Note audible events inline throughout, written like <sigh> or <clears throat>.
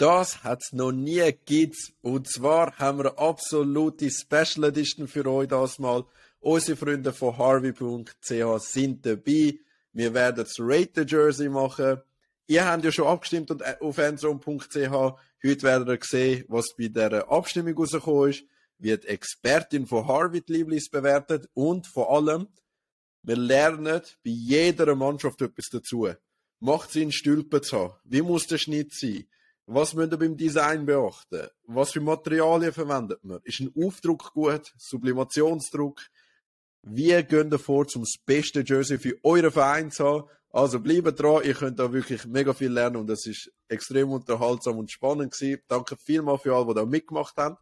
Das hat es noch nie gegeben. Und zwar haben wir eine absolute Special Edition für euch das mal. Unsere Freunde von harvey.ch sind dabei. Wir werden das Rated Jersey machen. Ihr habt ja schon abgestimmt und äh, auf endzone.ch. Heute werdet ihr sehen, was bei der Abstimmung rausgekommen ist, wie die Expertin von Harvey die Lieblis bewertet und vor allem, wir lernen bei jeder Mannschaft etwas dazu. Macht Sinn, Stülpen zu haben? Wie muss der Schnitt sein? Was müsst ihr beim Design beachten? Was für Materialien verwendet man? Ist ein Aufdruck gut? Sublimationsdruck? Wie geht ihr vor, um das beste Jersey für euren Verein zu haben? Also bleibt dran, ihr könnt da wirklich mega viel lernen und es ist extrem unterhaltsam und spannend gewesen. Danke vielmals für alle, die da mitgemacht haben.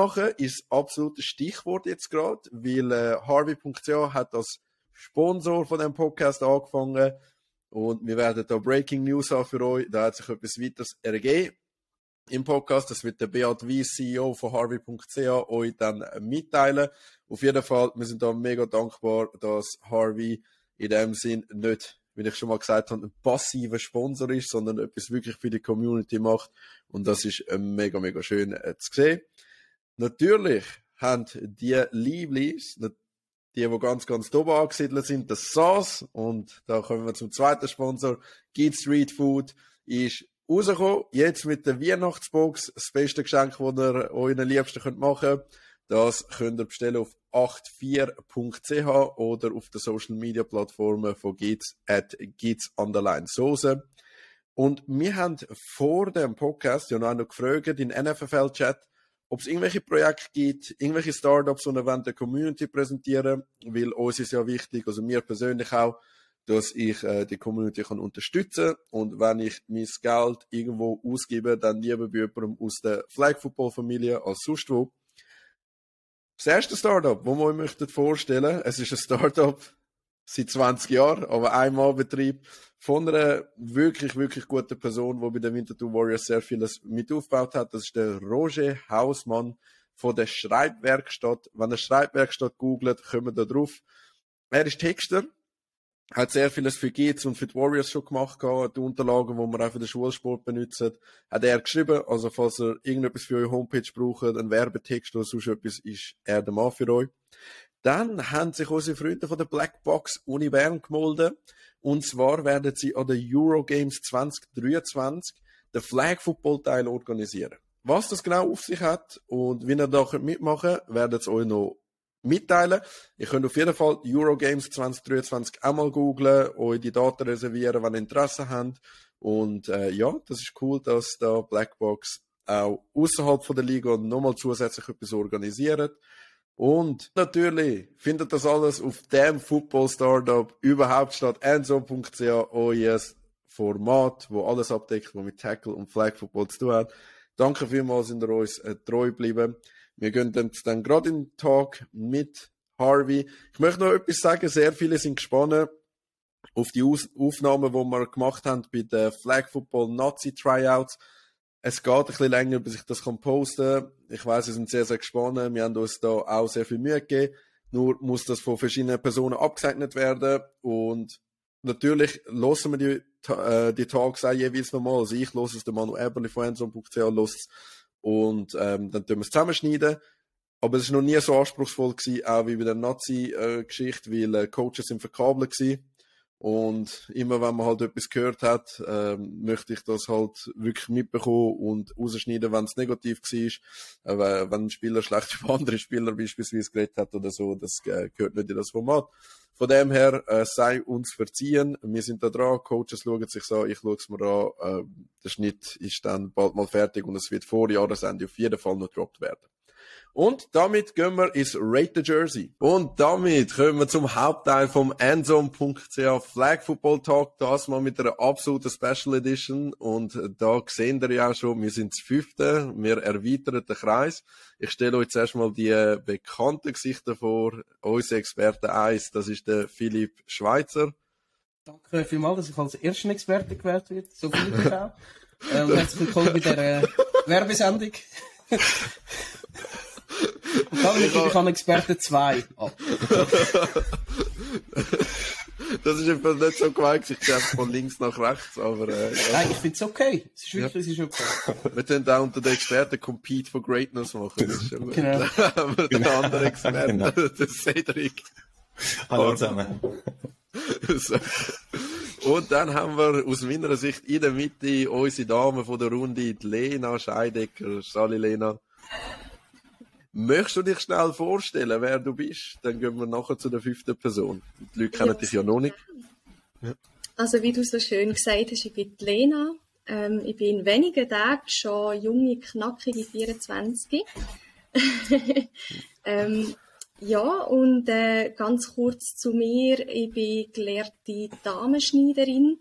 Mitmachen ist absolutes Stichwort jetzt gerade, weil äh, Harvey.ch hat als Sponsor von dem Podcast angefangen und wir werden da Breaking News haben für euch. Da hat sich etwas weiteres ergeben im Podcast. Das wird der Beat Weiss, CEO von Harvey.ch, euch dann mitteilen. Auf jeden Fall, wir sind da mega dankbar, dass Harvey in dem Sinn nicht, wie ich schon mal gesagt habe, ein passiver Sponsor ist, sondern etwas wirklich für die Community macht. Und das ist äh, mega, mega schön äh, zu sehen. Natürlich haben die Lieblis, die, die ganz, ganz oben angesiedelt sind, das SAS. Und da kommen wir zum zweiten Sponsor. Git Street Food ist rausgekommen. Jetzt mit der Weihnachtsbox. Das beste Geschenk, das ihr euren Liebsten machen könnt. Das könnt ihr bestellen auf 84.ch oder auf den Social Media Plattformen von Gits at Gits Underline Soße. Und wir haben vor dem Podcast ja noch gefragt in NFFL Chat, ob es irgendwelche Projekte gibt, irgendwelche Startups, die wir der Community präsentieren, weil uns ist ja wichtig, also mir persönlich auch, dass ich äh, die Community kann unterstützen und wenn ich mein Geld irgendwo ausgebe, dann lieber bei jemandem aus der Flag Football Familie als sonst wo. Das erste Startup, das wir euch möchten vorstellen, es ist ein Startup seit 20 Jahren, aber einmal Betrieb von einer wirklich, wirklich guten Person, die bei den Winterthur Warriors sehr vieles mit aufgebaut hat. Das ist der Roger Hausmann von der Schreibwerkstatt. Wenn ihr Schreibwerkstatt googelt, kommt ihr da drauf. Er ist Texter, hat sehr vieles für Gates und für die Warriors schon gemacht, die Unterlagen, die man auch für den Schulsport benutzt, hat er geschrieben. Also, falls ihr irgendetwas für eure Homepage braucht, einen Werbetext oder sonst etwas, ist er der Mann für euch. Dann haben sich unsere Freunde von der Blackbox Uni Bern gemolden. Und zwar werden sie an den Eurogames 2023 den Flag Football Teil organisieren. Was das genau auf sich hat und wie ihr da mitmachen könnt, werden sie euch noch mitteilen. Ihr könnt auf jeden Fall Eurogames 2023 einmal googlen, euch die Daten reservieren, wenn ihr Interesse habt. Und äh, ja, das ist cool, dass da Blackbox auch außerhalb von der Liga nochmal zusätzlich etwas organisiert. Und natürlich findet das alles auf dem Football Startup überhaupt statt. Enzo.ch, euer Format, wo alles abdeckt, wo mit Tackle und Flag Football zu tun hat. Danke vielmals, sind ihr uns äh, treu geblieben. Wir gehen dann, dann gerade in den Tag mit Harvey. Ich möchte noch etwas sagen. Sehr viele sind gespannt auf die Aus Aufnahmen, die wir gemacht haben bei den Flag Football Nazi Tryouts es geht ein bisschen länger, bis ich das posten kann. Ich weiß, wir sind sehr, sehr gespannt. Wir haben uns da auch sehr viel Mühe gegeben. Nur muss das von verschiedenen Personen abgesegnet werden. Und natürlich hören wir die, äh, die Talks auch jeweils nochmal. Also ich höre es, der Manu Eberli von Enson.ch los und ähm, dann tun wir es zusammenschneiden. Aber es war noch nie so anspruchsvoll gewesen, auch wie bei der Nazi-Geschichte, weil äh, Coaches sind verkabelt gewesen. Und immer wenn man halt etwas gehört hat, ähm, möchte ich das halt wirklich mitbekommen und rausschneiden, wenn es negativ war. Äh, wenn ein Spieler <laughs> schlecht über andere Spieler beispielsweise geredet hat oder so, das äh, gehört nicht in das Format. Von dem her, äh, sei uns verziehen. Wir sind da dran, Coaches schauen sich an, ich schaue es mir an. Äh, der Schnitt ist dann bald mal fertig und es wird vor Jahresende auf jeden Fall noch gedroppt werden. Und damit gehen wir ins Rate Jersey. Und damit kommen wir zum Hauptteil vom Endzone.ch Flag Football Talk. Das mal mit einer absoluten Special Edition. Und da sehen ihr ja schon, wir sind das fünfte. Wir erweitern den Kreis. Ich stelle euch zuerst mal die bekannten Gesichter vor. Unser Experte 1, das ist der Philipp Schweizer. Danke vielmals, dass ich als erster Experte gewählt werde. So viel ich auch. Und <laughs> herzlich willkommen bei der äh, Werbesendung. <laughs> und dann gebe ich an Experte 2 ab. Das ist einfach nicht so gemeint, ich gehe von links nach rechts, aber... Äh, ja. Nein, ich finde es okay. Es ist wirklich, ja. es ist okay. Wir können auch unter den Experten Compete for Greatness machen. Das ist immer, Genau. <laughs> haben wir den Genau. anderen Experten, Genau. <laughs> der Cedric. Hallo zusammen. So. Und dann haben wir aus meiner Sicht in der Mitte unsere Dame von der Runde, die Lena Scheidecker. Sali Lena. Möchtest du dich schnell vorstellen, wer du bist? Dann gehen wir nachher zu der fünften Person. Die Leute kennen Ja, dich ja noch nicht. Also wie du so schön gesagt hast, ich bin Lena. Ähm, ich bin in wenigen Tagen schon junge, knackige 24. <laughs> ähm, ja, und äh, ganz kurz zu mir. Ich bin gelehrte Damenschneiderin.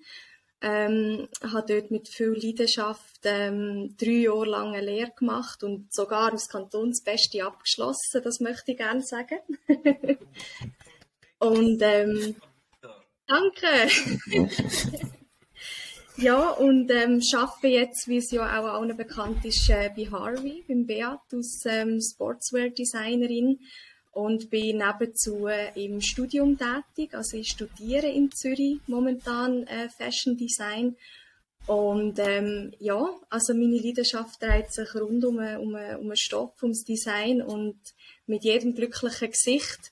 Ähm, habe dort mit viel Leidenschaft ähm, drei Jahre lang eine Lehre gemacht und sogar aus Kantonsbeste abgeschlossen, das möchte ich gerne sagen. <laughs> und ähm, danke! <laughs> Ja, und ähm, arbeite jetzt, wie es ja auch allen bekannt ist, äh, bei Harvey, beim Beat, als ähm, Sportswear-Designerin und bin nebenzu äh, im Studium tätig. Also ich studiere in Zürich momentan äh, Fashion Design. Und ähm, ja, also meine Leidenschaft dreht sich rund um, äh, um, äh, um den Stoff, ums Design und mit jedem glücklichen Gesicht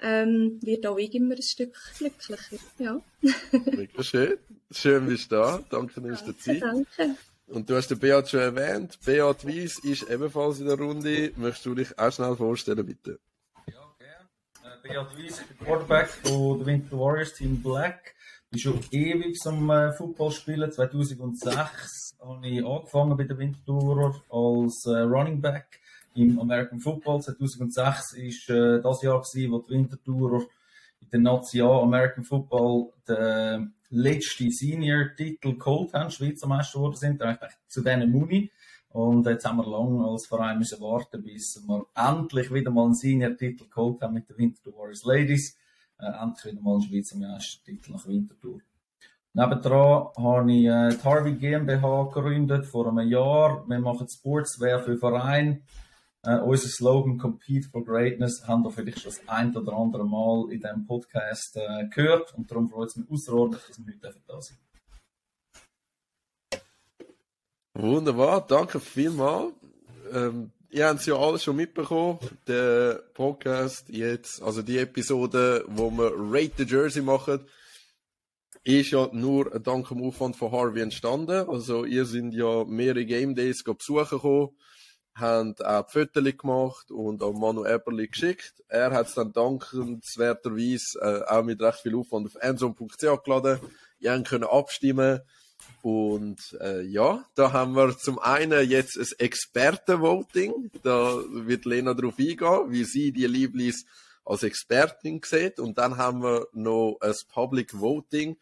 ähm, wird auch ich immer ein Stück glücklicher. Ja, Wirklich schön. Schön bist du da. Danke, dass du Zeit. danke. Und du hast den Beat schon erwähnt. Beat Weiss ist ebenfalls in der Runde. Möchtest du dich auch schnell vorstellen, bitte? Ja, gerne. Beat Weiss, ich bin Quarterback von der Winter Warriors Team Black. Ich bin schon ewig zum äh, Football spielen. 2006 habe ich angefangen bei der Winterthurer als äh, Running Back im American Football. 2006 ist äh, das Jahr gewesen, wo die Winterthurer in der Nazi American Football den letzten Senior-Titel geholt haben, Schweizer Meister geworden sind. Da dachte ich zu denen Muni. Und jetzt haben wir lange als Verein müssen warten, bis wir endlich wieder mal einen Senior-Titel geholt haben mit den Winterthur Warriors Ladies. Äh, endlich wieder mal einen Schweizer Meistertitel nach Winterthur. Nebendran habe ich äh, die Harvey GmbH gegründet vor einem Jahr. Wir machen Sportswear für Vereine. Äh, unser Slogan Compete for Greatness haben wir vielleicht schon das ein oder andere Mal in diesem Podcast äh, gehört. Und darum freut es mich außerordentlich, dass wir heute da sind. Wunderbar, danke vielmals. Ähm, ihr habt es ja alles schon mitbekommen. Der Podcast jetzt, also die Episode, wo wir Rate the Jersey machen, ist ja nur dank dem Aufwand von Harvey entstanden. Also ihr sind ja mehrere Game Days besuchen gekommen, habt auch Fotos gemacht und an Manu Eberli geschickt. Er hat es dann dankenswerterweise äh, auch mit recht viel Aufwand auf endzone.ch geladen. Ihr können abstimmen und äh, ja, da haben wir zum einen jetzt ein Expertenvoting. Da wird Lena darauf eingehen, wie sie die Lieblis als Expertin sieht. Und dann haben wir noch ein Public Voting.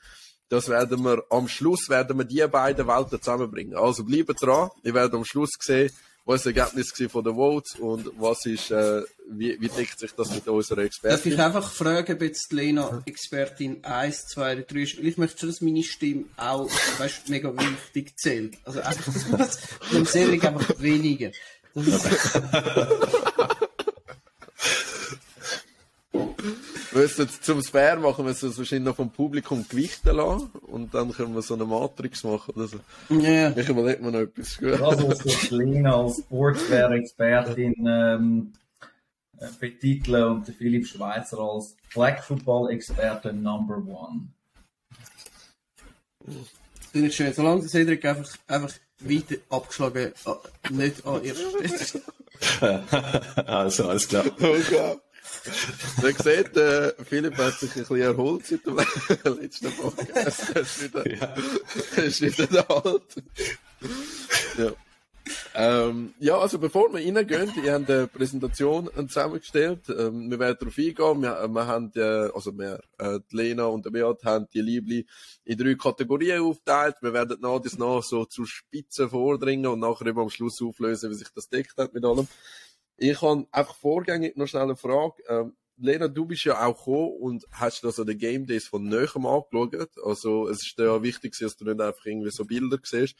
Das werden wir am Schluss werden wir die beiden Welten zusammenbringen. Also bleibt dran. Ihr werdet am Schluss sehen, was das Ergebnis von den Votes und was ist, äh, wie, wie deckt sich das mit unserer Darf Expertin. ich einfach fragen, ob jetzt die Lena Expertin 1, 2 oder 3 ist? Weil Ich möchte schon, dass meine Stimme auch, weißt, mega wichtig zählt. Also einfach, das muss, dann zähle ich einfach weniger. Das ist, <laughs> müssen zum Fair machen, müssen wir es wahrscheinlich noch vom Publikum gewichten lassen und dann können wir so eine Matrix machen oder so. ja, Ich überlege mir noch etwas. Gut. Das, was sich Lena als Sportswear-Expertin ähm, äh, betiteln und der Philipp Schweizer als Flag Football-Experte Number One. finde ich schön. Solange der Cedric einfach, einfach weiter abgeschlagen, äh, nicht an Stelle. <laughs> also, alles klar. Okay. Ihr seht, äh, Philipp hat sich ein bisschen erholt seit dem <laughs> letzten Podcast. Er ist wieder, Ja. er ist wieder da alt. Ja. Ähm, ja, also bevor wir reingehen, wir haben eine Präsentation zusammengestellt. Ähm, wir werden darauf eingehen. Wir, wir haben, äh, also wir, äh, die Lena und der Beat haben die Liebli in drei Kategorien aufgeteilt. Wir werden nach und nach so zur Spitze vordringen und nachher eben am Schluss auflösen, wie sich das deckt hat mit allem. Ich habe einfach vorgängig noch schnell eine Frage. Ähm, Lena, du bist ja auch gekommen und hast also die Game Days von näherem angeschaut. Also es ist ja wichtig, dass du nicht einfach irgendwie so Bilder siehst.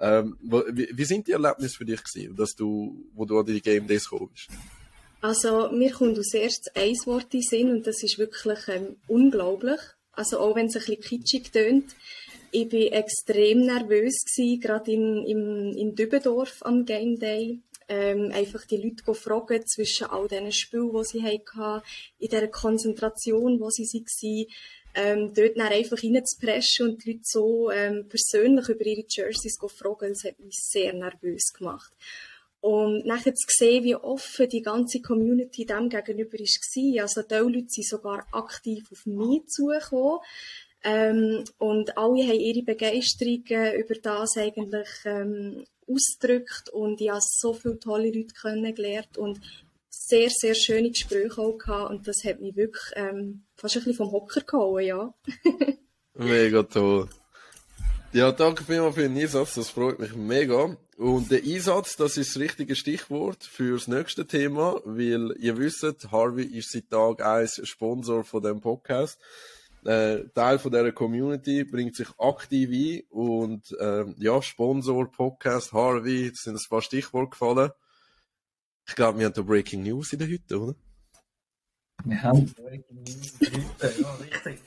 Ähm, wie, wie, sind die Erlebnisse für dich gewesen, dass du, wo du an die Game Days gekommen bist? Also mir kommt als erstes ein Wort in Sinn und das ist wirklich ähm, unglaublich. Also auch wenn es ein bisschen kitschig tönt. Ich war extrem nervös gewesen, gerade in, im, in Dübendorf am Game Day. Ähm, einfach die Leute fragen zwischen all diesen Spielen, die sie hatten, in dieser Konzentration, wo sie waren ähm, dort dann einfach reinzupreschen und die Leute so ähm, persönlich über ihre Jerseys fragen, das hat mich sehr nervös gemacht. Und nachher zu sehen, wie offen die ganze Community dem gegenüber war. Also, die Leute sind sogar aktiv auf mich zugekommen. Ähm, und alle haben ihre Begeisterung äh, über das eigentlich ähm, ausgedrückt und ich habe so viele tolle Leute kennengelernt und sehr, sehr schöne Gespräche auch gehabt und das hat mich wirklich ähm, fast ein bisschen vom Hocker gehauen, ja. <laughs> mega toll. Ja, danke vielmals für den Einsatz, das freut mich mega. Und der Einsatz, das ist das richtige Stichwort für das nächste Thema, weil ihr wisst, Harvey ist seit Tag 1 Sponsor von dem Podcast. Äh, Teil von dieser Community bringt sich aktiv ein und äh, ja, Sponsor, Podcast, Harvey, das sind ein paar Stichworte gefallen. Ich glaube, wir haben da Breaking News in der Hütte, oder? Wir haben Breaking News in der Hütte, ja, richtig.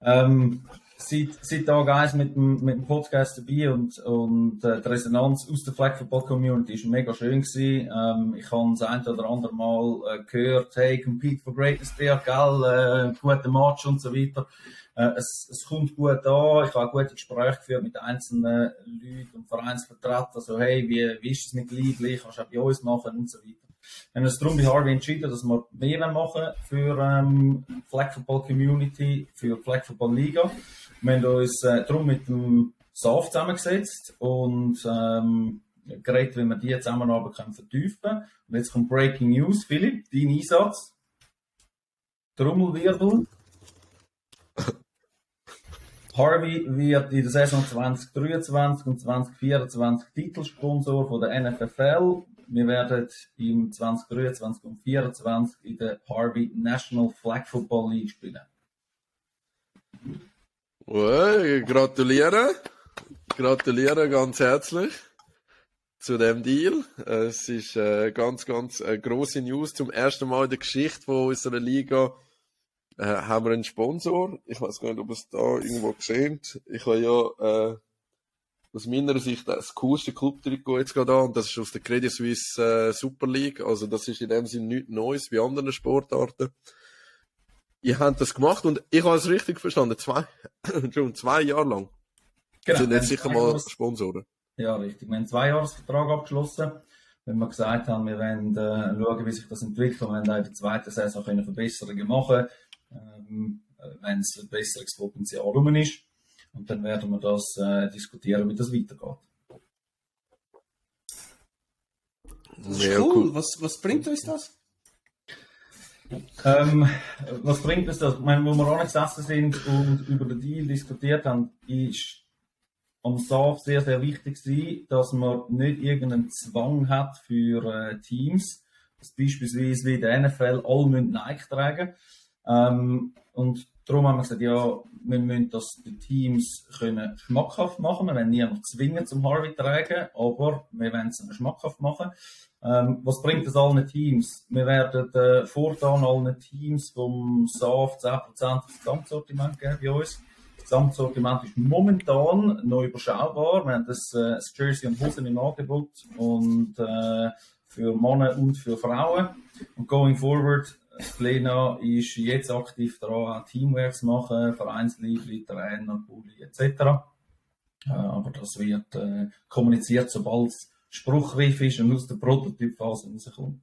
Ähm, seit, seit Tag 1 mit dem, mit dem Podcast dabei und, und äh, die Resonanz aus der Flag Football Community ist mega schön gewesen. Ähm, ich habe das ein oder andere Mal äh, gehört, hey, Compete for Greatness, der, gell, äh, guter Match und so weiter. Äh, es, es kommt gut an. Ich habe gute Gespräche geführt mit einzelnen Leuten und Vereinsvertretern. Also, hey, wie, wie ist es mit Liebling? Kannst du auch bei uns machen und so weiter. Wir haben uns darum bei Harvey entschieden, dass wir mehr machen für ähm, Flag Football Community, für Flag Football Liga. Wir haben uns äh, darum mit dem SAF zusammengesetzt und ähm, geredet, wie wir die Zusammenarbeit können vertiefen können. Und jetzt kommt Breaking News. Philipp, dein Einsatz. Trommelwirbel. <laughs> Harvey wird in der Saison 2023 und 2024 Titelsponsor von der NFFL. Wir werden im 2023 und 2024 in der Harvey National Flag Football League spielen. Well, gratuliere. Gratuliere ganz herzlich zu dem Deal. Es ist äh, ganz, ganz äh, große News. Zum ersten Mal in der Geschichte von unserer Liga äh, haben wir einen Sponsor. Ich weiß gar nicht, ob es da irgendwo gesehen Ich habe ja äh, aus meiner Sicht das coolste Club-Trikot jetzt gerade an und das ist aus der Credit Suisse äh, Super League. Also das ist in dem Sinne nichts Neues wie andere Sportarten. Ihr habt das gemacht und ich habe es richtig verstanden. Zwei, <coughs> schon zwei Jahre lang. Genau. Sind jetzt sicher mal Sponsoren. Ja, richtig. Wir haben einen Zweijahresvertrag abgeschlossen. Wenn wir gesagt haben, wir wollen äh, schauen, wie sich das entwickelt und wir wollen in der zweiten Saison können Verbesserungen machen ähm, wenn es ein Verbesserungspotenzial rum ist. Und dann werden wir das äh, diskutieren, wie das weitergeht. Das ist cool. cool. Was, was bringt uns das? Ähm, was bringt uns das? Ich meine, wo wir angesessen sind und über den Deal diskutiert haben, ist am SAF sehr, sehr wichtig sein, dass man nicht irgendeinen Zwang hat für äh, Teams, dass beispielsweise wie der NFL alle müssen Nike tragen ähm, und darum haben wir gesagt, ja, wir müssen das den Teams können schmackhaft machen. Wir wollen niemanden zwingen zum Harvey tragen, aber wir wollen es schmackhaft machen. Ähm, was bringt das allen Teams? Wir werden äh, fortan allen Teams vom SAF 10% des Gesamtsortiment geben bei uns. Das Gesamtsortiment ist momentan noch überschaubar. Wir haben das, äh, das Jersey und Hosen im Angebot und äh, für Männer und für Frauen. Und going forward Lena ist jetzt aktiv daran, Teamworks zu machen, Vereinsliebli, Trainer, Bulli etc. Äh, aber das wird äh, kommuniziert, sobald es spruchreif ist und aus der Prototypphase rauskommt.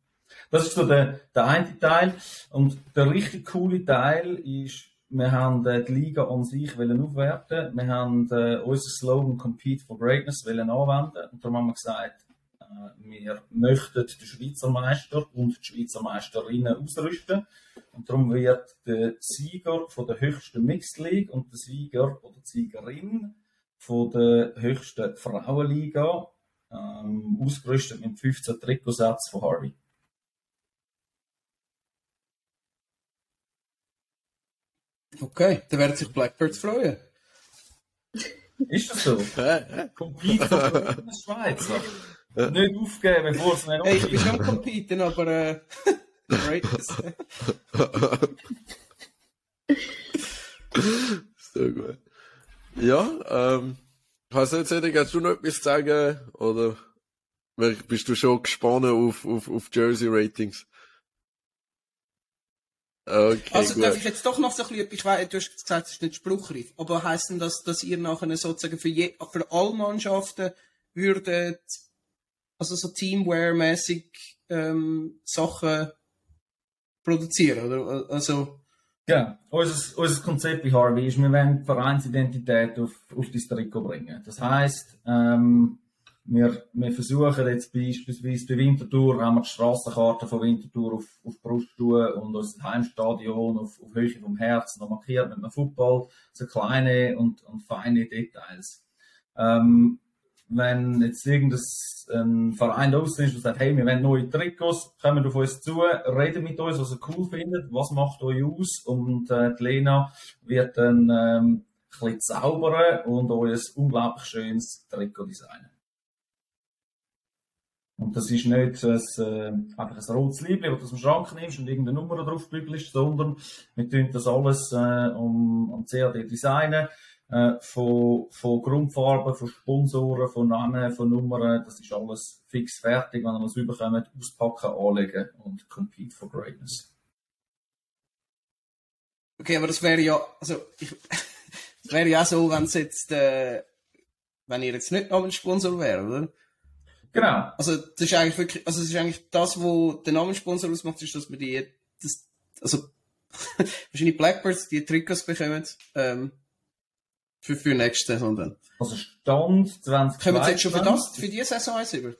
Das ist so der, der eine Teil. Und der richtig coole Teil ist, wir haben äh, die Liga an sich wollen aufwerten. Wir haben äh, unser Slogan Compete for Greatness wollen anwenden. Und darum haben wir gesagt, wir möchten den Schweizer Meister und die Schweizer Meisterinnen ausrüsten. Und darum wird der Sieger von der höchsten Mixed League und der Sieger oder die Siegerin von der höchsten Frauenliga ähm, ausgerüstet mit 15 Trikotsätzen von Harvey. Okay, dann werden sich Blackbirds freuen. Ist das so? <laughs> Von der Schweizer. Nicht aufgeben, bevor es nicht Hey, ich bin schon competen, aber äh, <laughs> so <laughs> gut. Ja, ähm, hast du jetzt hast du noch etwas zu sagen? Oder bist du schon gespannt auf, auf, auf Jersey-Ratings? Okay, Also gut. darf ich jetzt doch noch so ein bisschen, ich weiß, du hast gesagt, es ist nicht spruchreif, aber heisst denn das, dass ihr nachher sozusagen für, je, für alle Mannschaften würdet, also so Teamwear-mäßig ähm, Sachen produzieren, oder? Also, Ja, unser, unser Konzept bei Harvey ist, wir wollen die Vereinsidentität auf, auf das Trikot bringen. Das heisst, ähm, wir, wir versuchen jetzt beispielsweise bei Winterthur, haben wir die Strassenkarte von Winterthur auf, auf die Brust tun und unser Heimstadion auf, auf Höhe vom Herz noch markiert mit einem Football, so kleine und, und feine Details. Ähm, wenn jetzt irgendein ein Verein draußen ist und sagt, hey, wir wollen neue Trikots, kommen auf uns zu, reden mit uns, was ihr cool findet, was macht euch aus und äh, die Lena wird dann ähm, ein bisschen zaubern und euch ein unglaublich schönes Trikot designen. Und das ist nicht ein, äh, einfach ein rotes Liebling, das du aus dem Schrank nimmst und irgendeine Nummer drauf bügelst, sondern wir tun das alles äh, um, um CAD designen äh, von, von Grundfarben, von Sponsoren, von Namen, von Nummern, das ist alles fix fertig, wenn ihr es überkommt, auspacken, anlegen und compete for greatness. okay, aber das wäre ja, also, ich, <laughs> das wäre ja so, wenn es jetzt, äh, wenn ihr jetzt nicht Namenssponsor wäre, oder? Genau. Also, das ist eigentlich wirklich, also, das ist eigentlich das, wo der Namenssponsor ausmacht, ist, dass wir die, das, also, <laughs> wahrscheinlich Blackbirds die Trikots bekommen, ähm, für, für nächste Saison dann. Also Stand 2022. Kommen Sie jetzt schon für das, für diese Saison eins über?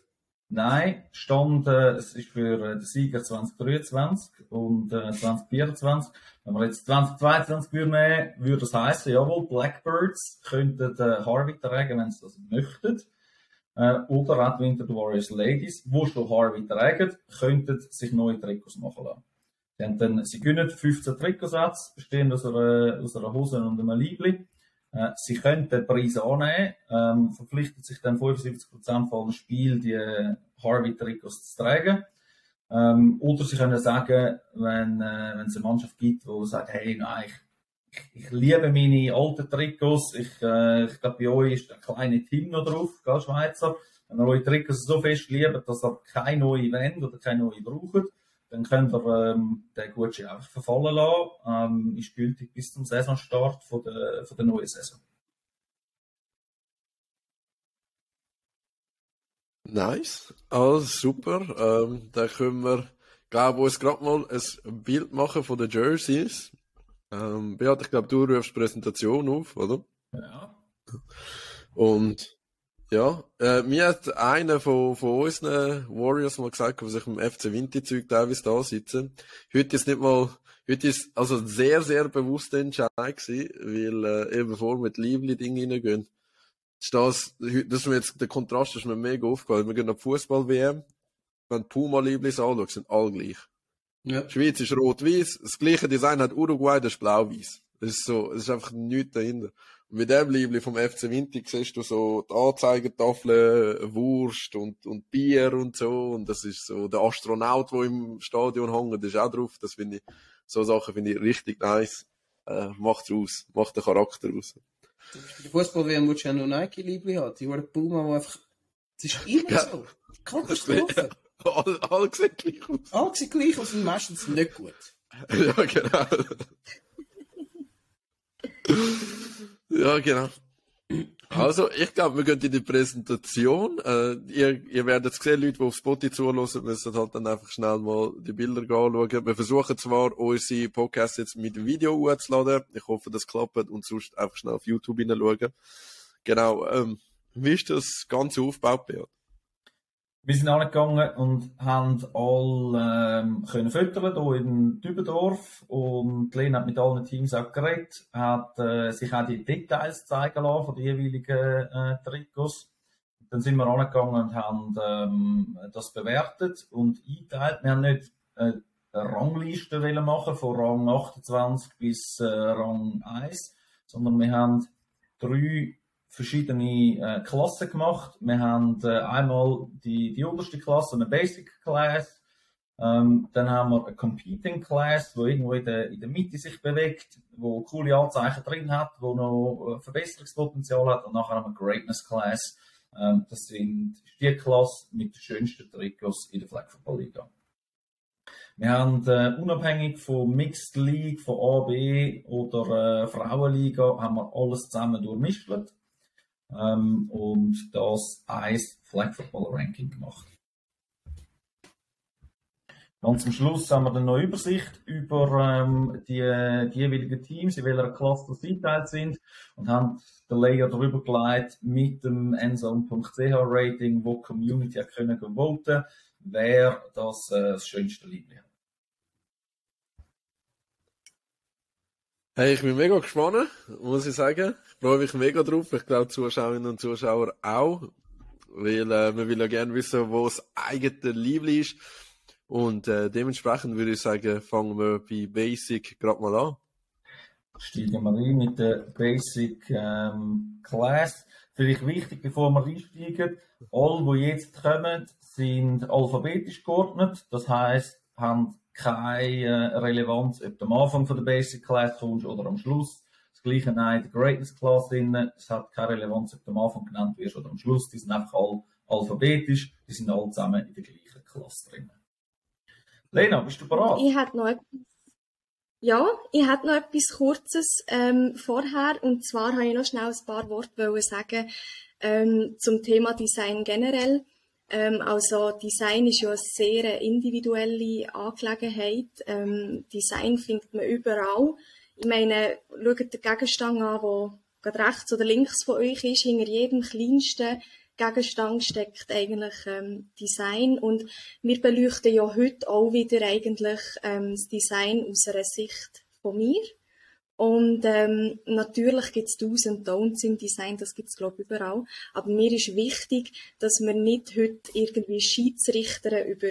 Nein, Stand, äh, es ist für äh, den Sieger 2023 und äh, 2024. Wenn wir jetzt 2022 würden nehmen, würde das heißen, jawohl, Blackbirds könnten äh, Harvey tragen, wenn sie das möchten. Äh, oder auch die Winter Warriors Ladies, die schon Harvey tragen, könnten sich neue Trikots machen lassen. Sie, haben dann, sie gewinnen 15 Trikotsätze, bestehend aus einer, aus einer Hose und einem Liebling. Äh, Sie können den Preis annehmen, ähm, verpflichtet sich dann 75% von allen Spielen, die Harvey-Trikots zu tragen. Ähm, oder Sie können sagen, wenn, äh, wenn es eine Mannschaft gibt, die sagt, hey, nein, ich, ich, liebe meine alten Trikots, ich, äh, ich glaube, bei euch ist ein kleiner Team noch drauf, gell, Schweizer. Wenn ihr eure Trikots so fest liebt, dass ihr keine neue wollt oder keine neue braucht, dann könnt ihr ähm, den Gutschein einfach verfallen lassen. Ähm, ist gültig bis zum Saisonstart von der, von der neuen Saison. Nice. Also super. Ähm, da können wir, glaube uns gerade mal ein Bild machen von den Jerseys. Ähm, Beat, ich glaube, du rufst Präsentation auf, oder? Ja. Und ja, äh, mir hat einer von, von unseren Warriors mal gesagt, die sich im FC Winterzeug teilweise da sitzen. Heute ist nicht mal, heute ist also sehr, sehr bewusster Entscheid gewesen, weil äh, eben wir mit Liebli-Ding reingehen, ist das, das ist mir jetzt, der Kontrast ist mir mega aufgefallen. Wir gehen auf Fußball-WM, wenn die Puma-Lieblis anschauen, sind alle gleich. Ja. Die Schweiz ist rot-weiß, das gleiche Design hat Uruguay, das ist blau-weiß. Das ist so, das ist einfach nichts dahinter. Mit dem Liebli vom FC Winter siehst du so die Anzeigetafeln, Wurst und, und Bier und so. Und das ist so der Astronaut, der im Stadion hängt, das ist auch drauf. Das finde ich, so Sachen finde ich richtig nice. Äh, macht's aus, macht den Charakter aus. Der Fußball-WM, wo du ja noch Nike-Liebli hat, die waren Puma, die einfach, das ist immer Ja. so. Katastrophe. <laughs> Alle, alle sehen gleich aus. Alle sehen gleich aus und meistens nicht gut. <laughs> Ja, genau. <laughs> ja, genau. Also, ich glaube, wir gehen in die Präsentation. Äh, ihr, ihr werdet sehen, Leute, die auf Spotify zuhören, müssen halt dann einfach schnell mal die Bilder anschauen. Wir versuchen zwar, unsere Podcasts jetzt mit Video hochzuladen. Ich hoffe, das klappt und sonst einfach schnell auf YouTube hineinschauen. Genau, ähm, wie ist das Ganze aufgebaut, Beat? Wir sind angegangen und haben alle ähm, können füttern hier in Dübendorf und Lena hat mit allen Teams auch geredet, hat äh, sich auch die Details zeigen lassen von den jeweiligen äh, Trikots. Dann sind wir angegangen und haben ähm, das bewertet und eingeteilt. Wir haben nicht äh, eine Rangliste machen von Rang 28 bis äh, Rang 1, sondern wir haben drei verschiedene äh, Klassen gemacht. Wir haben äh, einmal die, die unterste Klasse, eine Basic Class. Ähm, dann haben wir eine Competing Class, wo irgendwo in der, in der Mitte sich bewegt, wo coole Anzeichen drin hat, wo noch äh, Verbesserungspotenzial hat. Und nachher haben wir Greatness Class. Ähm, das sind die Klasse mit den schönsten Trikots in der Flag Football Liga. Wir haben äh, unabhängig von Mixed League, von A, B oder äh, Frauenliga, haben wir alles zusammen durchmischt ähm, und das eins Flag Football Ranking gemacht. Ganz zum Schluss haben wir dann noch eine Übersicht über ähm, die, die jeweiligen Teams, in welcher Klasse sie eingeteilt sind und haben den Layer darüber gelegt mit dem endzone.ch Rating, wo die Community können voten, wer das, äh, das schönste Liebling hat. Hey, ich bin mega gespannt, muss ich sagen freue mich mega drauf. Ich glaube, Zuschauerinnen und Zuschauer auch. Weil äh, man will ja gerne wissen, wo das eigene Liebling ist. Und äh, dementsprechend würde ich sagen, fangen wir bei Basic gerade mal an. Steigen wir ein mit der Basic ähm, Class. Vielleicht wichtig, bevor wir einsteigen, alle, die jetzt kommen, sind alphabetisch geordnet. Das heißt, haben keine Relevanz, ob du am Anfang von der Basic Class kommst oder am Schluss. Das gleiche nein, der Greatness Class drin. Es hat keine Relevanz, ob du am Anfang genannt wirst oder am Schluss. Die sind einfach alle alphabetisch. Die sind alle zusammen in der gleichen Klasse drin. Lena, bist du bereit? Ich hätte noch etwas. Ja, ich hätte noch etwas Kurzes ähm, vorher. Und zwar habe ich noch schnell ein paar Worte sagen ähm, zum Thema Design generell. Ähm, also Design ist ja eine sehr individuelle Angelegenheit. Ähm, Design findet man überall. Ich meine, schaut den Gegenstand an, der gerade rechts oder links von euch ist. Hinter jedem kleinsten Gegenstand steckt eigentlich ähm, Design. Und wir beleuchten ja heute auch wieder eigentlich ähm, das Design aus einer Sicht von mir. Und ähm, natürlich gibt es Do's und Don'ts im Design, das gibt es glaube ich überall. Aber mir ist wichtig, dass wir nicht heute irgendwie Schiedsrichter über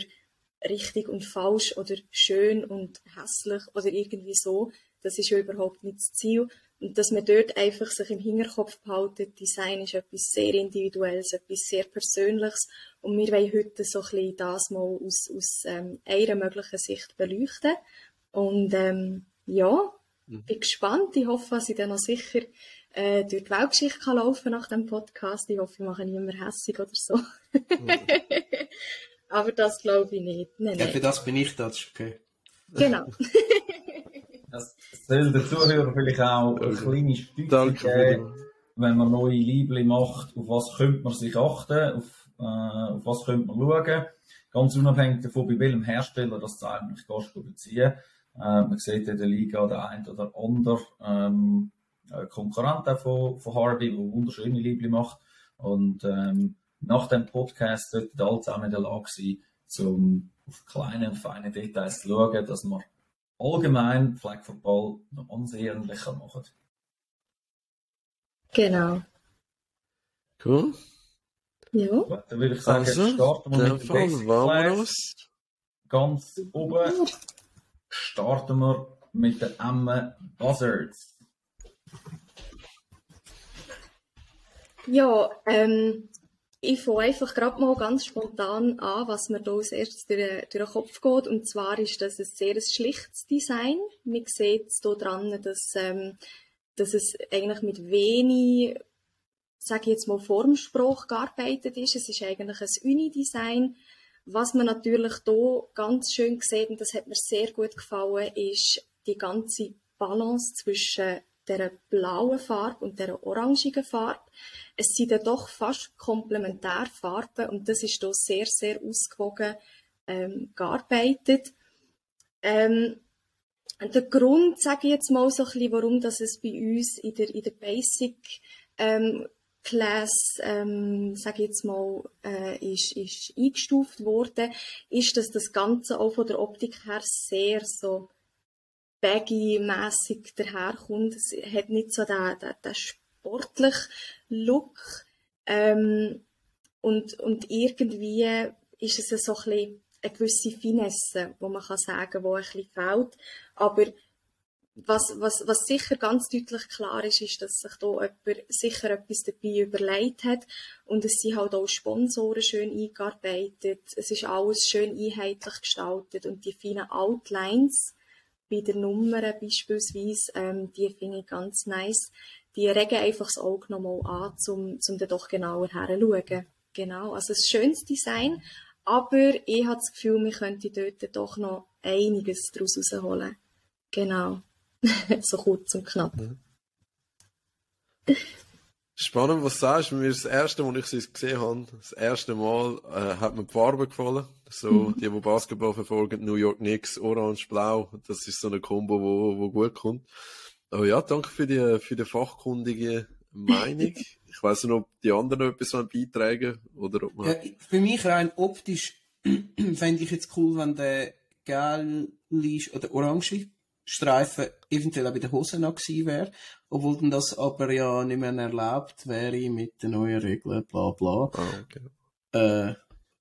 richtig und falsch oder schön und hässlich oder irgendwie so, das ist ja überhaupt nicht das Ziel. Und dass man dort einfach sich im Hinterkopf behaltet, Design ist etwas sehr Individuelles, etwas sehr Persönliches. Und wir wollen heute so ein bisschen das mal aus, aus ähm, einer möglichen Sicht beleuchten. Und ähm, ja, mhm. bin gespannt. Ich hoffe, dass ich dann noch sicher äh, durch die Weltgeschichte kann laufen nach dem Podcast. Ich hoffe, ich mache niemand hässig oder so. Mhm. <laughs> Aber das glaube ich nicht. Nein, ja, für das bin ich da, das ist okay. Genau. <laughs> Das soll den Zuhörern vielleicht auch eine kleine Stütze geben, wenn man neue Liebling macht, auf was könnte man sich achten, auf, äh, auf was könnte man schauen. Ganz unabhängig davon, bei welchem Hersteller das eigentlich gehst du beziehen. Äh, man sieht in der Liga der ein oder andere ähm, Konkurrent von, von Harvey, der wunderschöne Liebling macht. Und ähm, nach dem Podcast sollten alle zusammen in der Lage sein, um auf kleine und feine Details zu schauen, dass man allgemein Flag Football noch ansehnlicher machen. Genau. Cool. Ja. Gut, dann würde ich sagen, also, starten wir mit dem Basic Ganz oben starten wir mit den Emma Buzzards. Ja, ähm, ich fange einfach gerade mal ganz spontan an, was mir da als erstes durch, durch den Kopf geht. Und zwar ist das ein sehr schlichtes Design. Man sieht es hier dran, dass, ähm, dass es eigentlich mit wenig, sage ich jetzt mal, Formspruch gearbeitet ist. Es ist eigentlich ein Uni-Design. Was man natürlich hier ganz schön sieht, und das hat mir sehr gut gefallen, ist die ganze Balance zwischen der blauen Farbe und der orangigen Farbe. Es sind dann doch fast Komplementärfarben und das ist hier sehr, sehr ausgewogen ähm, gearbeitet. Ähm, der Grund, sage ich jetzt mal so ein bisschen, warum das es bei uns in der, in der Basic ähm, Class, ähm, ich jetzt mal, äh, ist, ist eingestuft worden, ist, dass das Ganze auch von der Optik her sehr so baggy-mässig daherkommt. Es hat nicht so den, den, den sportlichen Look. Ähm, und, und irgendwie ist es so ein bisschen eine gewisse Finesse, wo man kann sagen, wo ein bisschen fehlt. Aber was, was, was sicher ganz deutlich klar ist, ist, dass sich da jemand sicher etwas dabei überlegt hat. Und es sind halt auch Sponsoren schön eingearbeitet. Es ist alles schön einheitlich gestaltet und die feinen Outlines bei der Nummer beispielsweise, ähm, die finde ich ganz nice. Die regen einfach das Auge nochmal an, um, um dann doch genauer herzuschauen. Genau, also ein schönes Design, aber ich habe das Gefühl, wir könnten dort doch noch einiges daraus herausholen. Genau. <laughs> so kurz und knapp. Spannend, was du sagst. Mir das erste Mal, als ich sie gesehen habe, das erste Mal, äh, hat mir die Farbe gefallen. So, mhm. die, die Basketball verfolgen, New York Knicks, Orange, Blau. Das ist so eine Kombo, wo, wo gut kommt. Aber ja, danke für die, für die fachkundige Meinung. <laughs> ich weiß nicht, ob die anderen etwas beitragen oder ob man... Ja, für mich rein optisch <clears throat> fände ich jetzt cool, wenn der gelbe oder orange Streifen eventuell auch bei den Hosen noch gewesen wäre, obwohl dann das aber ja nicht mehr erlaubt wäre mit den neuen Regeln, bla bla. Ah, okay. äh,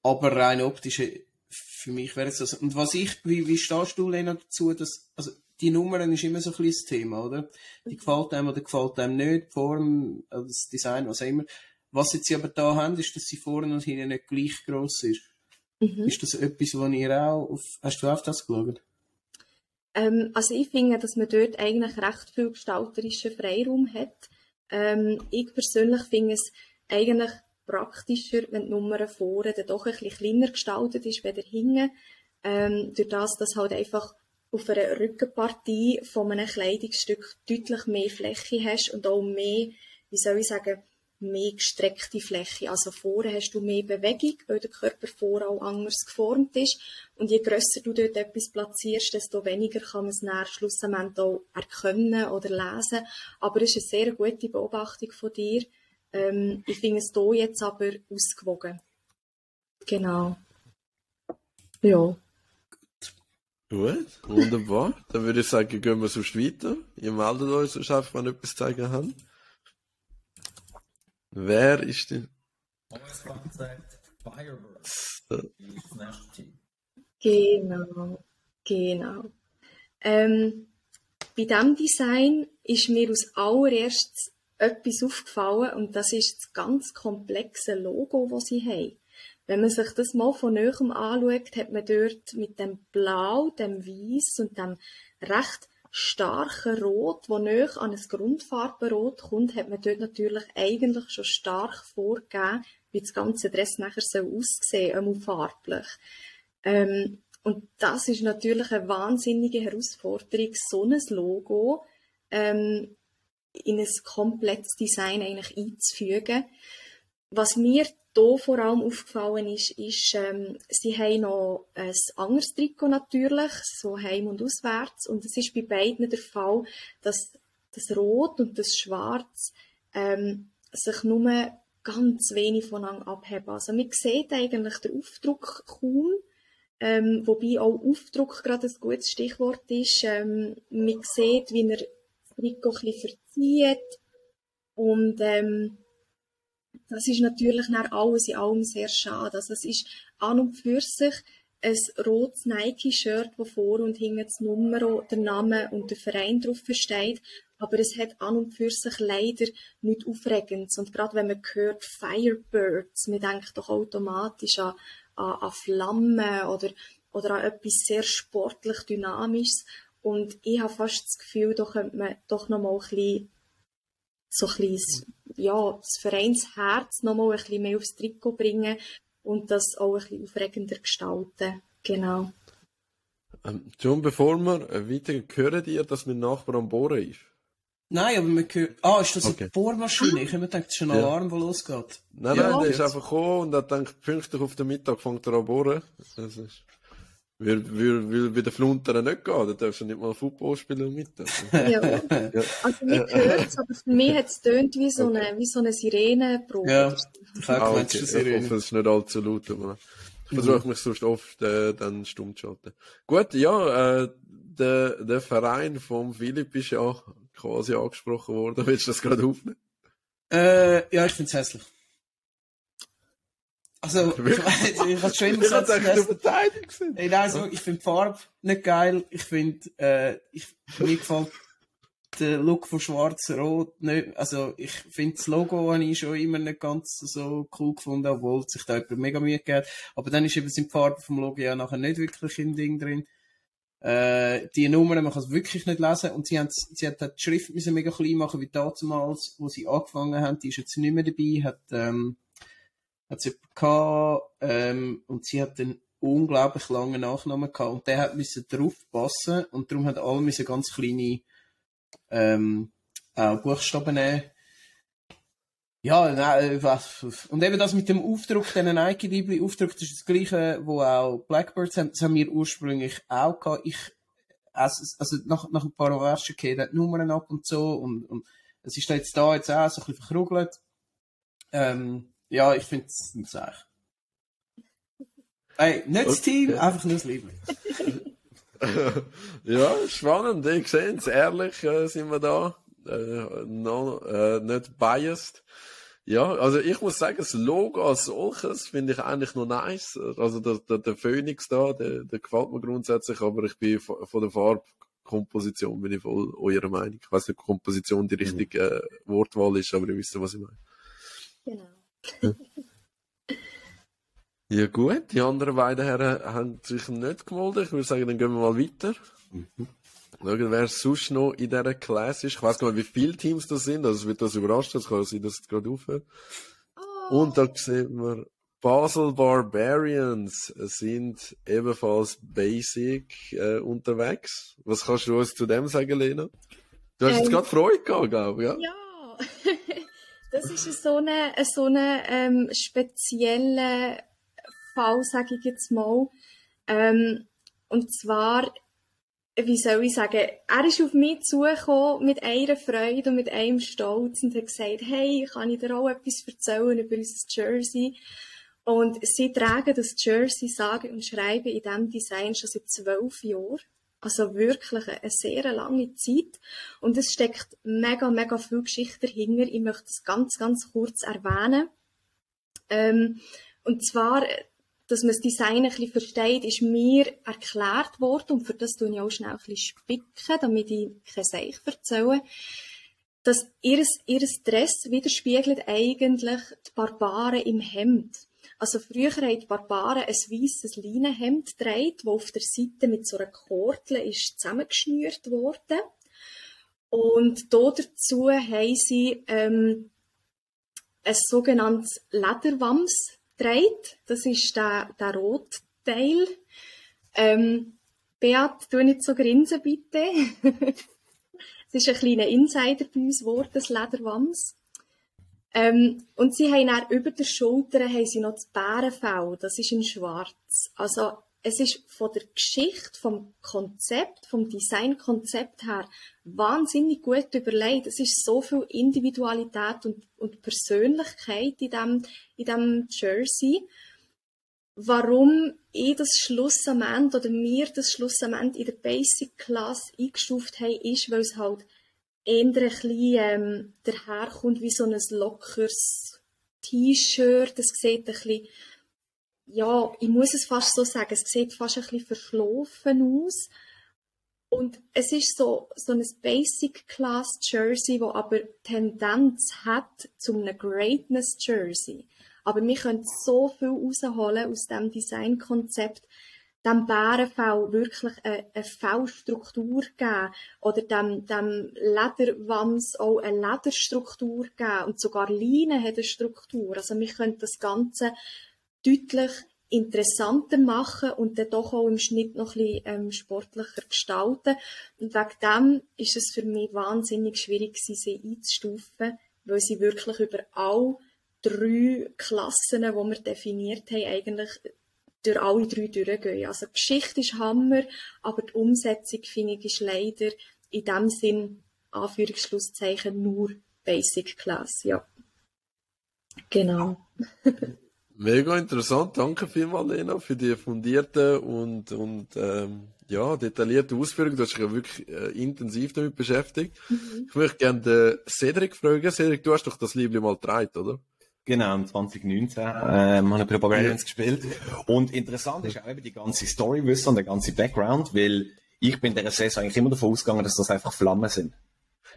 aber rein optisch, für mich wäre es das. Und was ich, wie, wie stehst du, Lena, dazu, dass, also, die Nummern ist immer so ein bisschen das Thema, oder? Die gefällt einem oder gefällt einem nicht, die Form, das Design, was auch immer. Was jetzt sie aber da haben, ist, dass sie vorne und hinten nicht gleich gross ist. Mhm. Ist das etwas, wo ihr auch auf, hast du auf das geschaut? Ähm, also ich finde, dass man dort eigentlich recht viel gestalterischen Freiraum hat. Ähm, ich persönlich finde es eigentlich praktischer, wenn die Nummer vorne dann doch ein bisschen kleiner gestaltet ist, weder hinten. Ähm, durch das, dass halt einfach auf einer Rückenpartie von einem Kleidungsstück deutlich mehr Fläche hast und auch mehr, wie soll ich sagen, mehr gestreckte Fläche. Also vorne hast du mehr Bewegung, weil der Körper vorne auch anders geformt ist. Und je grösser du dort etwas platzierst, desto weniger kann man es nachher schlussendlich auch erkennen oder lesen. Aber es ist eine sehr gute Beobachtung von dir. Ähm, ich finde es hier jetzt aber ausgewogen. Genau. Ja. Gut, wunderbar. Dann würde ich sagen, gehen wir sonst weiter. Ihr meldet euch, sonst einfach, wenn etwas zeigen habt. Wer ist denn? Genau, genau. Ähm, bei diesem Design ist mir als allererstes etwas aufgefallen und das ist das ganz komplexe Logo, das sie haben. Wenn man sich das mal von näherem anschaut, hat man dort mit dem Blau, dem Weiß und dem recht starken Rot, wo näher an ein Grundfarbenrot kommt, hat man dort natürlich eigentlich schon stark vorgegeben, wie das ganze Dress nachher soll aussehen, einmal farblich. Ähm, und das ist natürlich eine wahnsinnige Herausforderung, so ein Logo ähm, in ein komplettes Design eigentlich einzufügen. Was mir hier vor allem aufgefallen ist, ist, ähm, sie haben noch ein anderes Trikot natürlich, so heim und auswärts. Und es ist bei beiden der Fall, dass das Rot und das Schwarz ähm, sich nur ganz wenig voneinander abheben. Also man sieht eigentlich den Aufdruck kaum, ähm, wobei auch Aufdruck gerade ein gutes Stichwort ist. Ähm, man sieht, wie er das Trikot ein bisschen verzieht und ähm, das ist natürlich nach alles in allem sehr schade. Also es ist an und für sich ein rotes Nike-Shirt, wo vor und hinten das Nummer, der Name und der Verein drauf steht. Aber es hat an und für sich leider nichts Aufregendes. Und gerade wenn man hört Firebirds, man denkt doch automatisch an, an, an Flammen oder, oder an etwas sehr sportlich Dynamisches. Und ich habe fast das Gefühl, da könnte man doch noch mal ein bisschen so ein bisschen, ja, das Vereinsherz noch mal ein bisschen mehr aufs Trikot bringen und das auch ein bisschen aufregender gestalten. Genau. Ähm, John, bevor wir weiter hören ihr, dass mein Nachbar am Bohren ist? Nein, aber man hört. Ah, ist das okay. eine Bohrmaschine? Ich habe mir gedacht, das ist ein Alarm, der losgeht. Nein, ja, nein, der ist einfach gekommen und er denkt, pünktlich auf den Mittag fängt er an bohren. Das ist... Will, will, will bei den Fluntern nicht gehen, da darfst du nicht mal Football spielen mit. <laughs> Ja. Also mir hört es, aber für mich hat es tönt wie so eine, wie so eine Sirenenprobe. Ja. oder so. Ich habe Ah, okay. es ist Ich eine hoffe, Sirene. es ist nicht allzu laut. Aber ich versuche mich sonst oft äh, dann stumm zu schalten. Gut, ja, äh, der, der Verein vom Philipp ist ja quasi angesprochen worden. <laughs> Willst du das gerade aufnehmen? Äh, ja, ich finde es hässlich. Also, <laughs> <laughs> ich weiß, immer Ich gesagt, habe es Verteidigung gesehen. Ey, nein, also, ich finde die Farbe nicht geil. Ich finde, äh, ich, mir gefällt der Look von Schwarz-Rot nicht. Also, ich finde das Logo habe ich schon immer nicht ganz so cool gefunden, obwohl sich da jemand mega Mühe gegeben hat. Aber dann ist eben sind die Farben vom Logo ja nachher nicht wirklich im Ding drin. Äh, die Nummern, man kann es wirklich nicht lesen. Und sie haben, sie hat die Schrift müssen mega klein machen, wie damals, wo sie angefangen haben. Die ist jetzt nicht mehr dabei, hat, ähm, hat sie gehabt, ähm, und sie hat einen unglaublich langen Nachnamen gehabt und der hat müssen drauf passen und darum hat alle müssen ganz kleine ähm, auch Buchstaben nehmen. Ja, nein, was, und eben das mit dem Aufdruck, den Nike Dibli Aufdruck, das ist das gleiche, wo auch Blackbirds haben, das haben wir ursprünglich auch gehabt. Ich, also, also nach, nach ein paar Versen gehen die Nummern ab und so und, und es ist jetzt da jetzt auch so ein bisschen verkrugelt. Ähm, ja, ich finde es nicht so echt. Ey, nicht das Team, einfach nur das Liebling. <laughs> ja, spannend. Ich sehe es. Ehrlich äh, sind wir da. Äh, no, äh, nicht biased. Ja, also ich muss sagen, das Logo als solches finde ich eigentlich noch nice. Also der, der, der Phoenix da, der, der gefällt mir grundsätzlich, aber ich bin von von der Farbkomposition bin ich voll eurer Meinung. Ich weiß nicht, ob Komposition die richtige äh, Wortwahl ist, aber ihr wisst, was ich meine. Genau. <laughs> Ja gut, die anderen beiden Herren haben sich nicht gemeldet. Ich würde sagen, dann gehen wir mal weiter. Schauen, wer sonst noch in dieser Class ist. Ich weiß gar nicht, wie viele Teams das sind. Also es wird das überrascht. Es kann sein, dass es gerade aufhört. Oh, Und da sehen wir, Basel Barbarians sind ebenfalls Basic äh, unterwegs. Was kannst du uns zu dem sagen, Lena? Du hast jetzt Ähm, gerade Freude gehabt, glaube ich, ja? Ja, <laughs> das ist so eine, so eine ähm, spezielle Fall, sage ich jetzt mal. Ähm, und zwar, wie soll ich sagen, er ist auf mich zugekommen mit einer Freude und mit einem Stolz und hat gesagt, hey, kann ich dir auch etwas erzählen über unser Jersey? Und sie tragen das Jersey, sagen und schreiben in diesem Design schon seit zwölf Jahren. Also wirklich eine sehr lange Zeit. Und es steckt mega, mega viel Geschichte dahinter. Ich möchte es ganz, ganz kurz erwähnen. Ähm, und zwar, dass man das Design ein bisschen versteht, ist mir erklärt worden, und für das tue ich auch schnell ein bisschen spicken, damit ich kein Seich erzähle, dass ihr, ihr Dress widerspiegelt eigentlich die Barbaren im Hemd. Also früher haben die Barbaren ein weisses Leinenhemd getragen, das auf der Seite mit so einer Kordel ist zusammengeschnürt worden. Und da dazu haben sie ähm, ein sogenanntes Lederwams getragen. Das ist der, der rote Teil. Ähm, Beat, tu nicht so grinsen, bitte. <laughs> Es ist ein kleiner Insider bei uns geworden, das Lederwams. Ähm, und sie haben dann über der Schulter haben sie noch das Bärenfell, das ist in schwarz. Also es ist von der Geschichte, vom Konzept, vom Designkonzept her wahnsinnig gut überlegt. Es ist so viel Individualität und, und Persönlichkeit in dem, in dem Jersey. Warum ich das Schlussament oder wir das Schlussament in der Basic Class eingestuft haben, ist, weil es halt eher ein bisschen ähm, daherkommt wie so ein lockeres T-Shirt. Es sieht ein bisschen, ja, ich muss es fast so sagen, es sieht fast ein bisschen verschlafen aus. Und es ist so, so ein Basic Class Jersey, wo aber Tendenz hat zu einem Greatness Jersey. Aber wir können so viel rausholen aus dem Designkonzept, dem Bärenfell wirklich eine, eine Fellstruktur geben oder dem, dem Lederwams auch eine Lederstruktur geben und sogar Leine hat eine Struktur. Also wir können das Ganze deutlich interessanter machen und dann doch auch im Schnitt noch ein bisschen ähm, sportlicher gestalten. Und wegen dem ist es für mich wahnsinnig schwierig sie einzustufen, weil sie wirklich über all drei Klassen, die wir definiert haben, eigentlich durch alle drei durchgehen. Also die Geschichte ist Hammer, aber die Umsetzung, finde ich, ist leider in dem Sinn, Anführungsschlusszeichen, nur Basic Class, ja. Genau. <laughs> Mega interessant. Danke vielmals, Lena, für die fundierte und, und ähm, ja, detaillierte Ausführung. Du hast dich ja wirklich äh, intensiv damit beschäftigt. Mhm. Ich möchte gerne den Cedric fragen. Cedric, du hast doch das Liebling mal getragen, oder? Genau, 2019 ähm, habe ich bei Barbarians gespielt. Und interessant ist auch eben die ganze Story wissen und der ganze Background, weil ich bin in der Saison eigentlich immer davon ausgegangen, dass das einfach Flammen sind.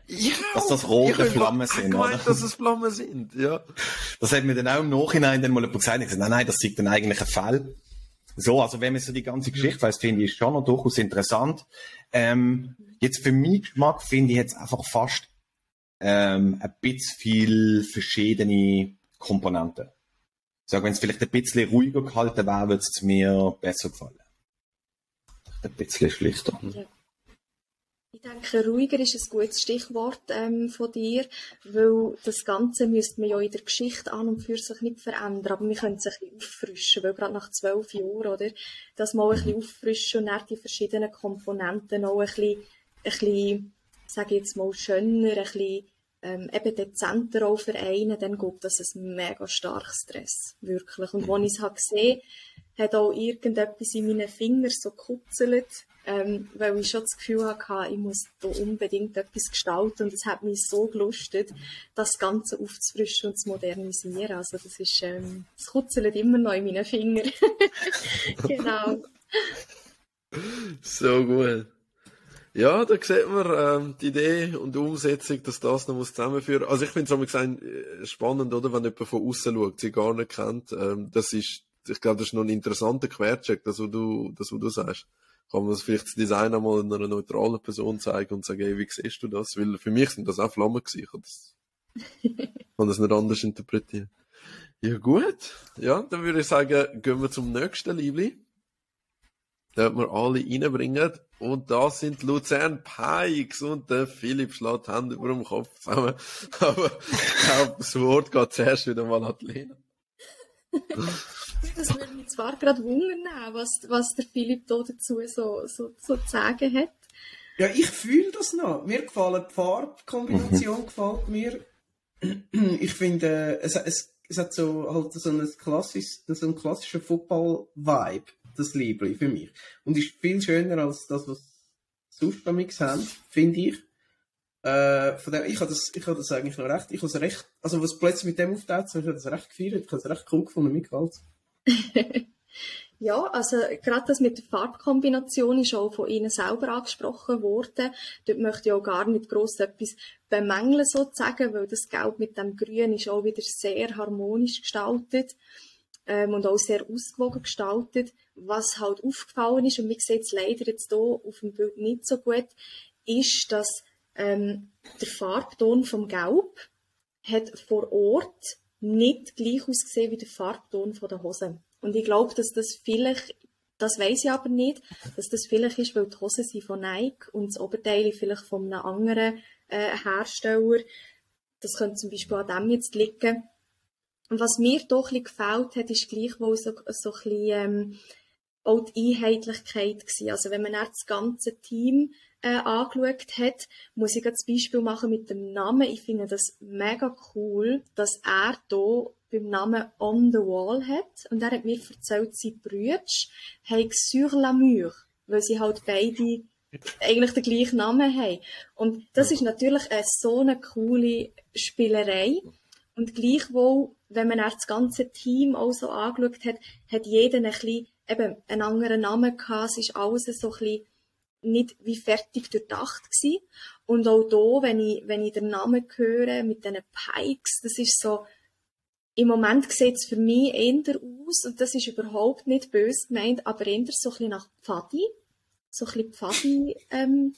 Ja, dass das rote Flammen sind, gemeint, oder? dass es Flammen sind, ja. Das hat mir dann auch im Nachhinein dann mal jemand gesagt, ich gesagt, nein, nein, das sieht dann eigentlich ein Fall. So, also wenn man so die ganze Geschichte weiß, finde ich, ist schon noch durchaus interessant. Ähm, jetzt für mich Geschmack finde ich jetzt einfach fast ähm, ein bisschen viel verschiedene Komponenten. Ich sage, wenn es vielleicht ein bisschen ruhiger gehalten wäre, würde es mir besser gefallen. Ein bisschen schlichter. Ja. Ich denke, ruhiger ist ein gutes Stichwort ähm, von dir, weil das Ganze müsste man ja in der Geschichte an und für sich nicht verändern, aber wir können es ein bisschen auffrischen, weil gerade nach zwölf Jahren, oder, das mal ein bisschen auffrischen und dann die verschiedenen Komponenten noch ein bisschen, ein bisschen sage ich jetzt mal, schöner, ein bisschen ähm, eben dezenter auch vereinen, dann gibt das ein mega starkes Stress, wirklich. Und als ich es habe gesehen, hat auch irgendetwas in meinen Fingern so gekutzelt, ähm, weil ich schon das Gefühl hatte, ich muss da unbedingt etwas gestalten und es hat mich so gelustet, das Ganze aufzufrischen und zu modernisieren. Also das ist, ähm, es kutzelt immer noch in meinen Fingern. <laughs> genau. So gut. Ja, da sieht man ähm, die Idee und die Umsetzung, dass das noch muss zusammenführen Also ich finde es äh, spannend, oder, wenn jemand von außen schaut, sie gar nicht kennt. Ähm, das ist, ich glaube, das ist noch ein interessanter Quercheck, das, was du, das, was du sagst kann man vielleicht das Design einmal einer neutralen Person zeigen und sagen, hey, wie siehst du das? Weil für mich sind das auch Flammen gewesen. Ich kann das <laughs> nicht anders interpretieren. Ja, gut. Ja, dann würde ich sagen, gehen wir zum nächsten Liebli. Da wir alle reinbringen. Und da sind Luzern Pikes und der Philipp schlägt Hände über dem Kopf zusammen. <laughs> Aber ich glaube, das Wort geht zuerst wieder mal an die Lena. Das würde mich zwar gerade wundern, was, was der Philipp da dazu so, so, so zu sagen hat. Ja, ich fühle das noch. Mir gefällt die Farbkombination, mhm. gefällt mir. <clears throat> Ich finde, es, es, es hat so, halt so, ein klassisch, so einen klassischen Football-Vibe, das Liebling für mich. Und ist viel schöner als das, was sonst damit haben, finde ich. Äh, von dem, ich habe das, ich das eigentlich noch recht, ich habe es recht, also was plötzlich mit dem auftaucht, ich habe das recht gefeiert, ich habe es recht cool gefunden, mir gefällt <laughs> ja, also gerade das mit der Farbkombination ist auch von Ihnen selber angesprochen worden. Dort möchte ich auch gar nicht gross etwas bemängeln sozusagen, weil das Gelb mit dem Grün ist auch wieder sehr harmonisch gestaltet ähm, und auch sehr ausgewogen gestaltet. Was halt aufgefallen ist, und mir sieht es leider jetzt hier auf dem Bild nicht so gut, ist, dass ähm, der Farbton vom Gelb hat vor Ort nicht gleich ausgesehen wie der Farbton von der Hose. Und ich glaube, dass das vielleicht, das weiß ich aber nicht, dass das vielleicht ist, weil die Hosen sind von Nike und das Oberteil vielleicht von einem anderen äh, Hersteller. Das könnte zum Beispiel an dem jetzt liegen. Und was mir doch ein gefällt hat, ist gleichwohl so, so ein bisschen, ähm, auch die Einheitlichkeit gewesen. Also wenn man das ganze Team äh, angeschaut hat, muss ich das Beispiel machen mit dem Namen. Ich finde das mega cool, dass er hier beim Namen On the Wall hat. Und er hat mir erzählt, seine Brüder haben Sur la Mur, weil sie halt beide eigentlich den gleichen Namen haben. Und das ist natürlich eine, so eine coole Spielerei. Und gleichwohl, wenn man das ganze Team auch so angeschaut hat, hat jeder ein bisschen, eben einen anderen Namen gehabt. Es ist alles so ein bisschen nicht wie fertig durchdacht gewesen. Und auch da, wenn ich, wenn ich den Namen höre mit diesen Pikes, das ist so, im Moment sieht es für mich eher aus, und das ist überhaupt nicht böse gemeint, aber eher so ein bisschen nach Pfadi, so ein bisschen Pfadi, ähm,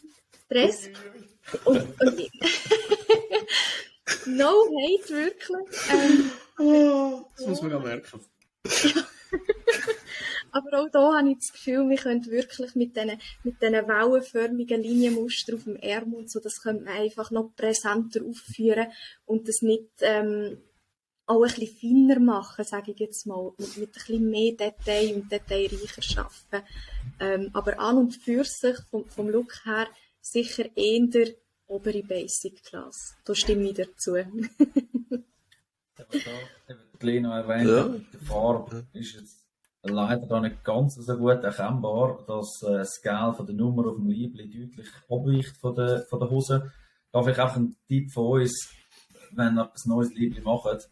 Dress. <laughs> und, und <laughs> no hate, wirklich. Ähm, das muss man ja merken. <laughs> Aber auch da habe ich das Gefühl, wir können wirklich mit diesen, mit diesen wellenförmigen Linienmuster auf dem Ärmel und so, das könnte man einfach noch präsenter aufführen und das nicht ähm, auch ein bisschen feiner machen, sage ich jetzt mal, mit, mit ein bisschen mehr Detail und detailreicher arbeiten. Ähm, aber an und für sich, vom, vom Look her, sicher eher obere Basic-Class. Da stimme ich dazu. Lena erwähnt, ja. die Farbe ist jetzt leider da nicht ganz so gut erkennbar, dass äh, das Gel von der Nummer auf dem Liebling deutlich abweicht von der, von der Hose. Da vielleicht auch ein Tipp von uns, wenn ihr ein neues Liebling macht,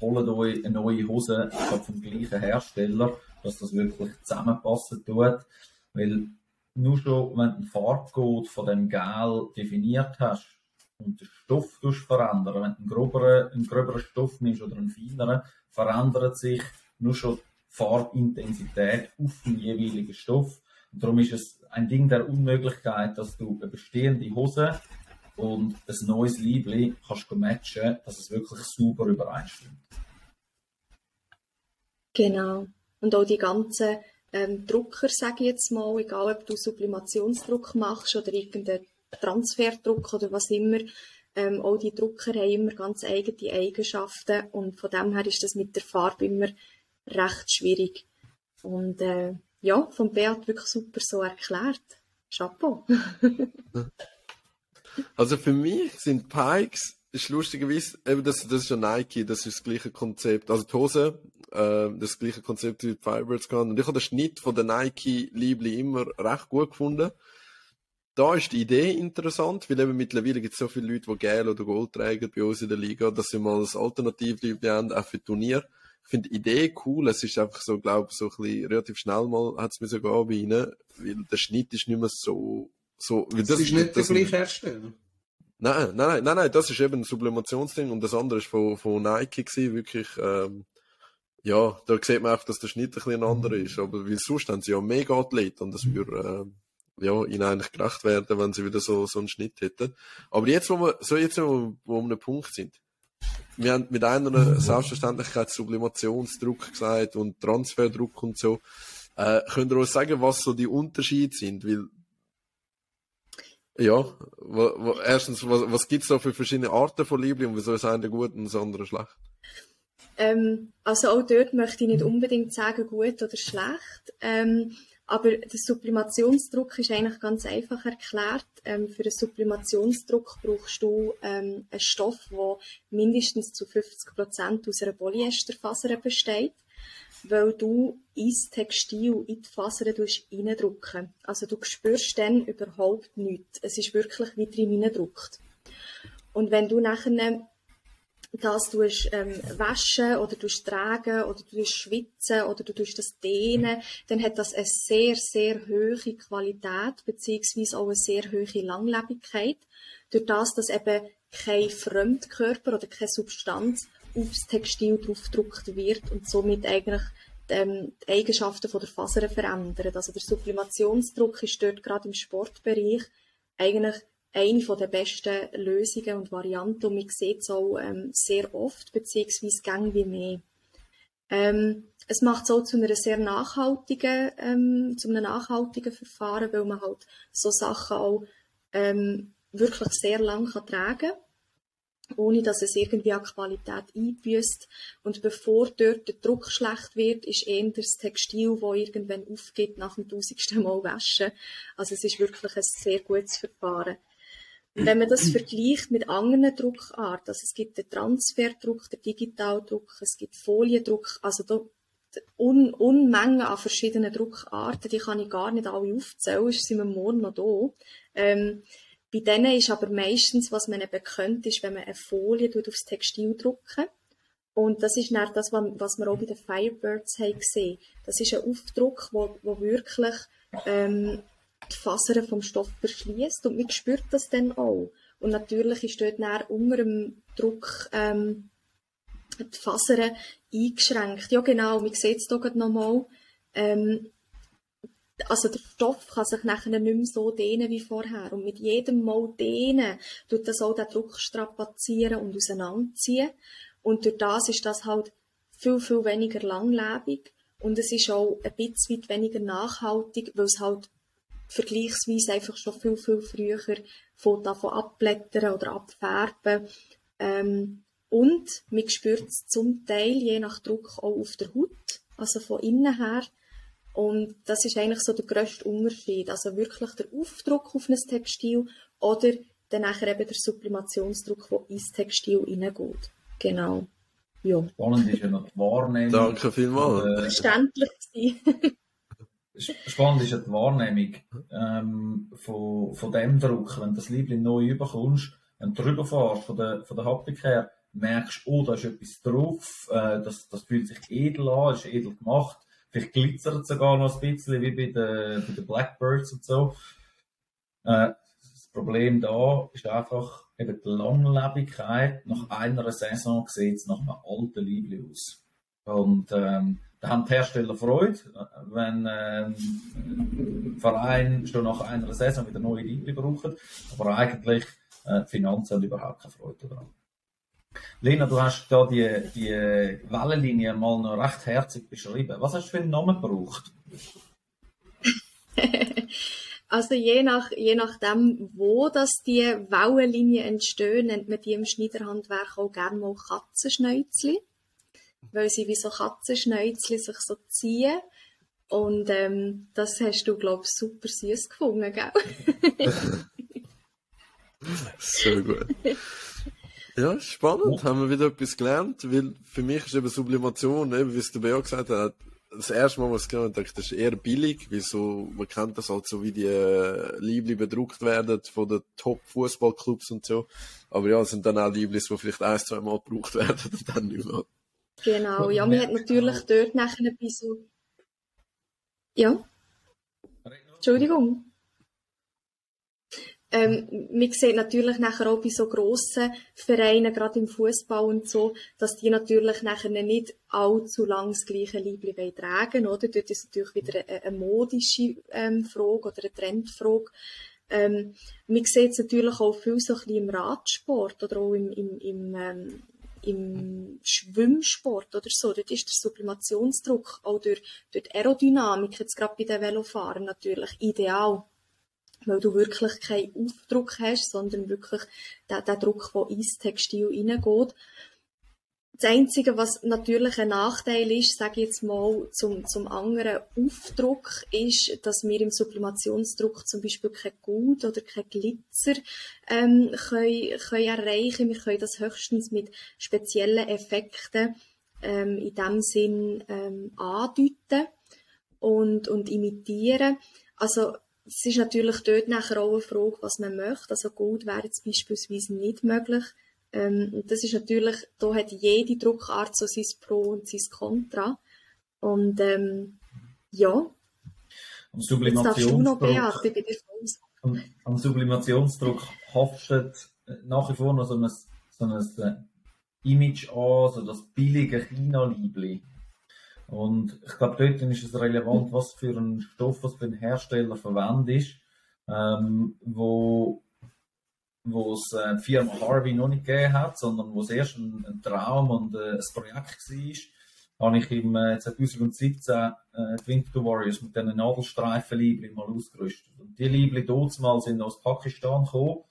holt euch eine neue Hose vom gleichen Hersteller, dass das wirklich zusammenpassen tut. Weil nur schon, wenn du den Farbcode von dem Gel definiert hast und den Stoff verändern, wenn du einen groberen, einen gröberen Stoff nimmst oder einen feineren, verändert sich nur schon die Farbintensität auf den jeweiligen Stoff. Und darum ist es ein Ding der Unmöglichkeit, dass du eine bestehende Hose und ein neues Liebli kannst du matchen, dass es wirklich super übereinstimmt. Genau. Und auch die ganzen ähm, Drucker, sage ich jetzt mal, egal ob du Sublimationsdruck machst oder irgendeinen Transferdruck oder was immer, ähm, auch die Drucker haben immer ganz eigene Eigenschaften und von dem her ist das mit der Farbe immer recht schwierig. Und äh, ja, von Beat wirklich super so erklärt. Chapeau. <laughs> also für mich sind Pikes ist lustigerweise, eben das, das ist ja Nike, das ist das gleiche Konzept. Also die Hose, äh, das gleiche Konzept wie die Firebirds kann. Und ich habe den Schnitt von der Nike Liebli immer recht gut gefunden. Da ist die Idee interessant, weil eben mittlerweile gibt es so viele Leute, die Gel oder Gold tragen bei uns in der Liga, dass sie mal ein Alternativliebli haben, auch für Turnier. Ich finde die Idee cool. Es ist einfach so, glaube ich, so ein bisschen relativ schnell mal hat es mir sogar bei ihnen, weil der Schnitt ist nicht mehr so, so, weil das, das ist nicht das, der gleiche Hersteller. Nein, nein, nein, nein, nein, das ist eben ein Sublimationsding und das andere ist von, von Nike gewesen, wirklich, ähm, ja, da sieht man auch, dass der Schnitt ein bisschen anderer ist, aber weil sonst haben sie ja mega Athleten und das würde, äh, ja, ihnen eigentlich gerecht werden, wenn sie wieder so, so einen Schnitt hätten. Aber jetzt, wo wir, so jetzt, wo wir, wo wir an einem Punkt sind, wir haben mit einer Selbstverständlichkeit Sublimationsdruck gesagt und Transferdruck und so. Äh, könnt ihr uns sagen, was so die Unterschiede sind? Weil ja, wo, wo, erstens, was, was gibt es da für verschiedene Arten von Liebling und wieso ist eine gut und das andere schlecht? Ähm, also auch dort möchte ich nicht unbedingt sagen, gut oder schlecht. Ähm, aber der Sublimationsdruck ist eigentlich ganz einfach erklärt. Ähm, für den Sublimationsdruck brauchst du ähm, einen Stoff, der mindestens zu 50 Prozent aus einer Polyesterfaser besteht weil du ins Textil, in die Fasern reindrücken Also du spürst dann überhaupt nichts. Es ist wirklich wie drin reingedrückt. Und wenn du nachher das tust, ähm, waschen oder du tragen oder du schwitzen oder du das dehnen, dann hat das eine sehr, sehr hohe Qualität beziehungsweise auch eine sehr hohe Langlebigkeit. Durch das, dass eben kein Fremdkörper oder keine Substanz aufs Textil draufgedruckt wird und somit eigentlich ähm, die Eigenschaften von der Fasern verändern. Also der Sublimationsdruck ist dort gerade im Sportbereich eigentlich eine von der besten Lösungen und Varianten und man sieht es auch ähm, sehr oft, beziehungsweise gang wie mehr. Ähm, es macht es auch zu einer sehr nachhaltigen, ähm, zu einem nachhaltigen Verfahren, weil man halt so Sachen auch ähm, wirklich sehr lang kann tragen kann ohne dass es irgendwie an Qualität einbüßt. Und bevor dort der Druck schlecht wird, ist eher das Textil, wo irgendwann aufgeht nach dem tausendsten Mal waschen. Also es ist wirklich ein sehr gutes Verfahren. Und wenn man das <clears throat> vergleicht mit anderen Druckarten, also es gibt den Transferdruck, den Digitaldruck, es gibt Foliendruck, also da Un Unmengen an verschiedenen Druckarten, die kann ich gar nicht alle aufzählen, sind wir morgen noch da. Ähm, bei denen ist aber meistens, was man eben könnte, ist, wenn man eine Folie aufs Textil drücken. Und das ist dann das, was wir auch bei den Firebirds haben gesehen. Das ist ein Aufdruck, wo, wo wirklich ähm, die Fasern vom Stoff verschließt und man spürt das dann auch. Und natürlich ist dort dann unter dem Druck ähm, die Fasern eingeschränkt. Ja genau, man sieht es hier nochmal. Ähm, also der Stoff kann sich nachher nicht mehr so dehnen wie vorher. Und mit jedem Mal dehnen tut das auch den Druck strapazieren und auseinanderziehen. Und durch das ist das halt viel, viel weniger langlebig. Und es ist auch ein bisschen weniger nachhaltig, weil es halt vergleichsweise einfach schon viel, viel früher von davon abblättern oder abfärben. Ähm, Und man spürt es zum Teil je nach Druck auch auf der Haut, also von innen her. Und das ist eigentlich so der grösste Unterschied. Also wirklich der Aufdruck auf ein Textil oder dann nachher eben der Sublimationsdruck, der ins Textil hineingeht. Genau. Ja. Spannend ist ja noch die Wahrnehmung. Danke vielmals. Äh, Verständlich sein. <laughs> Spannend ist ja die Wahrnehmung ähm, von, von dem Druck. Wenn du das Liebling neu überkommst, wenn du drüber fährst, von der, von der Haptik her, merkst oh, da ist etwas drauf, äh, das, das fühlt sich edel an, ist edel gemacht. Vielleicht glitzert es sogar noch ein bisschen, wie bei den, bei den Blackbirds und so. Äh, das Problem da ist einfach eben die Langlebigkeit. Nach einer Saison sieht es nach einem alten Liebling aus. Und ähm, da haben die Hersteller Freude, wenn ähm, Verein schon nach einer Saison wieder neue Liebling brauchen. Aber eigentlich äh, die Finanzen haben überhaupt keine Freude daran. Lena, du hast da die, die Wellenlinie mal noch recht herzig beschrieben. Was hast du für einen Namen gebraucht? <laughs> Also je, nach, je nachdem, wo das die Wellenlinien entstehen, nennt man die im Schneiderhandwerk auch gerne mal Katzenschnäuzli, weil sie wie so Katzenschnäuzli sich so ziehen. Und ähm, das hast du, glaube ich, super süß gefunden, gell? <laughs> Sehr gut. <laughs> Ja, spannend. Haben wir wieder etwas gelernt, weil für mich ist eben Sublimation, eben wie es der Bea gesagt hat, das erste Mal, was ich gehört habe, das ist eher billig, weil so, man kennt das halt so, wie die äh, Liebli bedruckt werden von den Top-Fußballclubs und so. Aber ja, es sind dann auch Lieblis, die vielleicht ein, zwei Mal gebraucht werden und dann nicht mehr. Genau, ja, man hat natürlich dort nachher ein bisschen... Ja, Entschuldigung. Ähm, man sieht natürlich nachher auch bei so grossen Vereinen, gerade im Fußball und so, dass die natürlich nachher nicht allzu lang das gleiche Liebli tragen oder? Dort ist natürlich wieder eine, eine modische ähm, Frage oder eine Trendfrage. Ähm, man sieht es natürlich auch viel so ein bisschen im Radsport oder auch im, im, im, ähm, im Schwimmsport oder so. Dort ist der Sublimationsdruck auch durch, durch die Aerodynamik, jetzt gerade bei den Velofahrern natürlich ideal weil du wirklich keinen Aufdruck hast, sondern wirklich den, den Druck, der ins Textil reingeht. Das Einzige, was natürlich ein Nachteil ist, sage ich jetzt mal, zum, zum anderen Aufdruck, ist, dass wir im Sublimationsdruck zum Beispiel kein Gold oder kein Glitzer ähm, können, können erreichen. Wir können das höchstens mit speziellen Effekten ähm, in dem Sinn ähm, andeuten und, und imitieren. Also es ist natürlich dort nachher auch eine Frage, was man möchte. Also Gold wäre jetzt beispielsweise nicht möglich. Ähm, und das ist natürlich, da hat jede Druckart so sein Pro und sein Contra. Und ähm, ja. Am Sublimationsdruck, am, am Sublimationsdruck haftet nach wie vor noch so ein, so ein äh, Image an, so das billige China-Liebli. Und ich glaube, dort ist es relevant, was für ein Stoff was für ein Hersteller verwendet ist, ähm, wo wo es äh, die Firma Harvey noch nicht gegeben hat, sondern wo es erst ein, ein Traum und äh, ein Projekt war, habe ich im äh, 2017 äh, die Winter Warriors mit diesen Nadelstreifen-Libri mal ausgerüstet. Und die Libri mal sind aus Pakistan gekommen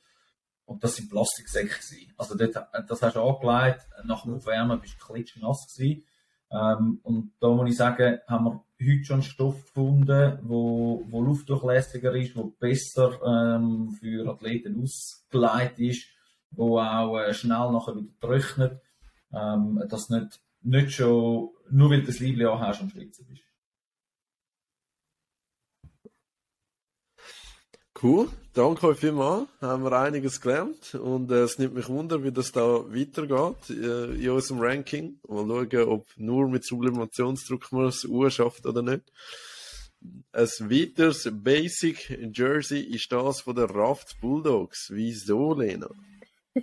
und das sind Plastiksäcke gewesen. Also dort, das hast du angelegt, nach dem Aufwärmen bist du klitschnass gewesen. Ähm, und da muss ich sagen, haben wir heute schon einen Stoff gefunden, wo, wo luftdurchlässiger ist, wo besser ähm, für Athleten ausgelegt ist, wo auch äh, schnell nachher wieder trocknet, ähm, dass nicht, nicht schon, nur weil du das Liebling hast, am Schwitzen bist. Cool, danke euch vielmals. Haben wir einiges gelernt und äh, es nimmt mich wunder, wie das da weitergeht äh, in unserem Ranking. Mal schauen, ob nur mit Sublimationsdruck man es schafft oder nicht. Ein weiteres Basic Jersey ist das von der Raft Bulldogs. Wieso, Lena? <laughs>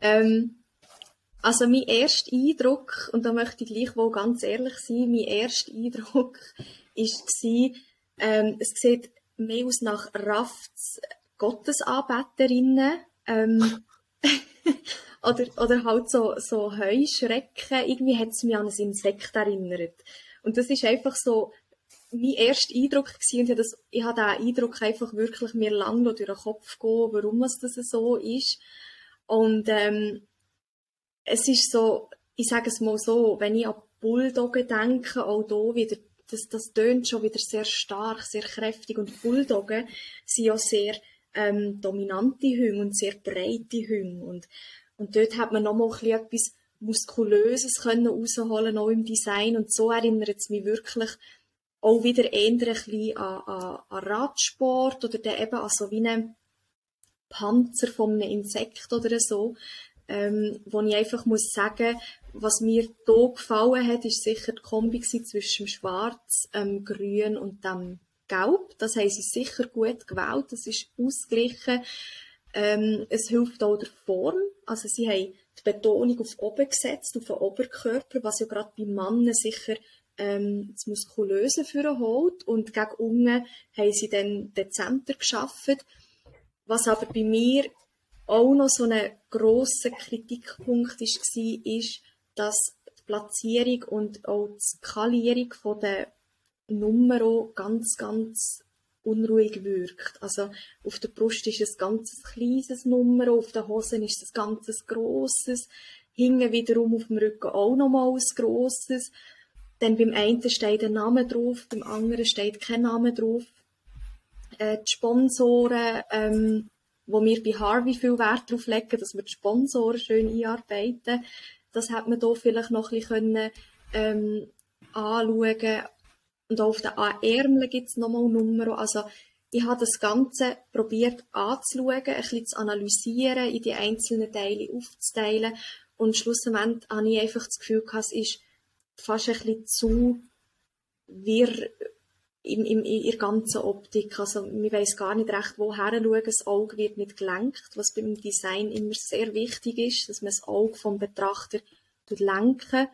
ähm, also mein erster Eindruck, und da möchte ich gleich wohl ganz ehrlich sein, mein erster Eindruck <laughs> war, ähm, es sieht mehr aus nach Rafts Gottesanbeterinnen. Ähm, <laughs> oder, oder halt so, so Heuschrecken. Irgendwie hat es mich an ein Insekt erinnert. Und das ist einfach so mein erster Eindruck gewesen. Und ich, das, ich habe diesen Eindruck einfach wirklich mir lang durch den Kopf gehen, warum es das so ist. Und ähm, es ist so, ich sage es mal so, wenn ich an Bulldoggen denke, auch hier wieder, das, das tönt schon wieder sehr stark, sehr kräftig und Bulldoggen sind ja sehr ähm, dominante Hunde und sehr breite Hunde und, und dort hat man nochmal etwas Muskulöses können rausholen, auch im Design und so erinnert es mich wirklich auch wieder eher ein bisschen an, an, an Radsport oder eben an so wie einen Panzer von einem Insekt oder so, ähm, wo ich einfach muss sagen, was mir hier gefallen hat, ist sicher die Kombi zwischen Schwarz, ähm, Grün und dem Gelb. Das haben sie sicher gut gewählt. Das ist ausgeglichen. Ähm, es hilft auch der Form. Also sie haben die Betonung auf oben gesetzt, auf den Oberkörper, was ja gerade bei Männern sicher ähm, das Muskulöse für holt. Und gegen unten haben sie dann dezenter geschaffen. Was aber bei mir auch noch so ein grosser Kritikpunkt war, ist, dass die Platzierung und auch die Skalierung der Nummer ganz, ganz unruhig wirkt. Also auf der Brust ist es ganz kleines Nummer, auf den Hosen ist es ganz grosses, hinten wiederum auf dem Rücken auch nochmal ein grosses. Dann beim einen steht ein Name drauf, beim anderen steht kein Name drauf. Äh, die Sponsoren ähm, wo wir bei Harvey viel Wert darauf legen, dass wir die Sponsoren schön einarbeiten. Das hat man hier vielleicht noch ein bisschen können, ähm, anschauen. Und auch auf den Ärmeln gibt es nochmal Nummern. Also, ich habe das Ganze probiert anzuschauen, ein bisschen zu analysieren, in die einzelnen Teile aufzuteilen. Und schlussendlich habe ich einfach das Gefühl es ist fast ein bisschen zu wirr in, in, in ihrer ganzen Optik. Also, man weiss gar nicht recht, woher schauen. Das Auge wird nicht gelenkt, was beim Design immer sehr wichtig ist, dass man das Auge vom Betrachter lenken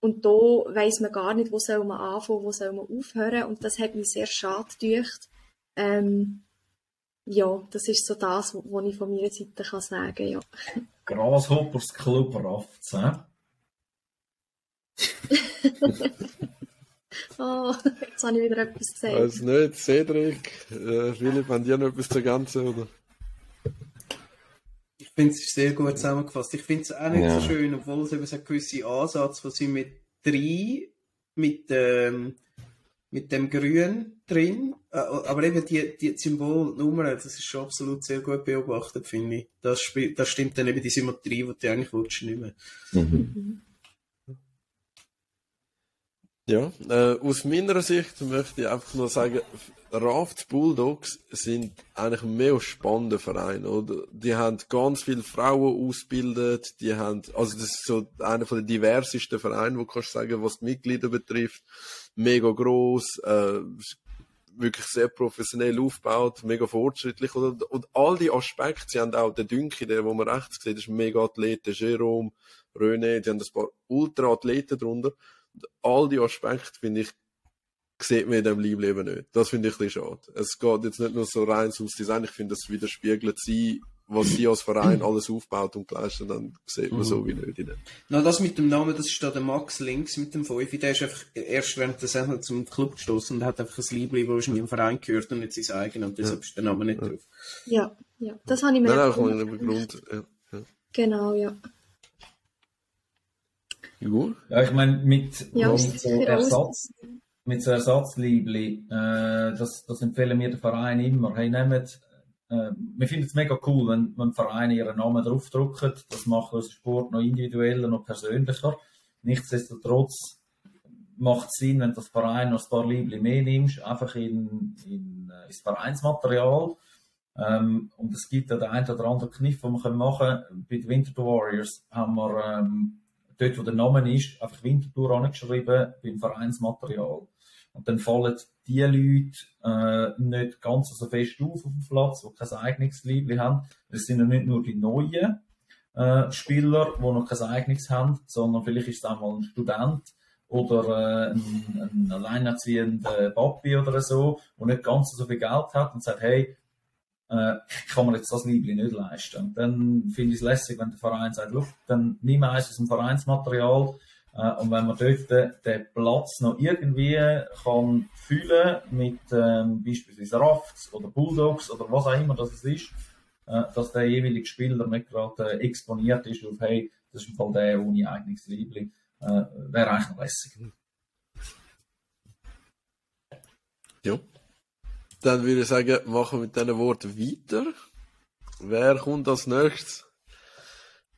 und da weiss man gar nicht, wo soll man anfangen, wo soll man aufhören. Und das hat mich sehr schade gedacht. Ähm, ja, das ist so das, was ich von meiner Seite kann sagen ja. Grasshoppers Club Rafts, <laughs> Oh, jetzt habe ich wieder etwas gesagt. Weiß nicht, Cedric, äh, Philipp, haben die noch etwas zur Ganzen, oder? Ich finde es sehr gut zusammengefasst. Ich finde es auch nicht ja. so schön, obwohl es eben so einen gewissen Ansatz, was sie mit drei, mit, ähm, mit dem Grün drin, äh, aber eben die, die Symbolnummern, das ist schon absolut sehr gut beobachtet, finde ich. Das, das stimmt dann eben die Symmetrie, die du eigentlich willst, nicht mehr. Mhm. Ja, äh, aus meiner Sicht möchte ich einfach nur sagen, Rafts Bulldogs sind eigentlich ein mehr spannender Verein, oder? Die haben ganz viele Frauen ausgebildet, die haben, also das ist so einer von den diversesten Vereinen, wo kannst du sagen, was die Mitglieder betrifft. Mega gross, äh, wirklich sehr professionell aufgebaut, mega fortschrittlich, oder? Und all die Aspekte, sie haben auch den Dünki, der, wo man rechts sieht, ist mega Athlet, Jerome, René, die haben ein paar Ultra-Athleten drunter all die Aspekte, finde ich, sieht man in dem Leibleben nicht. Das finde ich ein bisschen schade. Es geht jetzt nicht nur so rein ums Design, ich finde, das widerspiegelt sie, was sie als Verein <clears throat> alles aufbaut und geleistet, dann sieht man mhm. so wie nicht. In Na, das mit dem Namen, das ist da der Max links mit dem 5, der ist einfach erst während der Sendung zum Club gestoßen und hat einfach ein Liebling, das wahrscheinlich im Verein gehört und nicht sein eigen und deshalb ja. ist der Name nicht ja. drauf. Ja, ja, das habe ich mir Nein, auch mal Grund, ja. ja. Genau, ja. Ja, ich meine, mit, ja, mit, so Ersatz, mit so Ersatzliebli, äh, das, das empfehlen wir den Verein immer. Hey, nehmt, äh, wir finden es mega cool, wenn, wenn Vereine ihren Namen draufdrücken. Das macht unseren Sport noch individueller, noch persönlicher. Nichtsdestotrotz macht es Sinn, wenn das Verein noch ein paar Liebli mehr nimmst, einfach in, in, äh, ins Vereinsmaterial. Ähm, und es gibt ja den einen oder anderen Kniff, den wir machen können. Bei den Winterthur Warriors haben wir ähm, dort, wo der Name ist, einfach Winterthur angeschrieben beim Vereinsmaterial. Und dann fallen die Leute äh, nicht ganz so fest auf auf dem Platz, die kein eigenes Liebling haben. Es sind ja nicht nur die neuen äh, Spieler, die noch kein eigenes haben, sondern vielleicht ist es auch mal ein Student oder äh, ein, ein alleinerziehender Papi oder so, der nicht ganz so viel Geld hat und sagt, hey, äh, <laughs> kann man jetzt das Liebling nicht leisten. Und dann finde ich es lässig, wenn der Verein sagt, dann nimm eins aus dem Vereinsmaterial äh, und wenn man dort den, den Platz noch irgendwie kann füllen mit ähm, beispielsweise Rafts oder Bulldogs oder was auch immer das ist, äh, dass der jeweilige Spieler nicht gerade äh, exponiert ist auf, hey, das ist im Fall der ohne eigenes Liebling. Äh, Wäre eigentlich noch lässig. Ja. Dann würde ich sagen, machen wir mit diesen Worten weiter. Wer kommt als nächstes?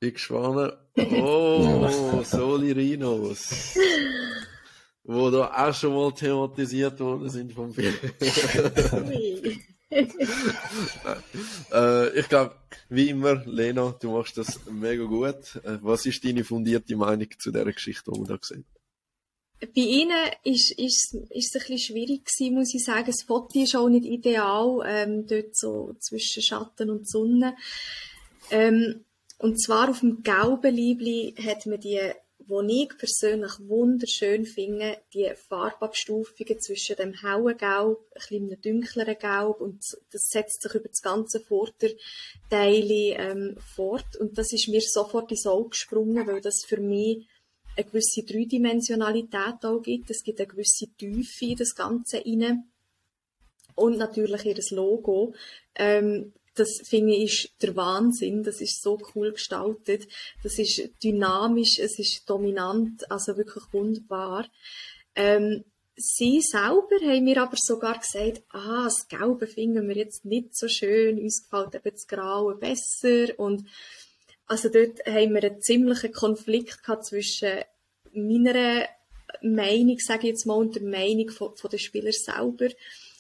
Bin gespannt. Oh, Solirinos. Wo da auch schon mal thematisiert worden sind vom Film. äh, ich glaube, wie immer, Lena, du machst das mega gut. Äh, was ist deine fundierte Meinung zu dieser Geschichte, die wir da gesehen bei ihnen ist, ist, ist es ein bisschen schwierig gewesen, muss ich sagen. Das Foto ist auch nicht ideal, ähm, dort so zwischen Schatten und Sonne. Ähm, und zwar auf dem gelben Liebli hat man die, wo ich persönlich wunderschön finde, die Farbabstufungen zwischen dem hellen Gelb, ein bisschen dunkleren Gelb und das setzt sich über das ganze Vorderteil ähm, fort. Und das ist mir sofort ins Auge gesprungen, weil das für mich eine gewisse Dreidimensionalität auch gibt. Es gibt eine gewisse Tiefe in das Ganze rein. Und natürlich ihr Logo. Ähm, das finde ich ist der Wahnsinn. Das ist so cool gestaltet. Das ist dynamisch, es ist dominant, also wirklich wunderbar. Ähm, sie selber haben mir aber sogar gesagt, ah, das Gelbe finden wir jetzt nicht so schön, uns gefällt eben das Graue besser und also dort haben wir einen ziemlichen Konflikt gehabt zwischen meiner Meinung, sage ich jetzt mal, und der Meinung von, von den Spielern selber.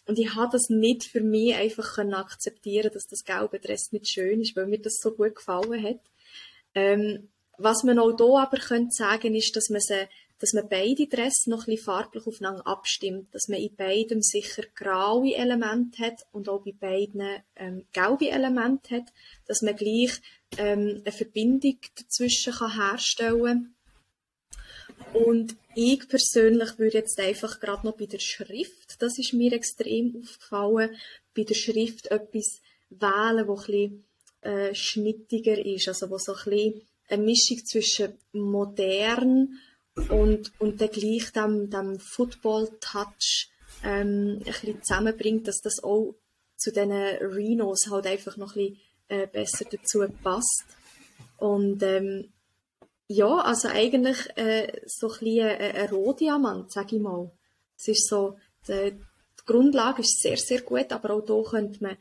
Und ich habe das nicht für mich einfach können akzeptieren, dass das gelbe Dress nicht schön ist, weil mir das so gut gefallen hat. Ähm, was man auch hier aber könnte sagen, ist, dass man sie, dass man beide Dress noch ein bisschen farblich aufeinander abstimmt, dass man in beidem sicher graue Elemente hat und auch bei beiden ähm, gelbe Elemente hat, dass man gleich ähm, eine Verbindung dazwischen kann herstellen. Und ich persönlich würde jetzt einfach gerade noch bei der Schrift, das ist mir extrem aufgefallen, bei der Schrift etwas wählen, wo ein bisschen äh, schnittiger ist, also wo so ein bisschen eine Mischung zwischen modern und, und dann gleich dem, dem Football-Touch ähm, ein bisschen zusammenbringt, dass das auch zu diesen Renos halt einfach noch ein bisschen äh, besser dazu passt. Und ähm, ja, also eigentlich äh, so ein bisschen ein, ein Rohdiamant, sage ich mal. Es ist so, die, die Grundlage ist sehr, sehr gut, aber auch hier könnte man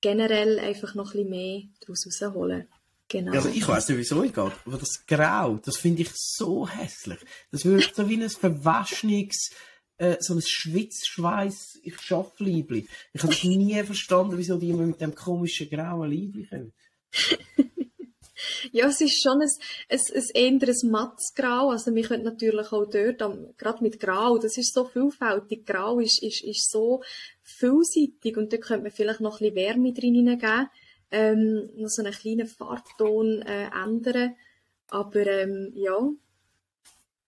generell einfach noch ein bisschen mehr daraus rausholen. Genau. Also ich weiß nicht, wieso ich gehe, aber das Grau, das finde ich so hässlich. Das wirkt so wie ein verwaschenes, äh, so ein Schwitzschweiß, ich schaffe Liebli. Ich habe nie verstanden, wieso die immer mit dem komischen grauen Liebli kommen. <laughs> ja, es ist schon ein, ein, ein eher ein. Also wir können natürlich auch dort, gerade mit Grau, das ist so vielfältig. Grau ist, ist, ist so vielseitig und da könnte man vielleicht noch ein bisschen Wärme drin hineingeben, ähm, noch so einen kleinen Farbton äh, ändern. Aber ähm, ja,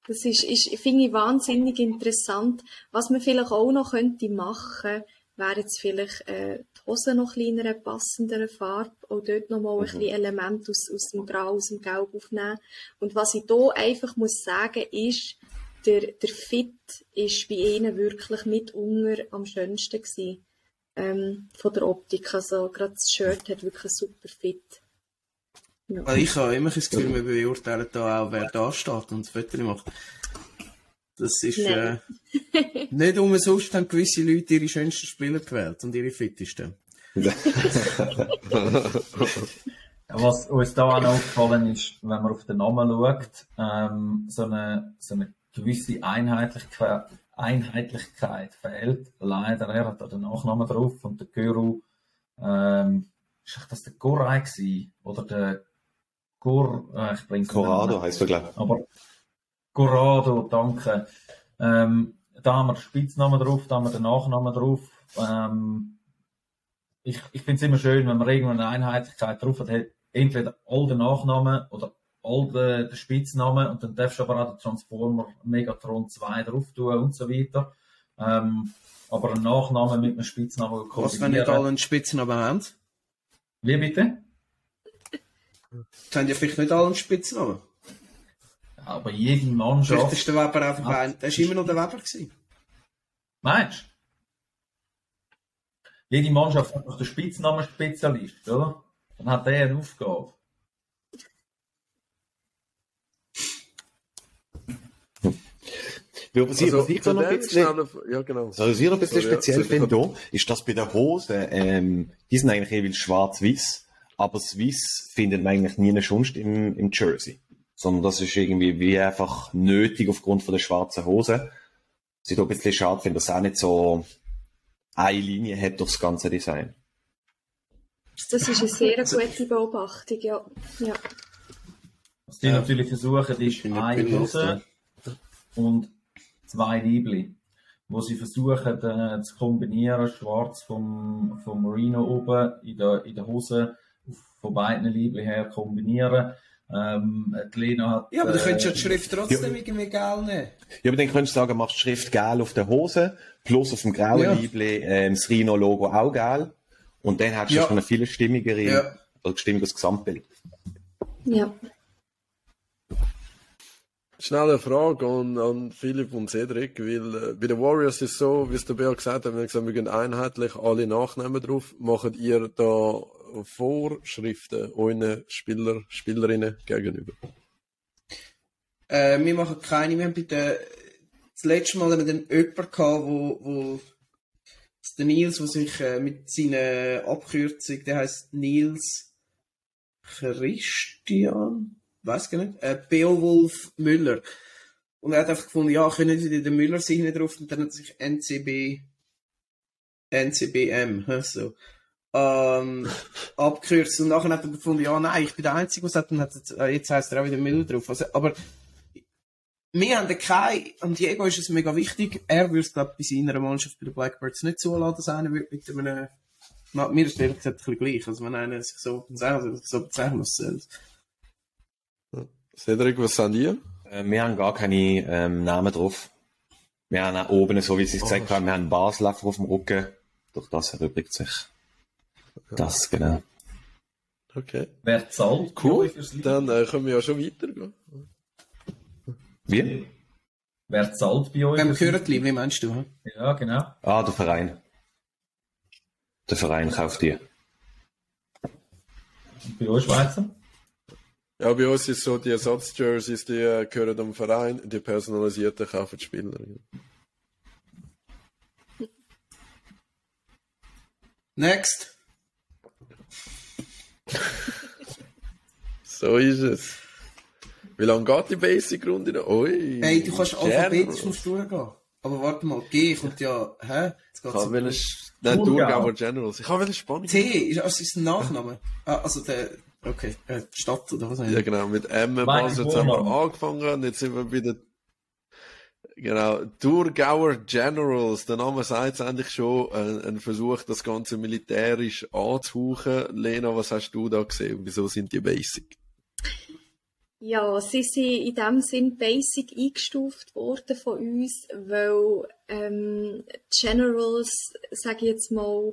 das ist, ist finde ich wahnsinnig interessant. Was man vielleicht auch noch könnte machen, wäre jetzt vielleicht äh, die Hose noch kleiner, passendere Farbe, auch dort nochmal mhm. ein bisschen Element aus, aus dem Grau, aus dem Gelb aufnehmen. Und was ich hier einfach muss sagen, ist, der, der Fit ist bei ihnen wirklich mitunter am schönsten gewesen, ähm, von der Optik. Also gerade das Shirt hat wirklich super Fit. Ja. Also ich habe immer das Gefühl, wir beurteilen da auch, wer da steht und das Foto macht. Das ist äh, <laughs> nicht umsonst haben gewisse Leute ihre schönsten Spieler gewählt und ihre fittesten. <laughs> Was uns da auch noch aufgefallen ist, wenn man auf den Namen schaut, ähm, so, eine, so eine gewisse Einheitlichkeit, Einheitlichkeit fehlt. Leider, er hat da den Nachnamen drauf und der Guru, ähm, ist das der Gorai gewesen? Oder der Gur, äh, ich bring's Corrado heißt er, glaube ich. Aber Corrado, danke. Ähm, da haben wir den Spitznamen drauf, da haben wir den Nachnamen drauf. Ähm, ich ich finde es immer schön, wenn man irgendwo eine Einheitlichkeit drauf hat, entweder all den Nachnamen oder all den, den Spitznamen und dann darfst du aber auch den Transformer Megatron 2 drauf tun und so weiter. Ähm, aber ein Nachname mit einem Spitznamen Was, wenn nicht alle einen Spitznamen haben? Wie bitte? Das haben ja vielleicht nicht alle einen Spitznamen. Aber jede Mannschaft. Vielleicht ist der Weber einfach ein. Das war immer noch der Weber. Gewesen. Meinst du? Jede Mannschaft hat noch den Spitznamen Spezialist, oder? Dann hat der eine Aufgabe. Ja, was, also, ich, was, ich noch ein bisschen, ja, genau. was ich noch ein bisschen speziell ja, finde, ist, dass bei den Hosen, ähm, die sind eigentlich eher schwarz-weiß aber das Weiß findet man eigentlich nie sonst im, im Jersey. Sondern das ist irgendwie wie einfach nötig aufgrund von der schwarzen Hose. Was ich da ein bisschen schade finde, dass es auch nicht so eine Linie hat durchs ganze Design. Das ist eine sehr gute Beobachtung, ja. ja. Was die natürlich versuchen, ist eine Hose und zwei Liebli, wo sie versuchen äh, zu kombinieren, schwarz vom, vom Merino oben in der, in der Hose von beiden Liebli her kombinieren. Ähm, die Lena hat, Ja, aber du äh, könntest ja die Schrift trotzdem irgendwie geil nehmen. Ja, aber dann könntest du sagen, machst Schrift gel auf der Hose, plus auf dem grauen Ja. Liebli ähm, das Rhino-Logo auch gel. Und dann hättest du Ja. schon eine viel stimmigere, Ja. oder stimmigeres Gesamtbild. ja. Schnelle Frage an, an Philipp und Cedric, weil äh, bei den Warriors ist es so, wie es der Bea gesagt hat, wir haben gesagt, wir gehen einheitlich alle Nachnamen drauf. Macht ihr da Vorschriften euren Spieler, Spielerinnen gegenüber? Äh, wir machen keine. Wir haben bei der, das letzte Mal haben wir dann jemanden gehabt, wo, wo der Nils, der sich äh, mit seiner Abkürzung, der heißt Nils Christian, weiß gar nicht, äh, Beowulf Müller. Und er hat einfach gefunden, ja, können Sie den Müller nicht drauf und dann hat sich NCB, NCBM, so, ähm, abgekürzt. Und nachher hat er gefunden, ja, nein, ich bin der Einzige, was hat, und hat jetzt, äh, jetzt heißt er auch wieder Müller drauf. Also, aber, wir haben keinen, und Diego ist es mega wichtig, er würde es, glaube ich, bei seiner Mannschaft bei den Blackbirds nicht zulassen, dass einer wird mit einem, na, mir ist ehrlich gesagt ein bisschen gleich, also wenn einer sich so, also, so bezeichnen muss, äh, Cedric, was sind ihr? Äh, wir haben gar keine ähm, Namen drauf. Wir haben auch oben, so wie sie es gesagt haben, wir haben einen Baslaffer auf dem Rücken. Durch das erübrigt sich das, genau. Okay. wer zahlt Cool. Dann äh, können wir ja schon weitergehen. Wie? Wer zahlt bei euch? Fürs hören, wie meinst du? Liebli? Ja, genau. Ah, der Verein. Der Verein kauft die. Und bei euch Schweizer? Ja, bei uns ist so, die Ersatzjerseys, die äh, gehören dem Verein, die personalisierten kaufen die Spieler. Next. <laughs> So ist es. Wie lange geht die Basic-Runde noch? Ui. Hey, du kannst alphabetisch musst du durchgehen. Aber warte mal, G kommt ja, hä? Jetzt Ich geht's habe wollen, nein, Thurgau. Thurgauer Generals. Ich habe wollen Spannung. T, ist, also ist ein Nachname. Ah, also der, okay, äh, Stadt oder was? Ja, genau, mit M, haben wir angefangen und jetzt sind wir bei der, genau, Thurgauer Generals. Der Name sagt es eigentlich schon, ein, ein Versuch, das Ganze militärisch anzuhauchen. Lena, was hast du da gesehen? Wieso sind die basic? Ja, sie sind in dem Sinn basic eingestuft worden von uns, weil ähm, Generals, sage ich jetzt mal,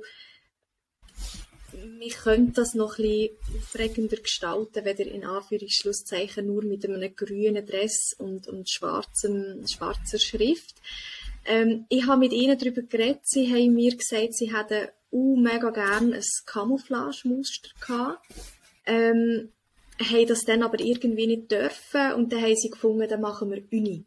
wir können das noch ein bisschen aufregender gestalten, weder in Anführungsschlusszeichen nur mit einem grünen Dress und, und schwarzem, schwarzer Schrift. Ähm, ich habe mit ihnen darüber geredet, sie haben mir gesagt, sie hätten uh, mega gerne ein Camouflage-Muster gehabt. Ähm, haben das dann aber irgendwie nicht dürfen und dann haben sie gefunden, dann machen wir Uni.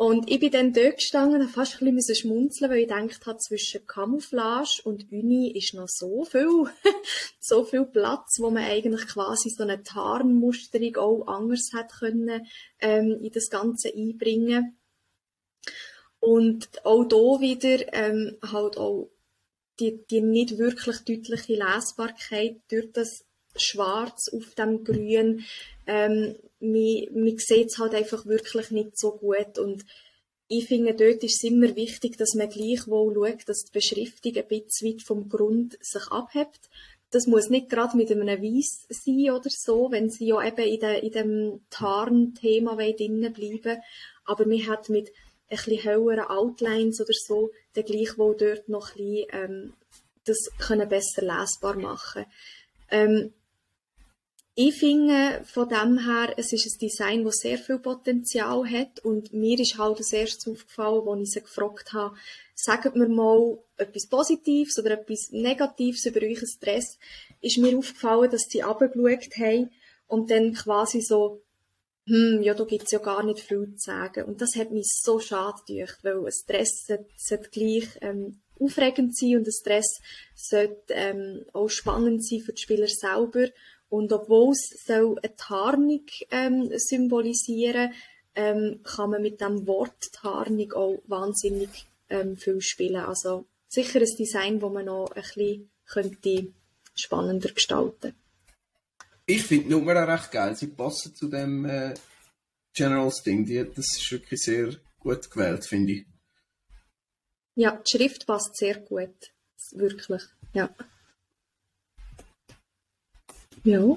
Und ich bin dann dort gestanden und fast ein bisschen schmunzeln, weil ich gedacht habe, zwischen Camouflage und Uni ist noch so viel, <laughs> so viel Platz, wo man eigentlich quasi so eine Tarnmusterung auch anders hat können, ähm, in das Ganze einbringen. Und auch da wieder, ähm, halt auch die, die nicht wirklich deutliche Lesbarkeit durch das Schwarz auf dem Grün. Ähm, man, man sieht es halt einfach wirklich nicht so gut. Und ich finde, dort ist es immer wichtig, dass man gleichwohl schaut, dass die Beschriftung ein bisschen weit vom Grund sich abhebt. Das muss nicht gerade mit einem Weiss sein oder so, wenn sie ja eben in, de, in dem Tarn-Thema drinnen bleiben. Aber man hat mit ein bisschen höheren Outlines oder so, dann gleichwohl dort noch ein bisschen, ähm, das können besser lesbar machen. Ähm, ich finde von dem her, es ist ein Design, das sehr viel Potenzial hat und mir ist halt das erste aufgefallen, als ich sie gefragt habe, sagt mir mal etwas Positives oder etwas Negatives über euch Stress, ist mir aufgefallen, dass sie runtergeschaut haben und dann quasi so hm, ja, da gibt's ja gar nicht viel zu sagen. Und das hat mich so schade gedacht, weil ein Stress sollte gleich ähm, aufregend sein und ein Stress sollte ähm, auch spannend sein für die Spieler selber. Und obwohl es soll eine Tarnung ähm, symbolisieren ähm, kann man mit dem Wort Tarnung auch wahnsinnig ähm, viel spielen. Also sicher ein Design, das man noch ein bisschen könnte spannender gestalten Ich finde die Nummer recht geil. Sie passen zu dem äh, Generals Ding. Die, das ist wirklich sehr gut gewählt, finde ich. Ja, die Schrift passt sehr gut. Wirklich, ja. Ja.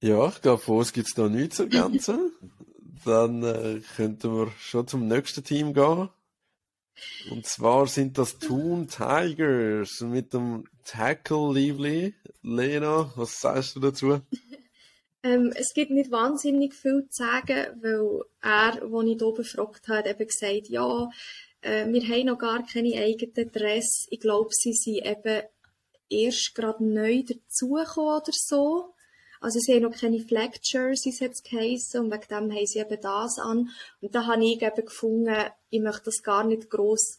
Ja, ich glaube, von uns gibt es da nichts zu ergänzen. Dann äh, könnten wir schon zum nächsten Team gehen. Und zwar sind das Toon Tigers mit dem Tackle Lively. Lena, was sagst du dazu? <laughs> Ähm, es gibt nicht wahnsinnig viel zu sagen, weil er, als ich hier befragt habe, eben gesagt, ja, äh, wir haben noch gar keine eigenen Dress. Ich glaube, sie sind eben erst gerade neu dazugekommen oder so. Also sie haben noch keine Flag Jerseys jetzt geheissen und wegen dem haben sie eben das an. Und da habe ich eben gefunden, ich möchte das gar nicht gross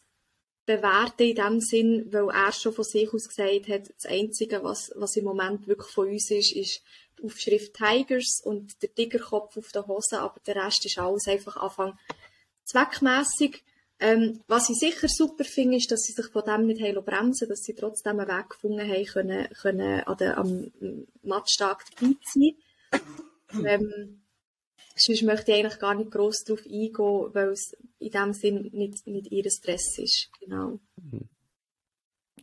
bewerten in dem Sinn, weil er schon von sich aus gesagt hat, das Einzige, was, was im Moment wirklich von uns ist, ist die Aufschrift Tigers und der Tigerkopf auf der Hose, aber der Rest ist alles einfach Anfang zweckmässig. Ähm, was ich sicher super finde, ist, dass sie sich von dem nicht haben bremsen dass sie trotzdem einen Weg gefunden haben, können, können an der, am Matchtag dabei zu sein. <clears throat> ähm, sonst möchte ich eigentlich gar nicht gross darauf eingehen, weil es in dem Sinn nicht, nicht ihr Stress ist. Genau.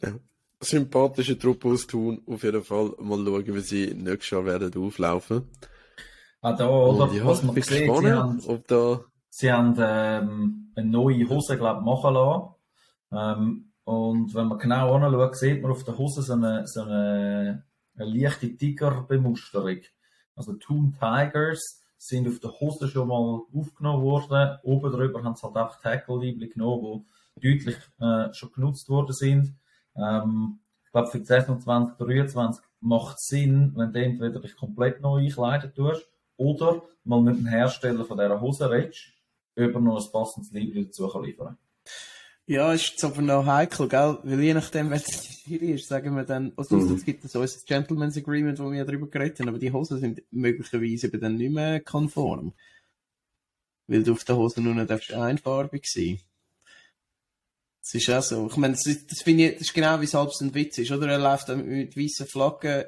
Ja. Sympathische Truppe aus Thun, auf jeden Fall mal schauen, wie sie nächstes Jahr werden auflaufen. Ah, da, oder? Und ja, was man bin sieht, sie gespannt, ob da sie haben ähm, eine neue Hose, glaub, machen lassen. Ähm, und wenn man genau anschaut, sieht man auf der Hose so eine, so eine, eine leichte Tigerbemusterung. Also Toon Tigers sind auf der Hose schon mal aufgenommen worden. Oben drüber haben sie halt auch Tackle-Liebli genommen, die deutlich äh, schon genutzt worden sind. Ähm, ich glaube, für die Saison 2023 macht es Sinn, wenn du entweder dich komplett neu einkleiden tust oder mal mit dem Hersteller von dieser Hose redest, ob er noch ein passendes Liebli dazu kann liefern Ja, ist jetzt aber noch heikel, gell? Weil je nachdem, wer die Jury ist, sagen wir dann, also Mhm. es gibt so ein Gentleman's Agreement, wo wir ja drüber geredet haben, aber die Hosen sind möglicherweise eben dann nicht mehr konform. Weil du auf der Hose nur noch darfst einfarbig sein. Das ist auch so. Ich meine, das, das finde ich, das ist genau wie es ein Witz ist, oder? Er läuft dann mit weißen Flaggen.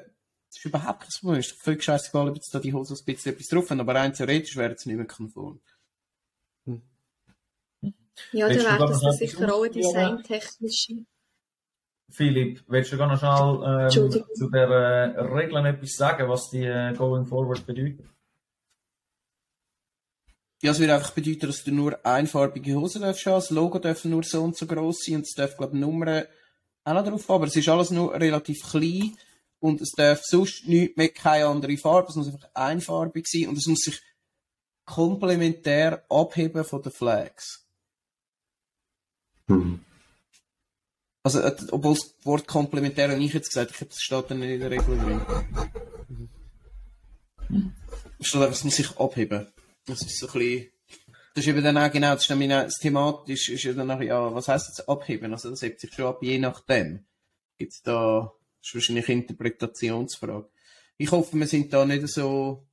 Das ist überhaupt kein Problem. Es ist völlig scheißegal, ob jetzt da die Hose ein bisschen etwas drauf haben, aber rein theoretisch wäre es nicht mehr konform. Ja, dann du wäre da das etwas sicher auch eine designtechnische. Philipp, willst du gar noch schnell ähm, zu der äh, Regeln etwas sagen, was die äh, Going Forward bedeutet? Ja, es würde einfach bedeuten, dass du nur einfarbige Hosen darfst haben. Das Logo darf nur so und so gross sein und es darf, glaube ich, Nummern auch noch drauf haben. Aber es ist alles nur relativ klein und es darf sonst nichts mehr, keine andere Farbe. Es muss einfach einfarbig sein und es muss sich komplementär abheben von den Flags. Also, äh, obwohl das Wort komplementär habe ich jetzt gesagt, ich habe das steht dann nicht in der Regel drin. Einfach, es muss sich abheben. Das ist so ein bisschen, das ist eben dann auch genau, das ist dann das thematisch ist ja dann auch, ja, was heisst jetzt abheben? Also, das hebt sich schon ab, je nachdem. Gibt's da, das ist wahrscheinlich eine Interpretationsfrage. Ich hoffe, wir sind da nicht so,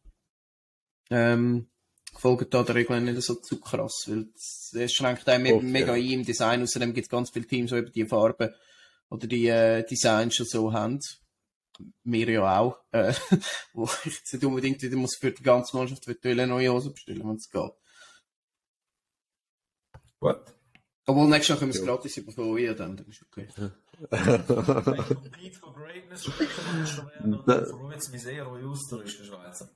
ähm, folgen da der Regeln nicht so zu krass, weil das, das schränkt einem Hoffe, mega ja. ein im Design. Außerdem gibt es ganz viele Teams, die eben die Farben oder die äh, Designs schon so haben. Wir ja auch. Äh, <laughs> wo ich jetzt nicht unbedingt wieder muss für die ganze Mannschaft virtuelle neue Hosen bestellen, wenn es geht. Gut. Obwohl, nächstes Jahr können wir es Ja. gratis ja, dann, dann ist okay. Compete for Greatness werden und dann freut es mich sehr, euch auszurüsten, Schweizer.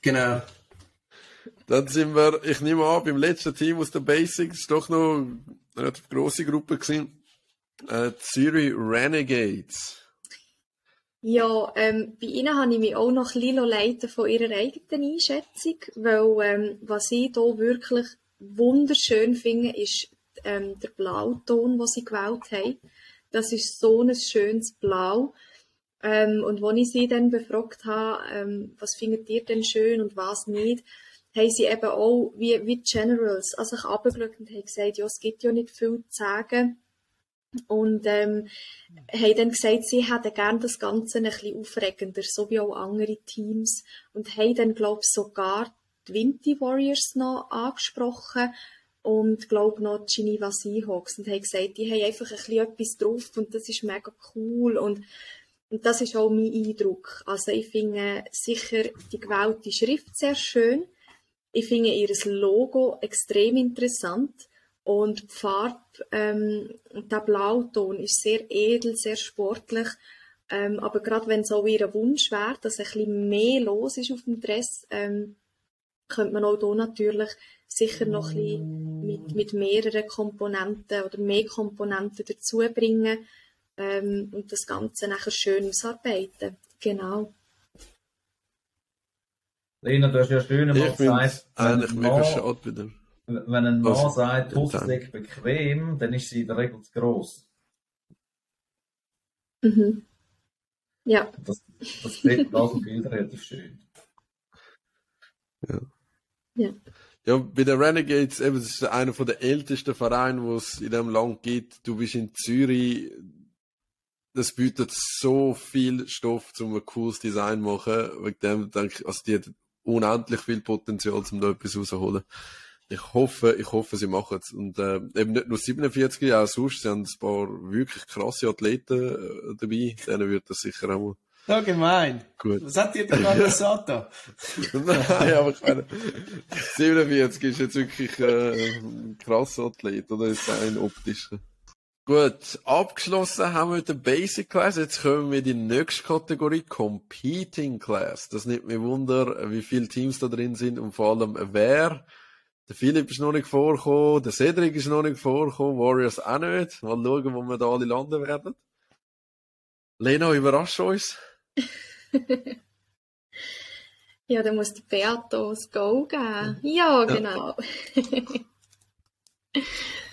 Genau. Dann sind wir, ich nehme an, beim letzten Team aus der Basics, doch noch eine relativ grosse Gruppe gewesen. Äh, Zürich Renegades. Ja, ähm, bei ihnen habe ich mich auch noch ein bisschen leiten von ihrer eigenen Einschätzung, weil ähm, was ich hier wirklich wunderschön finde, ist ähm, der Blauton, den sie gewählt haben. Das ist so ein schönes Blau. Ähm, und als ich sie dann befragt habe, ähm, was findet ihr denn schön und was nicht, haben sie eben auch, wie, wie Generals, also ich runtergeschaut und haben gesagt, ja, es gibt ja nicht viel zu sagen. Und ähm, haben dann gesagt, sie hätten gerne das Ganze ein bisschen aufregender, so wie auch andere Teams. Und haben dann, glaube ich, sogar die Winty Warriors noch angesprochen und glaube noch die Geneva Seahawks und haben gesagt, die haben einfach ein bisschen etwas drauf und das ist mega cool und, und das ist auch mein Eindruck. Also ich finde sicher die gewählte Schrift sehr schön. Ich finde ihr Logo extrem interessant und die Farbe, ähm, der Blauton ist sehr edel, sehr sportlich. Ähm, aber gerade wenn so ihr Wunsch wäre, dass ein bisschen mehr los ist auf dem Dress, ähm, könnte man auch hier natürlich sicher noch ein bisschen mit, mit mehreren Komponenten oder mehr Komponenten dazu bringen ähm, und das Ganze nachher schön ausarbeiten. Genau. Lena, du hast ja schön mal gesagt, eigentlich mega schade wieder. Wenn ein Mann Was? sagt, Hose ist bequem, dann ist sie in der Regel zu gross. Mhm. Ja. Das, das sieht auf dem Bild <laughs> relativ schön. Ja. Ja. Ja, bei den Renegades, eben, das ist einer der ältesten Vereine, wo es in diesem Land gibt. Du bist in Zürich, das bietet so viel Stoff, um ein cooles Design zu machen. Wegen dem denke ich, also die hat unendlich viel Potenzial, um da etwas rauszuholen. Ich hoffe, ich hoffe, sie machen es. Und äh, eben nicht nur 47, auch sonst, sie haben ein paar wirklich krasse Athleten äh, dabei. Denen wird das sicher auch mal so gemein. Gut. Was hat dir denn gerade gesagt? <laughs> Nein, aber ich meine, 47 ist jetzt wirklich äh, ein krasser Athlet, oder ist ein optischer? Gut, abgeschlossen haben wir den Basic Class. Jetzt kommen wir in die nächste Kategorie, Competing Class. Das nimmt mich wunder, wie viele Teams da drin sind und vor allem wer. Der Philipp ist noch nicht vorgekommen, der Cedric ist noch nicht vorgekommen, Warriors auch nicht. Mal schauen, wo wir da alle landen werden. Lena, überrasch uns. <laughs> ja, dann muss der Beato das Go geben. Ja, genau. <laughs>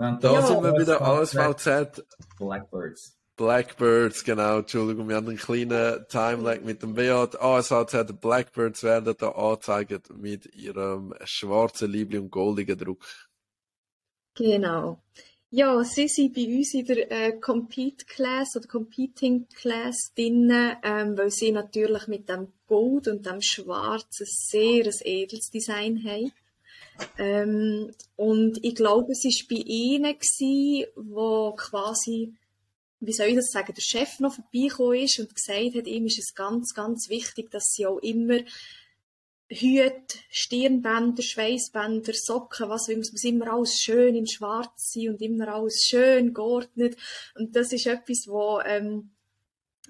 da ja, sind wir wieder ASVZ. Blackbirds. Blackbirds, genau, Entschuldigung, wir haben einen kleinen Timelag mit dem Beat. ASVZ Blackbirds werden da angezeigt mit ihrem schwarzen Liebling und goldigen Druck. Genau. Ja, sie sind bei uns in der äh, Compete Class oder Competing Class drin, ähm, weil sie natürlich mit dem Gold und dem Schwarz ein sehr ein edles Design haben. Ähm, und ich glaube, es war bei ihnen, gewesen, wo quasi, wie soll ich das sagen, der Chef noch vorbeigekommen ist und gesagt hat, ihm ist es ganz, ganz wichtig, dass sie auch immer Hüte, Stirnbänder, Schweißbänder, Socken, was will muss immer alles schön in schwarz sein und immer alles schön geordnet. Und das ist etwas, wo ähm,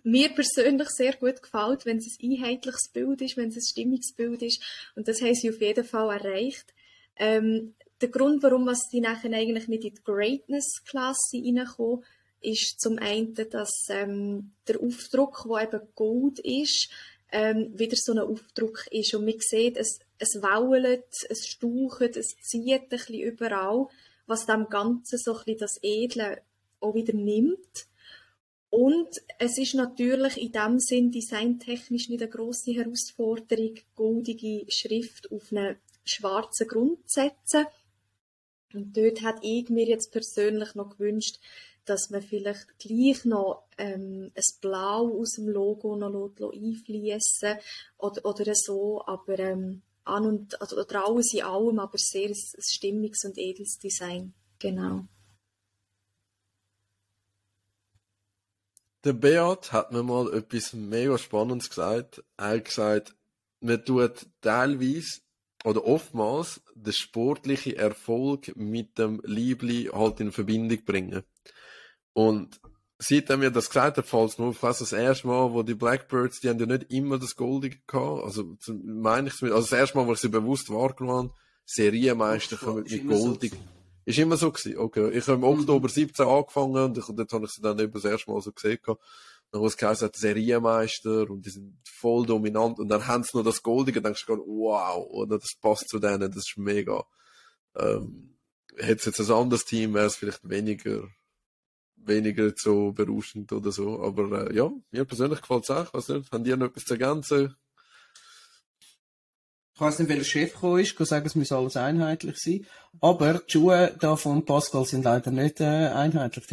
mir persönlich sehr gut gefällt, wenn es ein einheitliches Bild ist, wenn es ein Stimmungsbild ist. Und das haben sie auf jeden Fall erreicht. Ähm, der Grund, warum was sie nachher eigentlich nicht in die Greatness-Klasse reinkommen, ist zum einen, dass ähm, der Aufdruck, der eben Gold ist, ähm, wieder so ein Aufdruck ist. Und man sieht, es, es wauelt, es staucht, es zieht ein bisschen überall, was dem Ganzen so ein bisschen das Edle auch wieder nimmt. Und es ist natürlich in dem Sinn designtechnisch nicht eine grosse Herausforderung, goldige Schrift auf einen schwarzen Grund zu setzen. Und dort hat ich mir jetzt persönlich noch gewünscht, dass man vielleicht gleich noch ähm, ein Blau aus dem Logo noch einfließen oder, oder so, aber ähm, an und also, oder alles in allem, aber sehr ein, ein stimmiges und edles Design. Genau. Der Beat hat mir mal etwas mega Spannendes gesagt. Er hat gesagt, man tut teilweise oder oftmals den sportlichen Erfolg mit dem Liebli halt in Verbindung bringen. Und seitdem wir das gesagt haben, falls nur fast das erste Mal, wo die Blackbirds, die haben ja nicht immer das Goldige gehabt. Also, meine ich also das erste Mal, wo ich sie bewusst wahrgenommen habe, Serienmeister kommen mit Goldig. So ist immer so gewesen. Okay. Ich habe im mhm. Oktober 17 angefangen und ich, dort habe ich sie dann eben das erste Mal so gesehen gehabt. Dann, wo es geheißen hat, Serienmeister und die sind voll dominant und dann haben sie noch das Goldige, denkst du, wow, oder das passt zu denen, das ist mega. Ähm, hätte jetzt ein anderes Team, wäre es vielleicht weniger weniger so berauschend oder so. Aber äh, ja, mir persönlich gefällt es auch. Also, haben die noch etwas zu ergänzen? Ich weiß nicht, welcher Chef gekommen ist, kann sagen, es muss alles einheitlich sein. Aber die Schuhe da von Pascal sind leider nicht äh, einheitlich.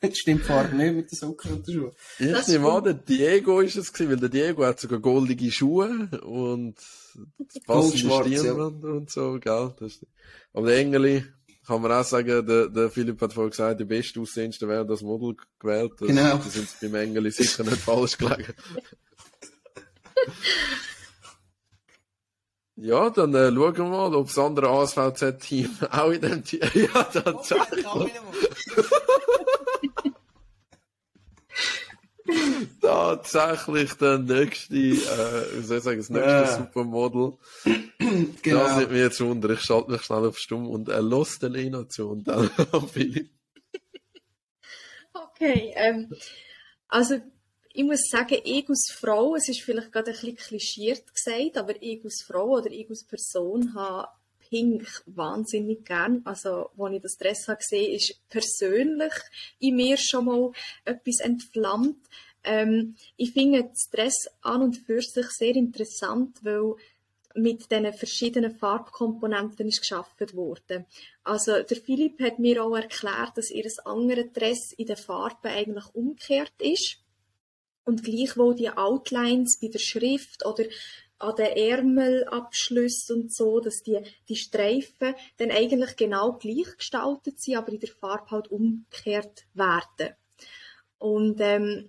Dort <laughs> stimmt die Farbe nicht mit den Socken und den Schuhen. Ich Das nehme an, der Diego ist es gewesen, weil der Diego hat sogar goldige Schuhe und das passende Goldschwarz, ja. Stirnband und so, gell? Das ist, aber der Engeli, kann man auch sagen, der, der Philipp hat vorhin gesagt, der beste Aussehendste wäre das Model gewählt. Das, Genau. Da sind sie beim Engeli sicher nicht falsch gelegen. <laughs> Ja, dann äh, schauen wir mal, ob das andere ASVZ-Team <laughs> auch in dem Team... <laughs> Ja, tatsächlich. <laughs> Tatsächlich der nächste, äh, wie soll ich sagen, das nächste Ja. Supermodel. <clears throat> Genau. Das nimmt mich jetzt wunder. Ich schalte mich schnell auf Stumm und er lässt den Lena zu und dann Philipp. Okay, ähm, also ich muss sagen, ich als Frau, es ist vielleicht gerade ein bisschen klischiert gesagt, aber ich als Frau oder ich als Person habe Pink wahnsinnig gern. Also, als ich das Dress habe gesehen, ist persönlich in mir schon mal etwas entflammt. Ähm, ich finde das Dress an und für sich sehr interessant, weil mit diesen verschiedenen Farbkomponenten ist geschaffen worden. Also der Philipp hat mir auch erklärt, dass ihr andere Dress in den Farben eigentlich umgekehrt ist und gleichwohl die Outlines bei der Schrift oder an den Ärmelabschlüssen und so, dass die, die Streifen dann eigentlich genau gleich gestaltet sind, aber in der Farbe halt umgekehrt werden. Und ähm,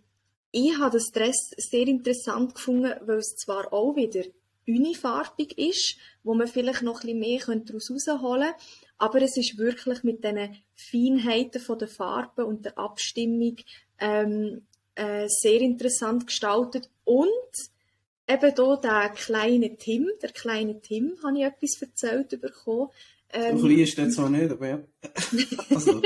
ich habe das Dress sehr interessant gefunden, weil es zwar auch wieder unifarbig ist, wo man vielleicht noch ein bisschen mehr daraus herausholen könnte, aber es ist wirklich mit diesen Feinheiten der Farben und der Abstimmung ähm, äh, sehr interessant gestaltet und eben hier der kleine Tim, der kleine Tim, habe ich etwas erzählt bekommen. So Ähm, klein ist zwar nicht, aber ja. <laughs> Also,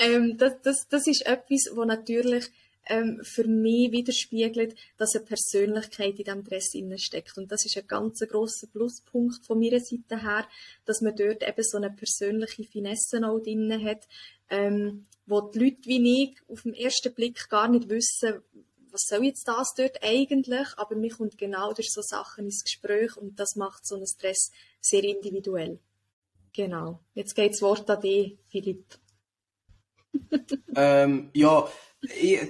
ähm, das, das, das ist etwas, wo natürlich ähm, für mich widerspiegelt, dass eine Persönlichkeit in diesem Dress steckt. Und das ist ein ganz grosser Pluspunkt von meiner Seite her, dass man dort eben so eine persönliche Finesse auch drin hat, ähm, wo die Leute wie ich auf den ersten Blick gar nicht wissen, was soll jetzt das dort eigentlich, aber mir kommt genau durch so Sachen ins Gespräch und das macht so einen Stress sehr individuell. Genau. Jetzt geht das Wort an dich, Philipp. ähm, ja,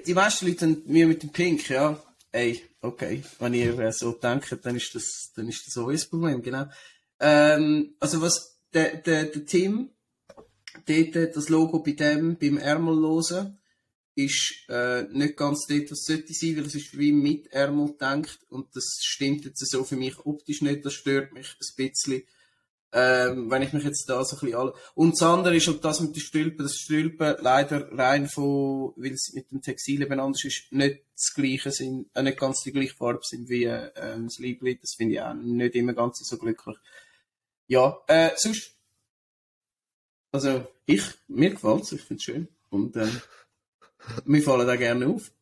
die meisten Leute haben mir mit dem Pink, ja. Ey, okay. Wenn ihr äh, so denkt, dann ist das, dann ist das auch ein Problem, genau. Ähm, also was, der, der, der Tim, dort, das Logo bei dem, beim Ärmellosen, ist äh, nicht ganz dort, was sollte sein, weil es ist wie mit Ärmel gedacht und das stimmt jetzt so für mich optisch nicht, das stört mich ein bisschen. Ähm, wenn ich mich jetzt da so ein bisschen alle... Und das andere ist halt das mit den Stülpen, das Stülpen leider rein von, weil es mit dem Textil eben anders ist, nicht das gleiche sind, äh, nicht ganz die gleiche Farbe sind wie äh, das Liebling. Das finde ich auch nicht immer ganz so glücklich. Ja, äh, sonst, also ich, mir gefällt's, ich find's schön. Und äh, wir fallen da gerne auf.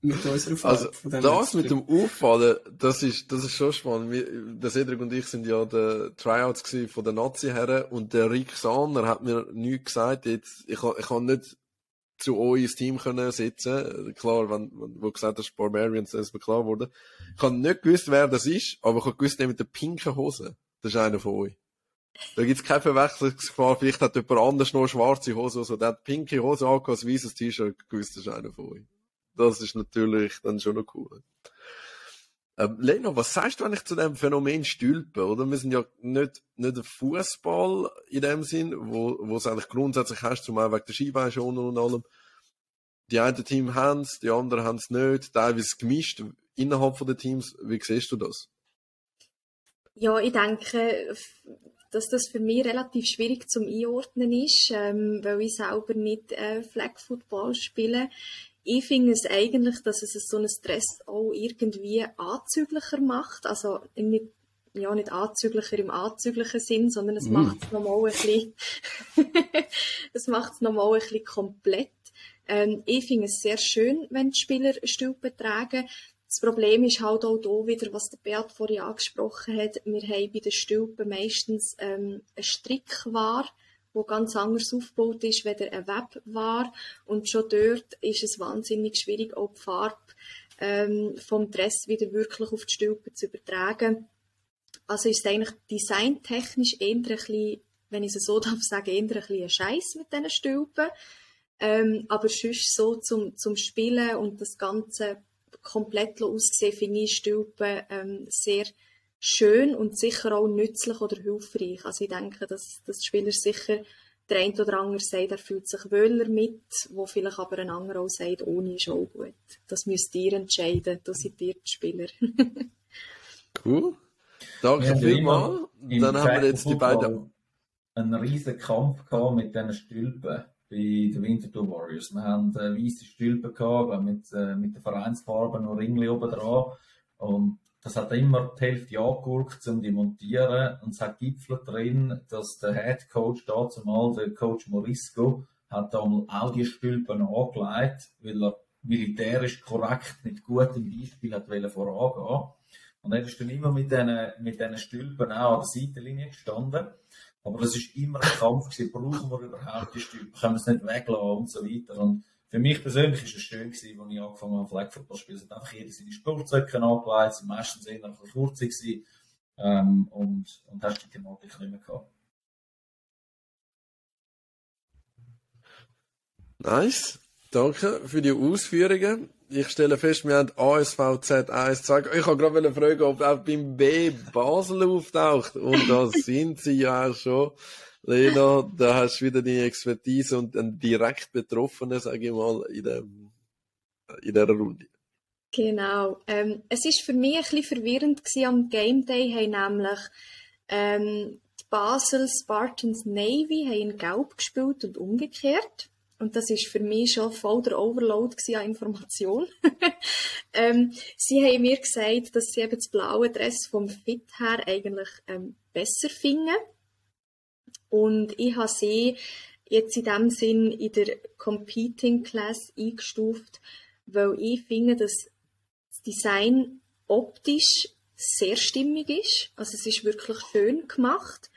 Mit unserer Farbe. Also, das mit dem Auffallen, das ist, das ist schon spannend. Wir, der Cedric und ich sind ja der Tryouts von der Nazi-Herren und der Rick Sahner hat mir nichts gesagt. Jetzt, ich, ich kann nicht zu euch ins Team können sitzen. Klar, wenn, wenn du gesagt hast, Barbarians, dann ist mir klar geworden. Ich habe nicht gewusst, wer das ist, aber ich habe gewusst, der mit der pinken Hose. Das ist einer von euch. Da gibt's keine Verwechslungsgefahr. Vielleicht hat jemand anders noch eine schwarze Hose oder so. Der hat pinke Hose angehabt, ein weißes T-Shirt, gewusst, das ist einer von euch. Das ist natürlich dann schon noch cool. Ähm, Lena, was sagst du eigentlich zu dem Phänomen Stülpen, oder? Wir sind ja nicht, nicht ein Fußball in dem Sinn, wo, wo es eigentlich grundsätzlich hast, zum Beispiel wegen der Skibeinschoner und allem. Die einen Team haben es, die anderen haben es nicht, teilweise gemischt innerhalb den Teams. Wie siehst du das? Ja, ich denke, dass das für mich relativ schwierig zum Einordnen ist, ähm, weil ich selber nicht äh, Flag Football spiele. Ich finde es eigentlich, dass es so ein Stress auch irgendwie anzüglicher macht. Also nicht, ja, nicht anzüglicher im anzüglichen Sinn, sondern es Mm. macht es nochmal ein bisschen, <laughs> es macht es nochmal ein bisschen komplett. Ähm, ich finde es sehr schön, wenn die Spieler Stülpen tragen. Das Problem ist halt auch hier wieder, was der Beat vorhin angesprochen hat. Wir haben bei den Stülpen meistens ähm, eine Strickware wo ganz anders aufgebaut ist, wie ein Web war. Und schon dort ist es wahnsinnig schwierig, auch die Farbe ähm, vom Dress wieder wirklich auf die Stülpen zu übertragen. Also ist es eigentlich designtechnisch eher ein bisschen, wenn ich es so <laughs> darf sagen, eher ein bisschen Scheiß mit diesen Stülpen. Ähm, aber sonst so zum, zum Spielen und das Ganze komplett aussehen, finde ich Stülpen ähm, sehr schön und sicher auch nützlich oder hilfreich. Also ich denke, dass, dass Spieler sicher der eine oder andere sagt, er fühlt sich wohler mit, wo vielleicht aber ein anderer auch sagt, ohne ist auch gut. Das müsst ihr entscheiden, das seid ihr die Spieler. <laughs> cool. Danke ja, vielmals. Dann haben wir jetzt die beiden... einen riesen Kampf gehabt mit diesen Stülpen bei den Winterthur Warriors. Wir haben äh, weiße Stülpen gehabt, mit, äh, mit den Vereinsfarben noch Ringli oben dran. Und das hat immer die Hälfte angeguckt, um die montieren. Und es hat Gipfel drin, dass der Head Coach da zumal, der Coach Morisco, hat da auch die Stülpen angelegt, weil er militärisch korrekt mit gutem Beispiel hat vorangehen Und er ist dann immer mit diesen, mit diesen Stülpen auch an der Seitenlinie gestanden. Aber das ist immer ein Kampf gewesen, brauchen wir überhaupt die Stülpen, können wir es nicht weglassen und so weiter. Und für mich persönlich ist es schön gewesen, als ich angefangen habe, Flag Football zu spielen. Es hat einfach jeder seine Sportzöcke angelegt, sie meistens eher ein bisschen gewesen, ähm, und, und hast die Thematik nicht mehr gehabt. Nice. Danke für die Ausführungen. Ich stelle fest, wir haben ASVZ 1, 2. Ich habe gerade fragen, ob auch beim B Basel auftaucht. Und da sind sie ja auch schon. Lena, da hast du wieder die Expertise und einen direkt Betroffenen, sage ich mal, in, dem, in dieser Runde. Genau. Ähm, es ist für mich ein bisschen verwirrend gewesen, am Game Day haben nämlich ähm, die Basel Spartans Navy haben in Gelb gespielt und umgekehrt. Und das ist für mich schon voll der Overload an Information. <laughs> ähm, sie haben mir gesagt, dass sie eben das blaue Dress vom Fit her eigentlich ähm, besser finden. Und ich habe sie jetzt in dem Sinn in der Competing Class eingestuft, weil ich finde, dass das Design optisch sehr stimmig ist. Also es ist wirklich schön gemacht.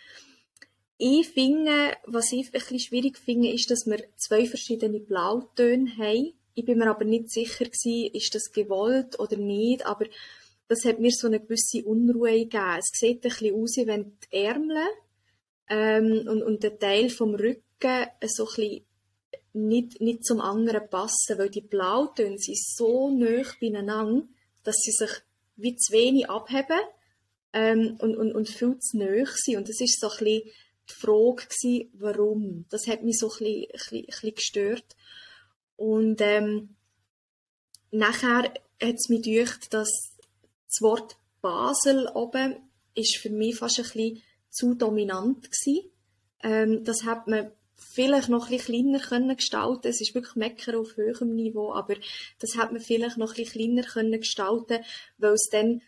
Ich finde, was ich ein bisschen schwierig finde, ist, dass wir zwei verschiedene Blautöne haben. Ich bin mir aber nicht sicher gewesen, ist das gewollt oder nicht, aber das hat mir so eine gewisse Unruhe gegeben. Es sieht ein bisschen aus, wie wenn die Ärmel ähm, und, und der Teil vom Rücken so ein nicht, nicht zum anderen passen, weil die Blautöne sind so nah beieinander, dass sie sich wie zu wenig abheben ähm, und, und, und viel zu nah sind. Und das ist so ein bisschen die Frage gewesen, warum. Das hat mich so ein bisschen, ein bisschen, ein bisschen gestört. Und ähm, nachher hat es mich gedacht, dass das Wort Basel oben ist für mich fast ein bisschen zu dominant gewesen. Ähm, das hat man vielleicht noch ein bisschen kleiner können gestalten. Es ist wirklich Mecker auf höherem Niveau, aber das hat man vielleicht noch ein bisschen kleiner können gestalten, weil es dann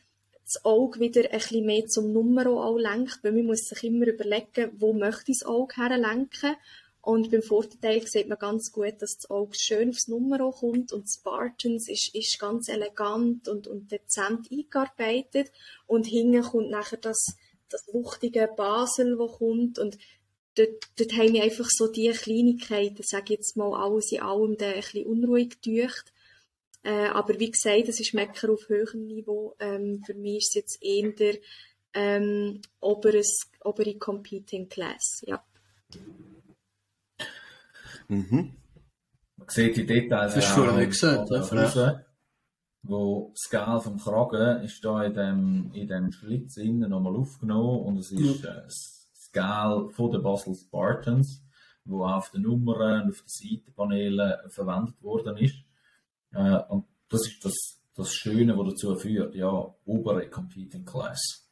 das Auge wieder ein bisschen mehr zum Numero auch lenkt, weil man muss sich immer überlegen, wo möchte ich das Auge herlenken. Und beim Vorteil sieht man ganz gut, dass das Auge schön aufs Numero kommt und Spartans ist, ist ganz elegant und, und dezent eingearbeitet und hinten kommt nachher das das wuchtige Basel, wo kommt und dort, dort haben wir einfach so die Kleinigkeiten, sage ich jetzt mal, alles in allem ein bisschen unruhig gedacht. Äh, aber wie gesagt, das ist Mecker auf höherem Niveau. Ähm, für mich ist es jetzt eher ähm, oberes, obere Competing Class, ja. Mhm. Man sieht die Details. Das ist vorher gesagt, ja wo das Gel vom Kragen ist da in dem, in dem Schlitz innen nochmal aufgenommen und es ist äh, das Gel von den Basel Spartans, wo auf den Nummern und auf den Seitenpanelen verwendet worden ist. Äh, und das ist das, das Schöne, was dazu führt, ja, obere Competing Class.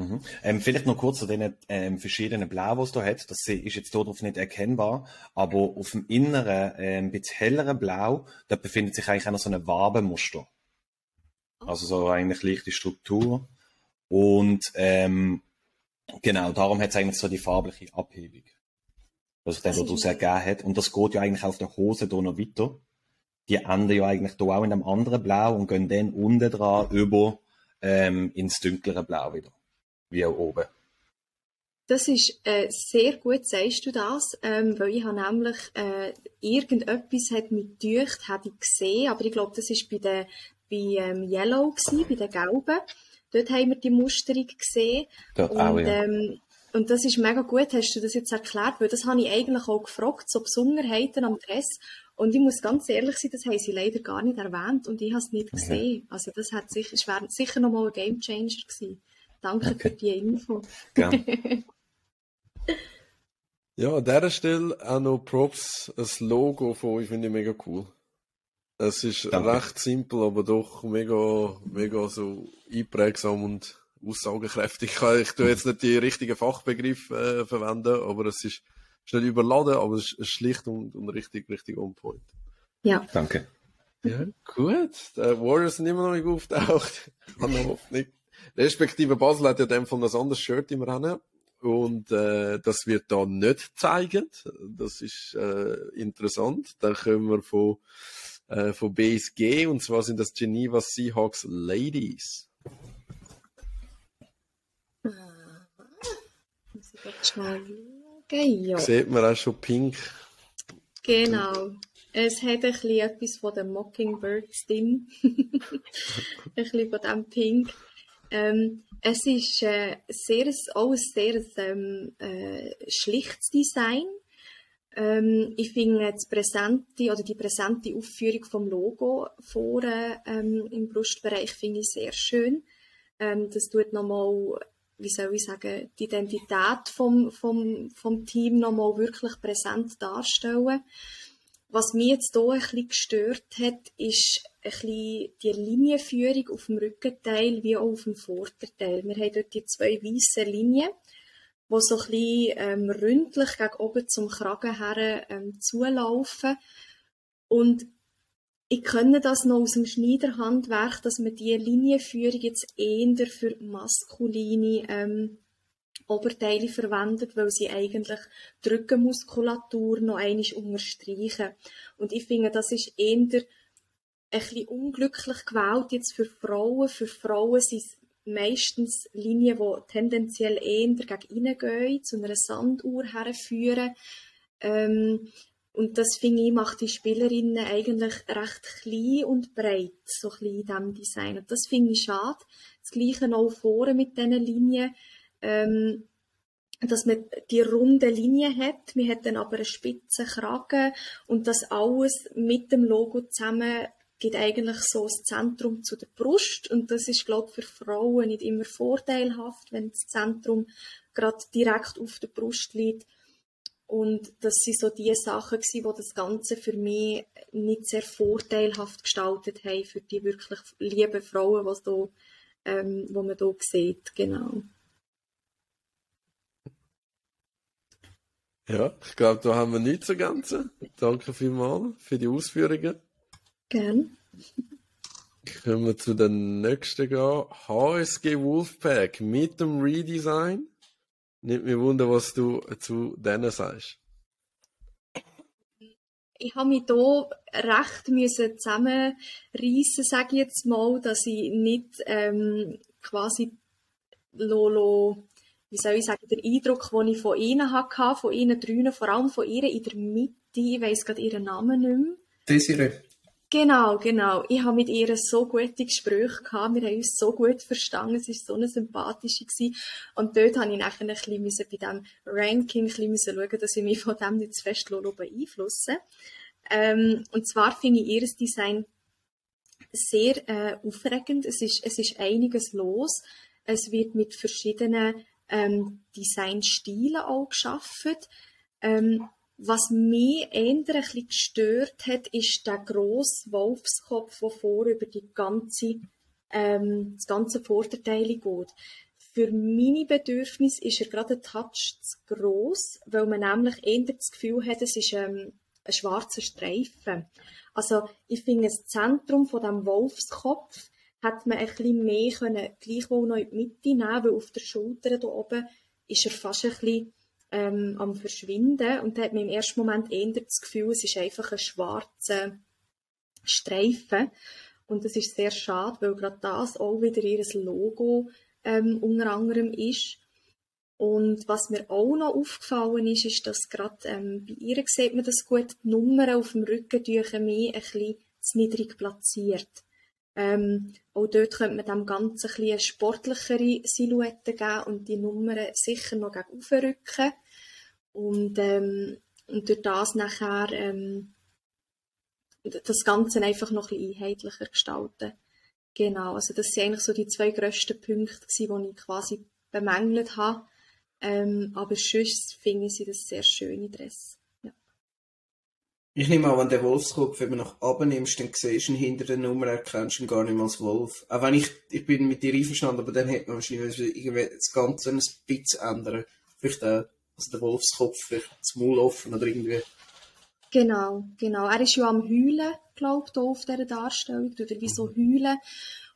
Mhm. Ähm, vielleicht noch kurz zu den ähm, verschiedenen Blau, die es hier hat. Das ist jetzt darauf nicht erkennbar, aber auf dem inneren, ähm, ein bisschen helleren Blau, da befindet sich eigentlich auch noch so ein Wabenmuster. Also so eigentlich leichte Struktur. Und ähm, genau, darum hat es eigentlich so die farbliche Abhebung. Was sich dann daraus ergeben hat. Und das geht ja eigentlich auf der Hose hier noch weiter. Die enden ja eigentlich hier auch in einem anderen Blau und gehen dann unten dran über ähm, ins dunklere Blau wieder. Wie auch oben. Das ist äh, sehr gut, sagst du das, ähm, weil ich habe nämlich äh, irgendetwas hat mich gedacht, habe ich gesehen, aber ich glaube, das ist bei der bei ähm, Yellow gewesen, bei den Gelben. Dort haben wir die Musterung gesehen. Dort und, auch, ja. ähm, und das ist mega gut, hast du das jetzt erklärt, weil das habe ich eigentlich auch gefragt, so Besonderheiten am Dress. Und ich muss ganz ehrlich sein, das haben sie leider gar nicht erwähnt und ich habe es nicht gesehen. Also das hat sicher, es wäre sicher nochmal ein Gamechanger gewesen. Danke Okay. für die Info. Gell? <laughs> Ja, an dieser Stelle auch noch Props. Das Logo von euch finde ich mega cool. Es ist Danke. recht simpel, aber doch mega, mega so einprägsam und aussagekräftig. Ich, kann- ich tue jetzt nicht die richtigen Fachbegriffe äh, verwenden, aber es ist, ist nicht überladen, aber es ist schlicht und, und richtig, richtig on point. Ja, Danke. Ja, gut. Die Warriors sind immer noch nicht auftaucht. Ich <laughs> habe noch Hoffnung. Respektive Basel hat ja in dem Fall ein anderes Shirt im Rennen. Und äh, das wird da nicht zeigen. Das ist äh, interessant. Dann kommen wir von, äh, von BSG und zwar sind das Geneva Seahawks Ladies. muss ich schnell schauen. Ja. Sieht man auch schon pink. Genau. Es hat ein bisschen etwas von den Mockingbirds drin. <laughs> ein bisschen von dem Pink. Ähm, es ist äh, sehr, auch ein sehr ähm, äh, schlichtes Design. Ähm, ich finde das präsente oder die präsente Aufführung vom Logo vorne ähm, im Brustbereich finde ich sehr schön. Ähm, das tut nochmal, wie soll ich sagen, die Identität vom, vom, vom Team nochmal wirklich präsent darstellen. Was mich jetzt hier ein bisschen gestört hat, ist ein bisschen die Linienführung auf dem Rückenteil wie auch auf dem Vorderteil. Wir haben dort die zwei weißen Linien, die so ein bisschen ähm, ründlich gegen oben zum Kragen her ähm, zulaufen. Und ich kenne das noch aus dem Schneiderhandwerk, dass man diese Linienführung jetzt eher für maskuline ähm, Oberteile verwendet, weil sie eigentlich die Rückenmuskulatur noch einmal unterstreichen. Und ich finde, das ist eher ein bisschen unglücklich gewählt jetzt für Frauen. Für Frauen sind es meistens Linien, die tendenziell eher gegen innen gehen, zu einer Sanduhr herführen. Ähm, und das finde ich, macht die Spielerinnen eigentlich recht klein und breit, so ein bisschen in diesem Design. Und das finde ich schade. Das Gleiche auch vorne mit diesen Linien ähm, dass man die runde Linie hat, man hat dann aber einen spitzen Kragen und das alles mit dem Logo zusammen gibt eigentlich so das Zentrum zu der Brust und das ist, glaube ich, für Frauen nicht immer vorteilhaft, wenn das Zentrum gerade direkt auf der Brust liegt. Und das sind so die Sachen gewesen, die das Ganze für mich nicht sehr vorteilhaft gestaltet haben für die wirklich lieben Frauen, was da, ähm, wo man hier sieht, genau. Ja, ich glaube, da haben wir nichts zu Ganzen. Danke vielmals für die Ausführungen. Gern. Können wir zu den nächsten gehen. HSG Wolfpack mit dem Redesign. Nicht mir wunder, was du zu denen sagst. Ich habe mich hier recht müssen zusammenreissen, sage ich jetzt mal, dass ich nicht ähm, quasi Lolo, wie soll ich sagen, der Eindruck, den ich von ihnen hatte, von ihnen drinnen, vor allem von ihr in der Mitte, ich weiss gerade ihren Namen nicht mehr. Desiree. Genau, genau. Ich habe mit ihr so gute Gespräche gehabt. Wir haben uns so gut verstanden. Es war so eine sympathische. Gewesen. Und dort habe ich nachher ein bisschen müssen bei diesem Ranking ein bisschen müssen schauen, dass ich mich von dem nicht zu fest beeinflussen ähm, Und zwar finde ich ihr Design sehr äh, aufregend. Es ist, es ist einiges los. Es wird mit verschiedenen ähm, Designstilen auch geschaffen. Ähm, was mich eher ein bisschen gestört hat, ist der grosse Wolfskopf, der vor über die ganze, ähm, das ganze Vorderteil geht. Für meine Bedürfnisse ist er gerade ein Touch zu gross, weil man nämlich eher das Gefühl hat, es ist ähm, ein schwarzer Streifen. Also ich finde, das Zentrum von dem Wolfskopf hat man ein bisschen mehr können, gleichwohl noch in die Mitte nehmen, weil auf der Schulter da oben ist er fast ein bisschen ähm, am Verschwinden und da hat man im ersten Moment eher das Gefühl, es ist einfach ein schwarzer Streifen und das ist sehr schade, weil gerade das auch wieder ihr Logo ähm, unter anderem ist. Und was mir auch noch aufgefallen ist, ist, dass gerade ähm, bei ihr sieht man das gut, die Nummern auf dem Rücken mich ein bisschen zu niedrig platziert. Ähm, auch dort könnte man dem Ganzen ein bisschen sportlichere Silhouette geben und die Nummern sicher noch gegen aufrücken. Und, ähm, und durch das nachher ähm, das Ganze einfach noch ein bisschen einheitlicher gestalten. Genau, also das sind eigentlich so die zwei grössten Punkte, die ich quasi bemängelt habe. Ähm, aber sonst finde ich sie das sehr schöne Dress. Ich nehme an, wenn der Wolfskopf eben nach oben nimmst, dann siehst du ihn hinter der Nummer, erkennst du ihn gar nicht mehr als Wolf. Auch wenn ich, ich bin mit dir einverstanden, aber dann hätte man wahrscheinlich das Ganze ein bisschen ändern. Vielleicht auch, also der Wolfskopf, vielleicht das Maul offen oder irgendwie. Genau, genau. Er ist ja am Heulen, glaube ich, auf dieser Darstellung, oder wie so heulen.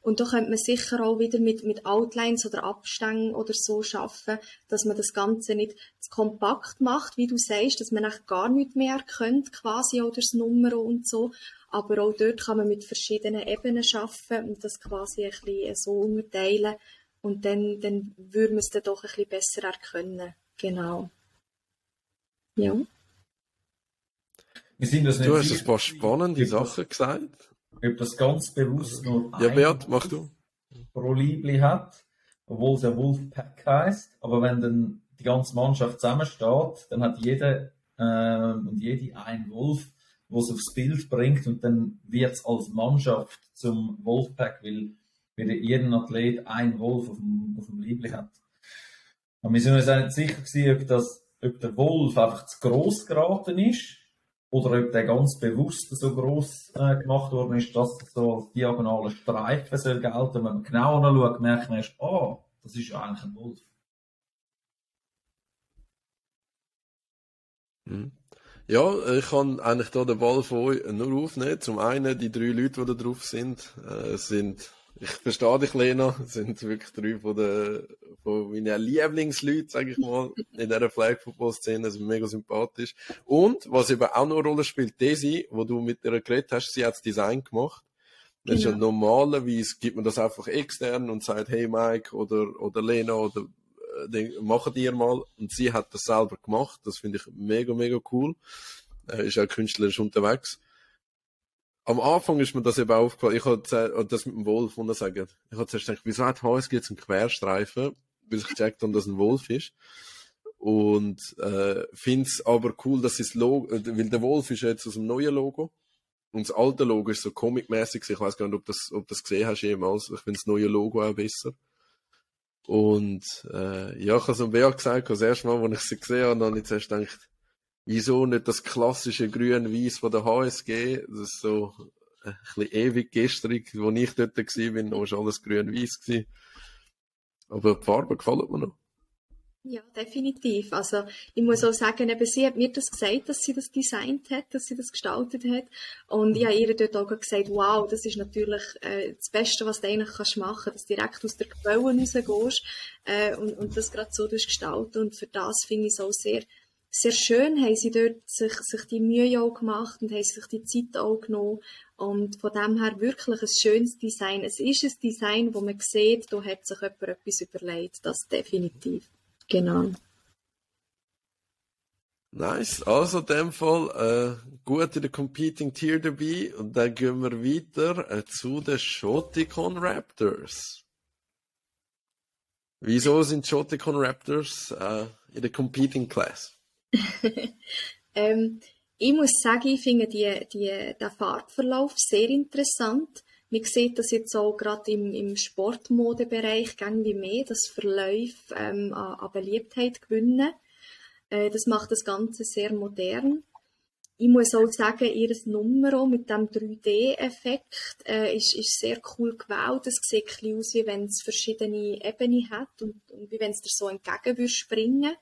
Und da könnte man sicher auch wieder mit, mit Outlines oder Abstängen oder so schaffen, dass man das Ganze nicht zu kompakt macht, wie du sagst, dass man echt gar nicht mehr erkennt, quasi, oder das Nummer und so. Aber auch dort kann man mit verschiedenen Ebenen schaffen und das quasi ein bisschen so unterteilen. Und dann, dann würde man es dann doch ein bisschen besser erkennen. Genau. Ja. Wir sind das nicht du hast ein paar spannende Sachen gesagt ob das ganz bewusst nur ja, Beat, mach du. pro Liebli hat, obwohl es ja Wolfpack heißt. Aber wenn dann die ganze Mannschaft zusammensteht, dann hat jeder äh, und jede ein Wolf, wo es aufs Bild bringt und dann wird es als Mannschaft zum Wolfpack, weil, weil jeden Athlet ein Wolf auf dem, auf dem Liebli hat. Und wir sind uns auch nicht sicher gewesen, ob, das, ob der Wolf einfach zu gross geraten ist oder ob der ganz bewusst so groß äh, gemacht worden ist, dass so diagonale Streifen soll gelten. Wenn man genau anschaut, merkt man erst, oh, das ist eigentlich ein Wolf. Mhm. Ja, ich kann eigentlich hier den Ball von euch nur aufnehmen. Zum einen, die drei Leute, die da drauf sind, äh, sind ich verstehe dich, Lena. Das sind wirklich drei von, den, von meinen Lieblingsleuten, sage ich mal, in dieser Flag Football Szene. sind mega sympathisch. Und, was eben auch noch eine Rolle spielt, Daisy, wo du mit ihr geredet hast, sie hat das Design gemacht. Das ist ja genau. normalerweise gibt man das einfach extern und sagt, hey Mike oder, oder Lena oder äh, machen ihr mal. Und sie hat das selber gemacht. Das finde ich mega, mega cool. Äh, ist auch künstlerisch unterwegs am Anfang ist mir das eben aufgefallen. Ich hatte das mit dem Wolf und sagen. Ich hatte zuerst gedacht, wieso hat HSG jetzt einen Querstreifen? Bis ich gecheckt habe, dass ein Wolf ist. Und äh, finde es aber cool, dass das Logo, äh, weil der Wolf ist jetzt aus dem neuen Logo. Und das alte Logo ist so comic-mäßig. Ich weiß gar nicht, ob das, ob das gesehen hast jemals. Ich finde das neue Logo auch besser. Und äh, ja, ich habe so Bea gesagt, das erste Mal, als ich sie gesehen habe, habe ich zuerst gedacht, wieso nicht das klassische grün-weiß von der HSG? Das ist so ein bisschen ewig gestrig, wo ich dort war, da war alles grün-weiß. Aber die Farbe gefällt mir noch. Ja, definitiv. Also ich muss auch sagen, eben, sie hat mir das gesagt, dass sie das designt hat, dass sie das gestaltet hat. Und ich habe ihr dort auch gesagt, wow, das ist natürlich äh, das Beste, was du eigentlich kannst machen kannst, dass du direkt aus der Quelle rausgehst äh, und, und das gerade so gestalten. Und für das finde ich es auch sehr sehr schön haben sie dort sich, sich die Mühe auch gemacht und haben sich die Zeit auch genommen. Und von dem her wirklich ein schönes Design. Es ist ein Design, wo man sieht, da hat sich jemand etwas überlegt. Das definitiv. Genau. Nice. Also in dem Fall äh, gut in der Competing Tier dabei. Und dann gehen wir weiter äh, zu den Shoticon Raptors. Wieso sind Shoticon Raptors äh, in der Competing Class? <laughs> ähm, ich muss sagen, ich finde die, die, den Farbverlauf sehr interessant. Man sieht das jetzt auch gerade im, im Sportmodebereich wie mehr, dass Verläufe ähm, an, an Beliebtheit gewinnen. Äh, das macht das Ganze sehr modern. Ich muss auch sagen, ihr Nummer mit dem 3D-Effekt äh, ist, ist sehr cool gewählt. Es sieht ein aus, wie wenn es verschiedene Ebenen hat und, und wie wenn es dir so entgegen würde springen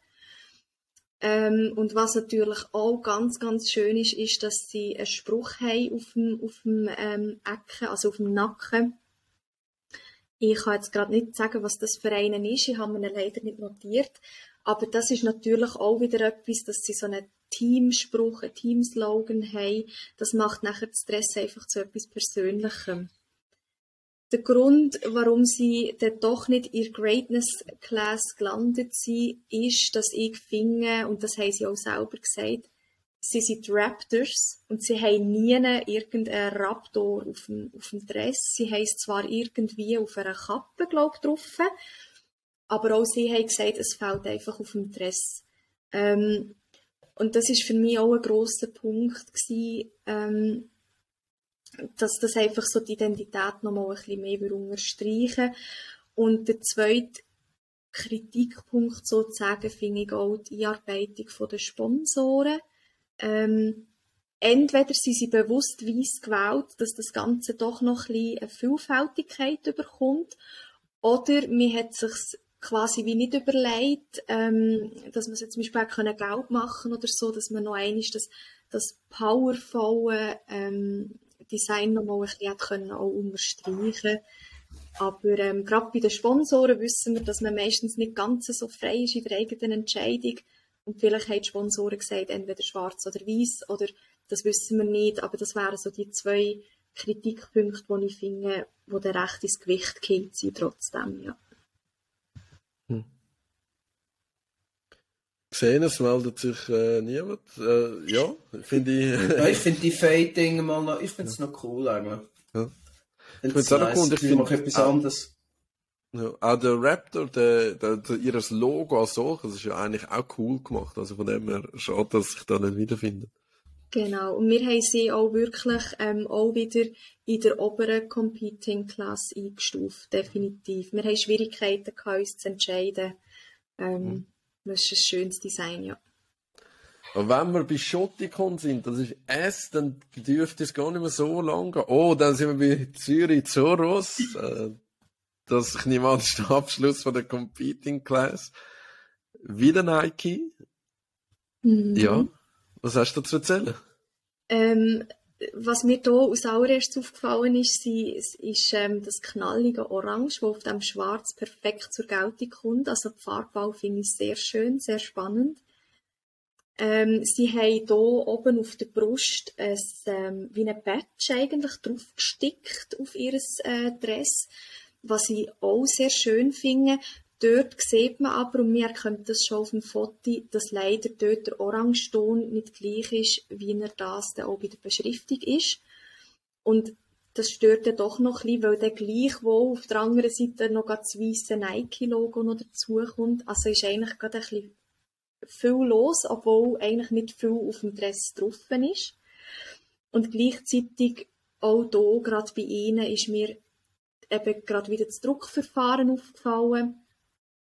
ähm, und was natürlich auch ganz, ganz schön ist, ist, dass sie einen Spruch haben auf dem, auf dem ähm, Ecken, also auf dem Nacken. Ich kann jetzt gerade nicht sagen, was das für einen ist. Ich habe mir leider nicht notiert. Aber das ist natürlich auch wieder etwas, dass sie so einen Teamspruch, einen Teamslogan haben. Das macht nachher das Stress einfach zu etwas Persönlichem. Der Grund, warum sie dann doch nicht in Greatness Class gelandet sind, ist, dass ich finde, und das haben sie auch selber gesagt, sie sind Raptors und sie haben nie irgendeinen Raptor auf dem, auf dem Dress. Sie haben es zwar irgendwie auf einer Kappe, glaube ich, drauf, aber auch sie haben gesagt, es fällt einfach auf dem Dress. Ähm, und das ist für mich auch ein grosser Punkt gewesen, ähm, dass das einfach so die Identität noch mal ein bisschen mehr unterstreichen Und der zweite Kritikpunkt sozusagen finde ich auch die Einarbeitung der Sponsoren. Ähm, entweder sind sie bewusst weiss gewählt, dass das Ganze doch noch ein bisschen eine Vielfältigkeit überkommt, oder man hat sich quasi wie nicht überlegt, ähm, dass man zum Beispiel auch Geld machen oder so, dass man noch einmal das, das powervolle ähm, Design noch mal ein bisschen können auch unterstreichen. Aber ähm, gerade bei den Sponsoren wissen wir, dass man meistens nicht ganz so frei ist in der eigenen Entscheidung. Und vielleicht haben die Sponsoren gesagt, entweder schwarz oder weiß oder das wissen wir nicht, aber das wären so die zwei Kritikpunkte, die ich finde, wo der recht ins Gewicht geht sind trotzdem, ja. Gesehen, es meldet sich äh, niemand. Äh, ja, finde ich. ja, ich <laughs> finde die Fade-Dinge mal noch, ich finde es noch cool eigentlich. Ja. Ich finde es auch noch cool. Ich finde etwas auch, anderes. Ja, auch der Raptor, der, der, der, ihr Logo als solches ist ja eigentlich auch cool gemacht. Also von dem her schade, dass ich da nicht wiederfinde. Genau. Und wir haben sie auch wirklich ähm, auch wieder in der oberen Competing Class eingestuft. Definitiv. Wir haben Schwierigkeiten gehabt, uns zu entscheiden. Ähm, mhm. Das ist ein schönes Design, ja. Und wenn wir bei Schottikon sind, das ist S, dann dürfte es gar nicht mehr so lange gehen. Oh, dann sind wir bei Zürich Zoros. Äh, das, ich nehme an, ist der Abschluss von der Competing Class. Wieder Nike. Mhm. Ja. Was hast du dazu erzählen? Ähm, was mir hier als allererstes aufgefallen ist, ist, ist ähm, das knallige Orange, das auf dem Schwarz perfekt zur Geltung kommt. Also die Farbbau finde ich sehr schön, sehr spannend. Ähm, sie haben hier oben auf der Brust ein, ähm, wie ein Patch eigentlich draufgestickt auf ihr äh, Dress, was ich auch sehr schön finde. Dort sieht man aber, und wir erkennen das schon auf dem Foto, dass leider dort der Orangeton nicht gleich ist, wie er das dann auch bei der Beschriftung ist. Und das stört dann doch noch ein bisschen, weil dann gleichwohl auf der anderen Seite noch das weiße Nike-Logo noch dazukommt. Also ist eigentlich gerade ein bisschen viel los, obwohl eigentlich nicht viel auf dem Dress drauf ist. Und gleichzeitig auch hier, gerade bei ihnen, ist mir eben gerade wieder das Druckverfahren aufgefallen.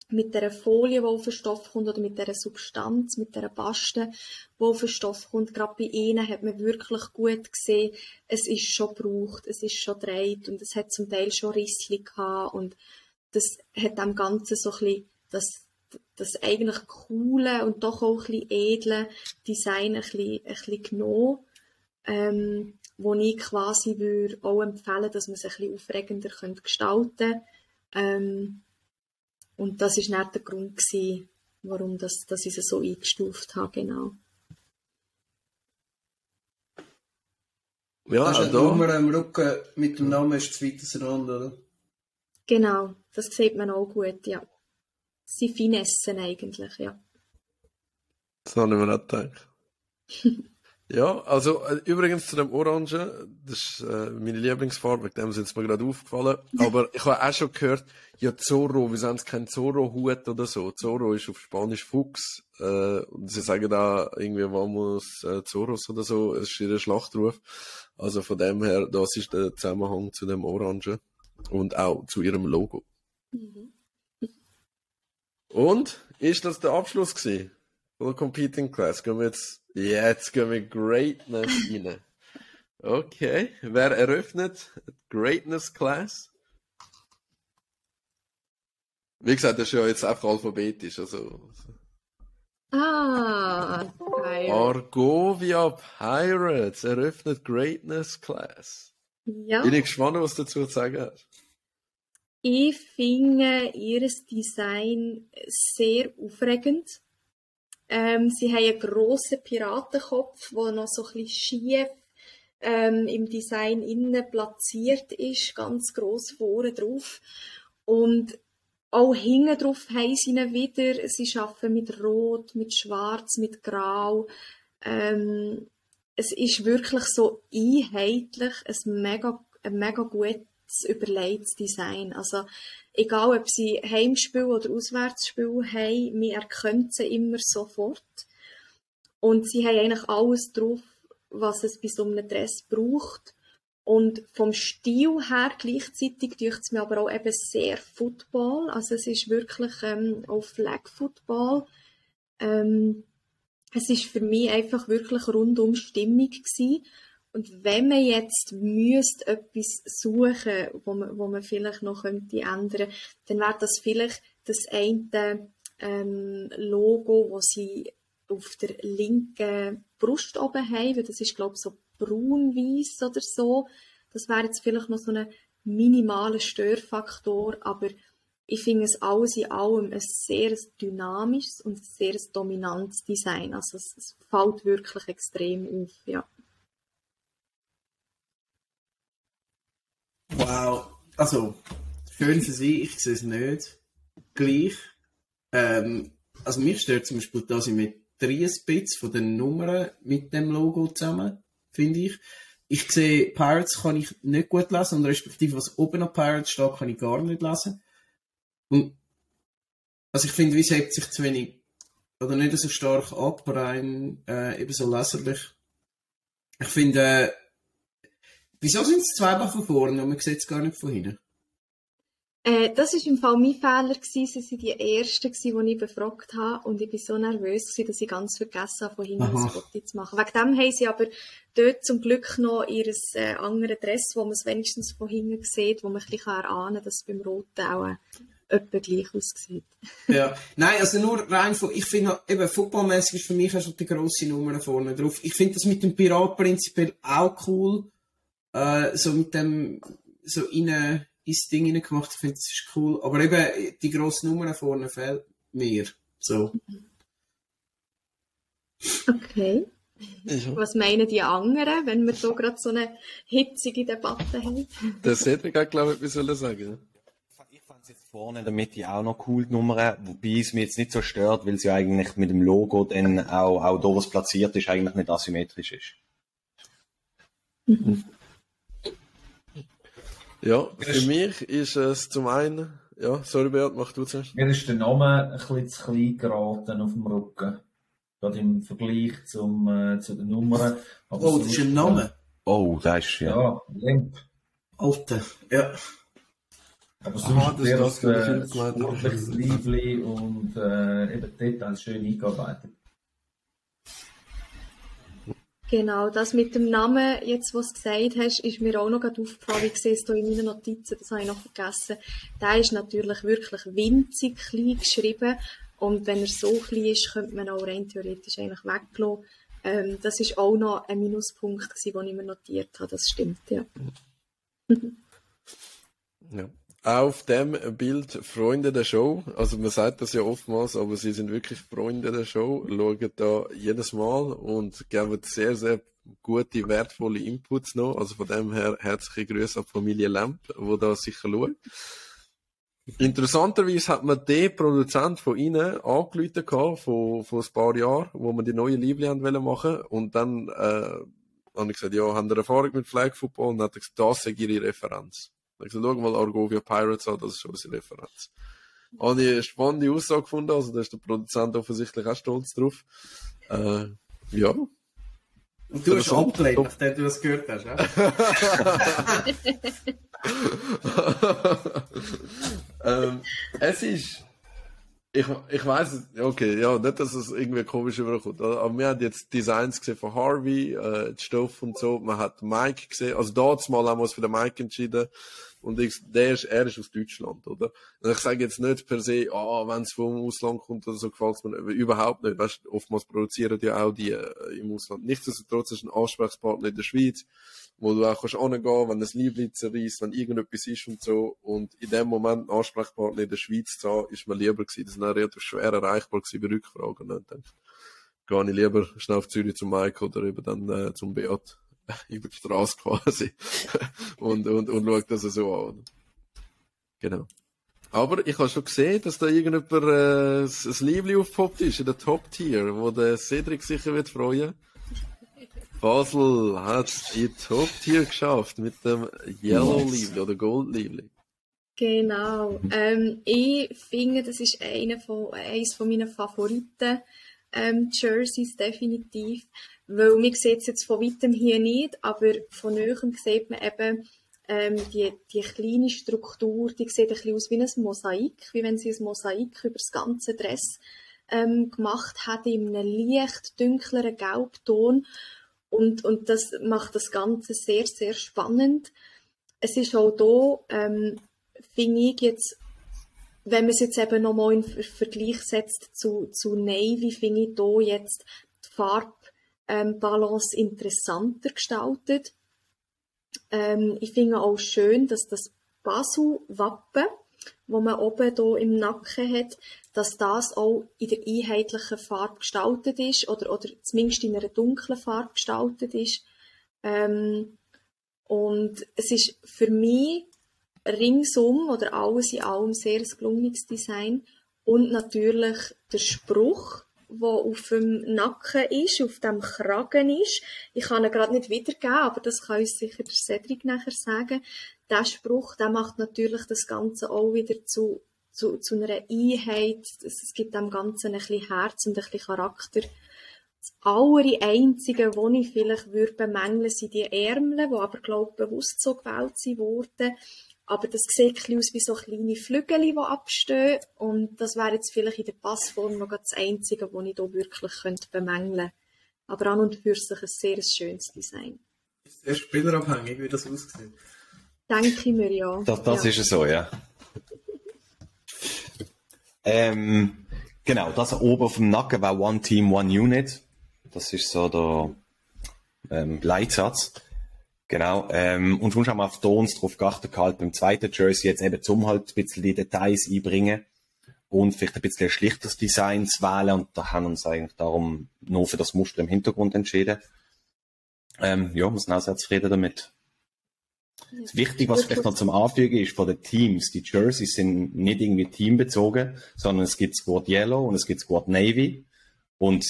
Mit der Folie, die auf den Stoff kommt, oder mit der Substanz, mit der Paste, die auf den Stoff kommt. Gerade bei ihnen hat man wirklich gut gesehen, es ist schon gebraucht, es ist schon dreht und es hat zum Teil schon Rissli gehabt und das hat dem Ganzen so ein bisschen das das eigentlich coole und doch auch ein bisschen edle Design ein bisschen, ein bisschen genommen, ähm, wo ich quasi würde auch empfehlen, dass man es ein bisschen aufregender könnte gestalten ähm, und das ist nicht der Grund gewesen, warum das, dass ich es so eingestuft habe, genau. Ja, also da. Nummer am Rücken mit dem Namen ist zweites Rand, oder? Genau, das sieht man auch gut, ja sie Finessen eigentlich, ja. Das habe ich mir nicht gedacht. <laughs> ja, also äh, übrigens zu dem Orange, das ist äh, meine Lieblingsfarbe, dem sind es mir gerade aufgefallen. Aber ich habe auch schon gehört, ja Zorro, wieso haben keinen Zorro-Hut oder so? Zorro ist auf Spanisch Fuchs. Äh, und sie sagen da irgendwie Vamos äh, Zorros oder so, es ist ihr Schlachtruf. Also von dem her, das ist der Zusammenhang zu dem Orange und auch zu ihrem Logo. Mhm. Und ist das der Abschluss gewesen? Der Competing Class? Gehen wir jetzt, jetzt gehen wir Greatness <laughs> rein. Okay. Wer eröffnet Greatness Class? Wie gesagt, das ist ja jetzt einfach alphabetisch, also. Ah, Pirates. Argovia Pirates eröffnet Greatness Class. Ja. Bin ich gespannt, was du dazu zu sagen hast. Ich finde ihr Design sehr aufregend. Ähm, sie haben einen grossen Piratenkopf, der noch so ein bisschen schief ähm, im Design innen platziert ist, ganz groß vorne drauf. Und auch hinten drauf haben sie ihn wieder. Sie arbeiten mit Rot, mit Schwarz, mit Grau. Ähm, es ist wirklich so einheitlich, ein mega, ein mega gutes, überlegtes Design. Also, egal ob sie Heimspiel oder Auswärtsspiel haben, wir erkennen sie immer sofort. Und sie haben eigentlich alles drauf, was es bei so einem Dress braucht. Und vom Stil her gleichzeitig dürfte es mir aber auch eben sehr Football. Also es ist wirklich ähm, auch Flag Football. Ähm, es ist für mich einfach wirklich rundum stimmig gewesen. Und wenn man jetzt müsste etwas suchen, wo man, wo man vielleicht noch könnte ändern, dann wäre das vielleicht das eine ähm, Logo, wo sie auf der linken Brust oben haben, das ist glaube ich so braun-weiß oder so. Das wäre jetzt vielleicht noch so ein minimaler Störfaktor, aber ich finde es alles in allem ein sehr dynamisches und sehr dominantes Design. Also es, es fällt wirklich extrem auf, ja. Wow, also schön für Sie, ich sehe es nicht gleich. Ähm, also mich stört zum Beispiel die Asymmetrie ein bisschen von den Nummern mit dem Logo zusammen, finde ich. Ich sehe, Pirates kann ich nicht gut lesen und respektive was oben auf Pirates steht, kann ich gar nicht lesen. Und also ich finde, wie hebt sich zu wenig oder nicht so stark ab, rein äh, eben so leserlich. Ich finde, äh, wieso sind es zweimal von vorne und man sieht es gar nicht von hinten? Äh, das war im Fall mein Fehler gewesen. Sie waren die Ersten gewesen, die ich befragt habe. Und ich war so nervös gewesen, dass ich ganz vergessen habe, von hinten ein Foto zu machen. Wegen dem haben sie aber dort zum Glück noch ihr äh, anderes Dress, wo man es wenigstens von hinten sieht, wo man ein bisschen erahnen kann, dass es beim Roten auch äh, etwa gleich aussieht. ja, nein, also nur rein von, ich finde, eben, footballmäßig ist für mich auch schon die grosse Nummer vorne drauf. Ich finde das mit dem Pirat prinzipiell auch cool. Äh, so mit dem, so innen, ins Ding gemacht, ich finde das ist cool. Aber eben, die grosse Nummer vorne fehlt mir. So. Okay. Ja. Was meinen die anderen, wenn wir so gerade so eine hitzige Debatte haben? Der Cedric hat, glaube ich, etwas sagen sagen es jetzt vorne in der Mitte auch noch cool, die Nummern, wobei es mich jetzt nicht so stört, weil sie eigentlich mit dem Logo dann auch, auch da, was platziert ist, eigentlich nicht asymmetrisch ist. Mhm. Ja, für mich ist es zum einen, ja, sorry Beat, mach du zuerst. Mir ist der Name ein bisschen zu klein geraten auf dem Rücken. Gerade im Vergleich zum, äh, zu den Nummern. Aber oh, das ist ein Name? Oh, das ist, ja. Ja, Limp. Alter, ja. Aber sonst Aha, das, das, das, das sportliches Lively und äh, eben Details schön eingearbeitet. Genau, das mit dem Namen, jetzt was du gesagt hast, ist mir auch noch gerade aufgefallen. Ich sehe es hier in meinen Notizen, das habe ich noch vergessen. Der ist natürlich wirklich winzig klein geschrieben. Und wenn er so klein ist, könnte man auch rein theoretisch eigentlich weglassen. Ähm, das ist auch noch ein Minuspunkt, den ich mir notiert habe. Das stimmt, ja. ja auf dem Bild Freunde der Show. Also man sagt das ja oftmals, aber sie sind wirklich Freunde der Show, schauen da jedes Mal und geben sehr, sehr gute, wertvolle Inputs noch. Also von dem her herzliche Grüße an Familie Lamp, wo da sicher schaut. Interessanterweise hat man den Produzent von ihnen angerufen vor, vor ein paar Jahren, wo man die neue Liebling machen und dann äh, habe ich gesagt, ja, haben Sie Erfahrung mit Flag Football? Und dann hat er gesagt, das ist Ihre Referenz. Ich gesagt, schau mal Argovia Pirates an, das ist schon unsere Referenz. Habe ich eine spannende Aussage gefunden, also da ist der Produzent offensichtlich auch stolz drauf. Äh, ja. Und du hast abgelehnt, nachdem du das gehört hast, ja? <laughs> ähm, es ist ich, ich weiß okay, ja, nicht, dass es irgendwie komisch überkommt. Aber wir haben jetzt Designs gesehen von Harvey, äh, Stoff und so. Man hat Mike gesehen. Also dort mal haben wir uns für den Mike entschieden. Und ich, der ist, er ist aus Deutschland, oder? Und ich sage jetzt nicht per se, ah, oh, wenn es vom Ausland kommt oder so, gefällt es mir überhaupt nicht. Weißt, oftmals produzieren die auch die äh, im Ausland. Nichtsdestotrotz ist ein Ansprechpartner in der Schweiz wo du auch kannst angehen, wenn ein Liebling zerreißt, wenn irgendetwas ist und so. Und in dem Moment einen Ansprechpartner in der Schweiz zu haben, ist mir lieber gewesen. Das war relativ schwer erreichbar gewesen bei Rückfragen. Und dann gehe ich lieber schnell auf Zürich zum Mike oder eben dann äh, zum Beat. Über die Straße quasi. <laughs> und, und, und schaut das so an. Genau. Aber ich habe schon gesehen, dass da irgendjemand äh, ein Liebling aufgepoppt ist in der Top-Tier, wo der Cedric sicher wird freuen. Basel hat die Top-Tier geschafft mit dem Yellow Liebling oder Gold Liebling. Genau. Ähm, ich finde, das ist einer von, eines von meinen Favoriten ähm, Jerseys definitiv, weil man sieht es jetzt von weitem hier nicht, aber von näherem sieht man eben ähm, die, die kleine Struktur, die sieht ein bisschen aus wie ein Mosaik, wie wenn sie ein Mosaik über das ganze Dress ähm, gemacht hat in einem leicht dunkleren Gelbton und, und das macht das Ganze sehr, sehr spannend. Es ist auch hier, ähm, finde ich jetzt wenn man es jetzt eben nochmal in Vergleich setzt zu, zu Navy, finde ich hier jetzt die Farbbalance ähm, interessanter gestaltet. Ähm, ich finde auch schön, dass das Basel-Wappen, wo man oben hier im Nacken hat, dass das auch in der einheitlichen Farbe gestaltet ist oder, oder zumindest in einer dunklen Farbe gestaltet ist. Ähm, und es ist für mich ringsum oder alles in allem sehr ein gelungenes Design. Und natürlich der Spruch, der auf dem Nacken ist, auf dem Kragen ist. Ich kann ihn gerade nicht wiedergeben, aber das kann uns sicher der Cedric nachher sagen. Der Spruch, der macht natürlich das Ganze auch wieder zu, zu, zu einer Einheit. Es gibt dem Ganzen ein bisschen Herz und ein bisschen Charakter. Das aller Einzige, was ich vielleicht würde bemängeln, sind die Ärmel, die aber, glaube ich, bewusst so gewählt wurden. Aber das sieht ein aus wie so kleine Flügel, die abstehen. Und das wäre jetzt vielleicht in der Passform noch das Einzige, was ich hier wirklich könnte bemängeln könnte. Aber an und für sich ein sehr schönes Design. Sehr spielerabhängig, wie das aussieht. Denke ich mir, ja. Das, das ja. ist so, ja. ähm, genau, das oben auf dem Nacken war One Team, One Unit. Das ist so der ähm, Leitsatz. Genau, ähm, und sonst haben wir auf Tons drauf geachtet, halt beim zweiten Jersey jetzt eben zum halt ein bisschen die Details einbringen und vielleicht ein bisschen ein schlichteres Design zu wählen und da haben wir uns eigentlich darum nur für das Muster im Hintergrund entschieden. Ähm, ja, wir sind auch sehr zufrieden damit. Das Wichtige, was vielleicht noch zum Anfügen ist, von den Teams, die Jerseys sind nicht irgendwie teambezogen, sondern es gibt Squad Yellow und es gibt Squad Navy und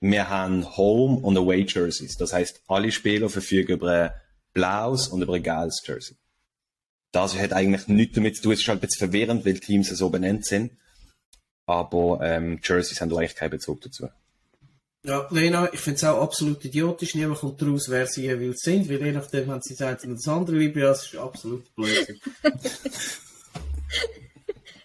wir haben Home und Away Jerseys. Das heißt, alle Spieler verfügen über blaues und ein gelbes Jersey. Das hat eigentlich nichts damit zu tun. Es ist halt ein bisschen verwirrend, weil Teams so benannt sind. Aber ähm, Jerseys haben eigentlich keinen Bezug dazu. Ja, Lena, ich finde es auch absolut idiotisch. Niemand kommt daraus, wer sie jeweils sind, weil je nachdem, wenn sie sagen, das andere Liebe, das ist absolut Blödsinn. <laughs>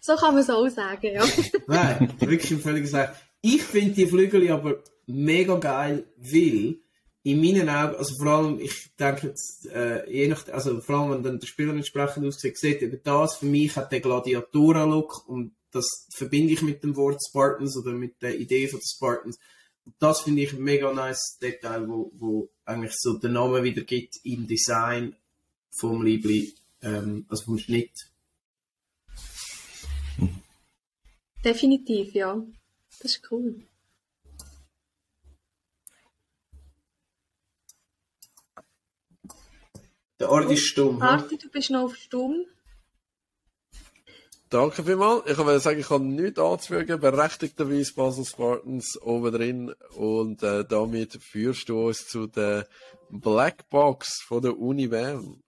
so kann man es auch sagen, ja. <laughs> Nein, wirklich völlig gesagt. Ich finde die Flügel aber mega geil, weil in meinen Augen, also vor allem, ich denke jetzt, äh, je nach, also vor allem, wenn dann der Spieler entsprechend aussieht, sieht eben das, für mich hat der Gladiatora-Look und das verbinde ich mit dem Wort Spartans oder mit der Idee von Spartans. Und das finde ich ein mega nice Detail, wo, wo eigentlich so den Namen wieder gibt im Design vom Liebli, ähm, also vom Schnitt. Definitiv, ja. Das ist cool. Der Ort ist stumm. Arti, du bist noch auf stumm. Danke vielmals. Ich wollte sagen, ich habe nichts anzufügen. Berechtigterweise Basel Spartans oben drin. Und äh, damit führst du uns zu der Blackbox von der Uni Bern.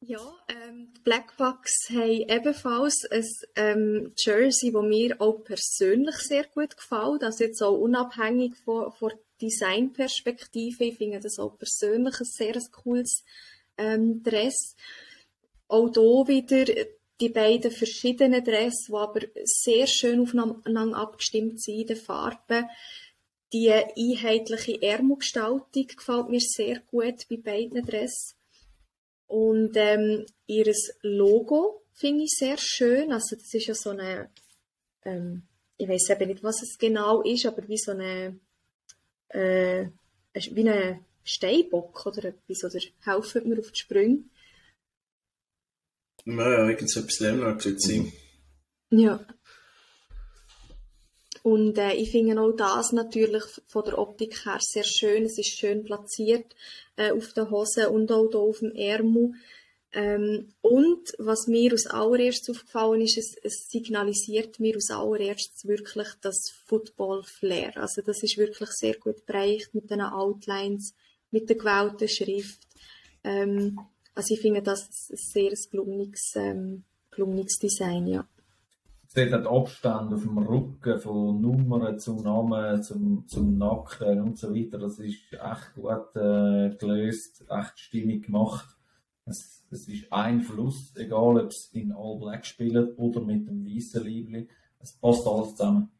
Ja, ähm, die Blackbox haben ebenfalls ein ähm, Jersey, das mir auch persönlich sehr gut gefällt. Also jetzt auch unabhängig von, von Designperspektive. Ich finde das auch persönlich ein sehr cooles ähm, Dress. Auch hier wieder die beiden verschiedenen Dress, die aber sehr schön aufeinander abgestimmt sind in den Farben. Die einheitliche Ärmelgestaltung gefällt mir sehr gut bei beiden Dress. Und ähm, ihr Logo finde ich sehr schön. Also das ist ja so eine, ähm, ich weiß eben nicht, was es genau ist, aber wie so eine äh, wie ein Steinbock oder etwas, oder helfen mir auf die Sprünge. Ja, ja, irgend so etwas lernen sieht sein. Ja. Und äh, ich finde auch das natürlich von der Optik her sehr schön. Es ist schön platziert äh, auf der Hose und auch hier auf dem Ärmel. Ähm, und was mir als allererstes aufgefallen ist, es, es signalisiert mir als allererstes wirklich das Football-Flair. Also das ist wirklich sehr gut bereicht mit den Outlines, mit der gewählten Schrift. Ähm, also ich finde das ein sehr gelungenes, ähm, gelungenes Design, ja. Seht den Abstand auf dem Rücken von Nummern zum Namen, zum, zum Nacken und so weiter. Das ist echt gut äh, gelöst, echt stimmig gemacht. Es, es ist ein Fluss, egal ob es in All Black spielt oder mit dem weißen Liebling. Es passt alles zusammen.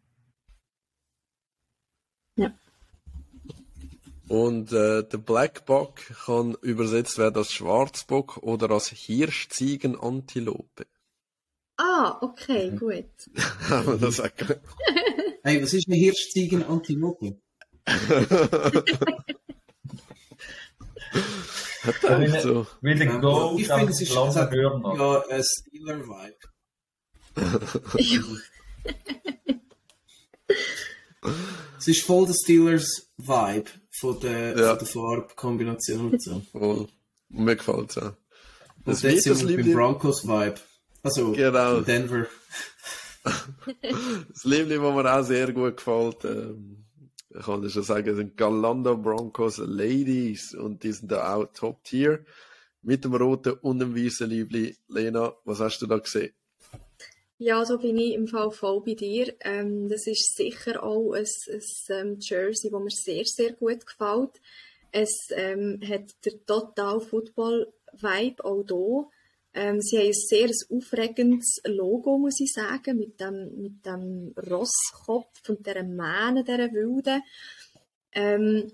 Ja. Und äh, der Black Buck kann übersetzt werden als Schwarzbock oder als Hirschziegenantilope. Ah, okay, gut. <laughs> Haben wir das auch? <laughs> Hey, was ist eine Hirschziegen-Antilope? <laughs> Denkt so. Wie der Ja, Gold ich finde, es ist hat Hörner. ja ein Steeler-Vibe. <laughs> Es ist voll der Steelers-Vibe von der, Ja. von der Farbkombination und so. Voll. Mir gefällt es auch. Und Das jetzt sind wir beim Broncos-Vibe. Also, Genau. in Denver. <laughs> das Liebling, das mir auch sehr gut gefällt, ähm, ich kann dir schon sagen, sind Galanda Broncos Ladies und die sind da auch Top Tier mit dem roten und dem weißen Liebling. Lena, was hast du da gesehen? Ja, so bin ich im Fall voll bei dir. Ähm, das ist sicher auch ein, ein ähm, Jersey, das mir sehr, sehr gut gefällt. Es ähm, hat der total Football-Vibe auch hier. Ähm, sie haben ein sehr aufregendes Logo, muss ich sagen, mit dem, mit dem Rosskopf und dieser Mähne, dieser Wilde. Ähm,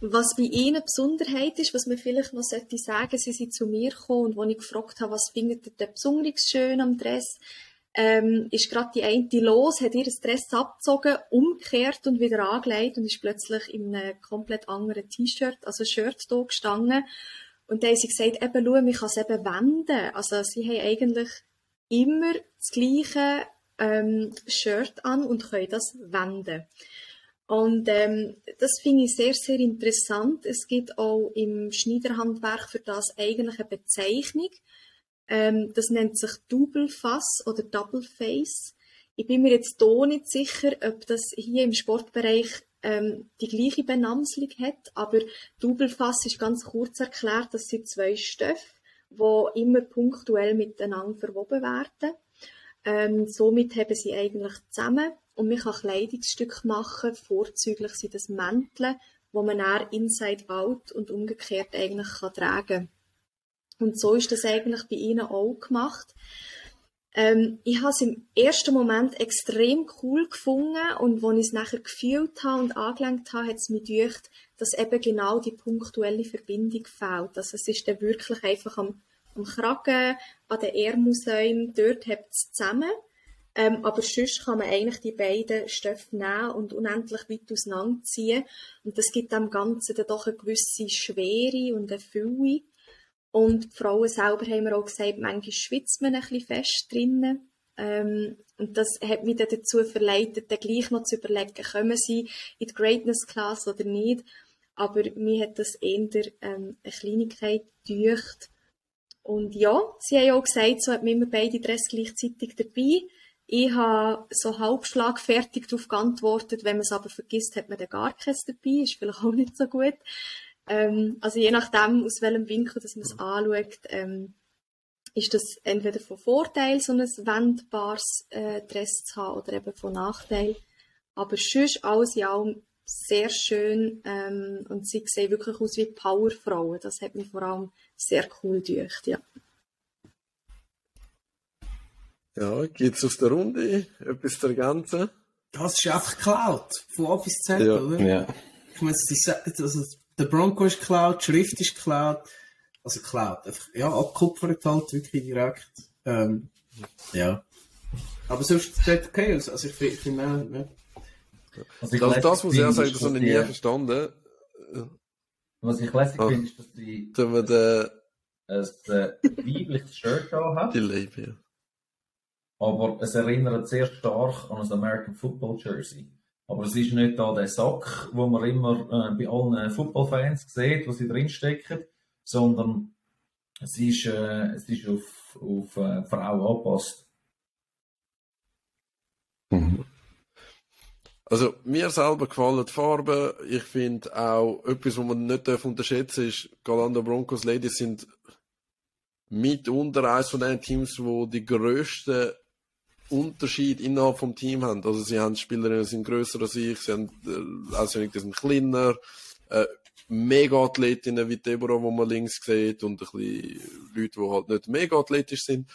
was bei ihnen Besonderheit ist, was man vielleicht noch sollte sagen, sie sind zu mir gekommen und als ich gefragt habe, was findet ihr besonders schön am Dress, ähm, ist gerade die eine los, hat ihr Dress abgezogen, umgekehrt und wieder angelegt und ist plötzlich in einem komplett anderen T-Shirt, also Shirt da gestanden. Und dann haben sie gesagt, eben, schau, man kann es eben wenden. Also sie haben eigentlich immer das gleiche ähm, Shirt an und können das wenden. Und ähm, das finde ich sehr, sehr interessant. Es gibt auch im Schneiderhandwerk für das eigentlich eine Bezeichnung. Ähm, das nennt sich Double Fass oder Double Face. Ich bin mir jetzt hier nicht sicher, ob das hier im Sportbereich ähm, die gleiche Benamslung hat, aber Double Fass ist ganz kurz erklärt, das sind zwei Stoffe, die immer punktuell miteinander verwoben werden. Ähm, somit haben sie eigentlich zusammen und man kann Kleidungsstücke machen, vorzüglich sind das Mäntel, wo man dann inside out und umgekehrt eigentlich kann tragen Und so ist das eigentlich bei ihnen auch gemacht. Ähm, ich habe es im ersten Moment extrem cool gefunden und als ich es nachher gefühlt habe und angelenkt habe, hat es mich gedacht, dass eben genau die punktuelle Verbindung fehlt. Also es ist dann wirklich einfach am, am Kragen, an den Ärmelsäumen, dort habt es zusammen. Ähm, aber sonst kann man eigentlich die beiden Stoffe nehmen und unendlich weit auseinanderziehen. Und das gibt dem Ganzen dann doch eine gewisse Schwere und eine Fülle. Und die Frauen selber haben mir auch gesagt, manchmal schwitzt man ein bisschen fest drinnen. Ähm, und das hat mich dann dazu verleitet, dann gleich noch zu überlegen, kommen sie in die Greatness Class oder nicht. Aber mir hat das eher ähm, eine Kleinigkeit gedeucht. Und ja, sie haben auch gesagt, so hat man immer beide Dress gleichzeitig dabei. Ich habe so halbschlagfertig darauf geantwortet, wenn man es aber vergisst, hat man dann gar keins dabei, ist vielleicht auch nicht so gut. Ähm, also je nachdem, aus welchem Winkel dass man es anschaut, ähm, ist das entweder von Vorteil, so ein wendbares äh, Dress zu haben, oder eben von Nachteil. Aber sonst alles in allem sehr schön ähm, und sie sehen wirklich aus wie Powerfrauen. Das hat mich vor allem sehr cool gedacht, ja. Ja, geht's aus der Runde? Etwas zu ergänzen? Das ist einfach geklaut. Von A bis Z, Ja. oder? Ja. Ich meine, die Se- also, der Bronco ist geklaut, die Schrift ist geklaut. Also geklaut. Einfach, ja, abkupfert halt, wirklich direkt. Ähm, ja. Aber sonst ist es okay. Also also ich finde, auch, ja. Was ich Also das muss ich auch finde, sagen, ist, das habe dass ich nie verstanden. Was ich lässig Ah. finde, ist, dass die Tun wir den, ein äh, weibliches Shirt da hat. die Label. aber es erinnert sehr stark an ein American Football Jersey. Aber es ist nicht da der Sack, wo man immer äh, bei allen Football-Fans sieht, wo sie drinstecken, sondern es ist, äh, es ist auf, auf äh, die Frau angepasst. Mhm. Also, mir selber gefallen die Farben. Ich finde auch, etwas, was man nicht unterschätzen darf, ist, Galanda Broncos Ladies sind mitunter eines von den Teams, wo die grössten Unterschied innerhalb vom Team haben. Also sie haben Spielerinnen, die sind grösser als ich, sie haben äh, also die sind kleiner, äh, mega Athletinnen wie Deborah, wo man links sieht und ein bisschen Leute, die halt nicht mega athletisch sind.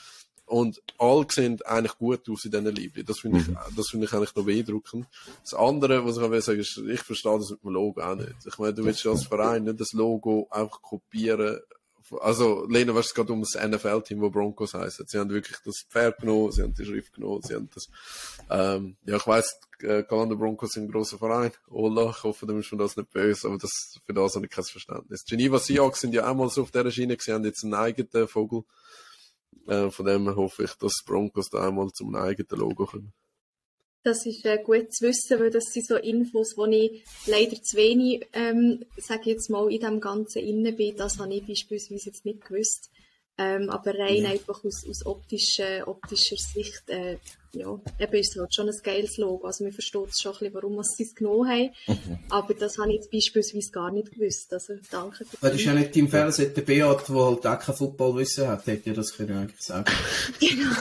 Und alle sehen eigentlich gut aus in diesen Liebling. Das finde ich, mhm. das finde ich eigentlich noch beeindruckend. Das andere, was ich will sagen, ist, ich verstehe das mit dem Logo auch nicht. Ich meine, du willst als Verein nicht das Logo einfach kopieren also, Lena, was es gerade um das NFL-Team, wo Broncos heißen. Sie haben wirklich das Pferd genommen, sie haben die Schrift genommen, sie haben das, ähm, ja, ich weiss, äh, Galanda Broncos sind ein grosser Verein. Ola, ich hoffe, du bist mir das nicht böse, aber das, für das habe ich kein Verständnis. Geneva Seahawks sind ja auch mal so auf dieser Schiene, sie haben jetzt einen eigenen Vogel. Äh, von dem hoffe ich, dass Broncos da einmal zum eigenen Logo kommen. Das ist äh, gut zu wissen, weil das sind so Infos, die ich leider zu wenig, ähm, sage jetzt mal, in dem Ganzen inne bin. Das habe ich beispielsweise jetzt nicht gewusst. Ähm, aber rein ja. einfach aus, aus optischer, optischer Sicht, äh, ja, eben ist es halt schon ein geiles Logo. Also man versteht schon ein bisschen, warum sie es genommen haben. Mhm. Aber das habe ich jetzt beispielsweise gar nicht gewusst. Also danke für das. ist ja nicht im Fernsehen der Beat, der halt auch kein Footballwissen hat, hätte ja das können eigentlich sagen. <laughs> <laughs> genau.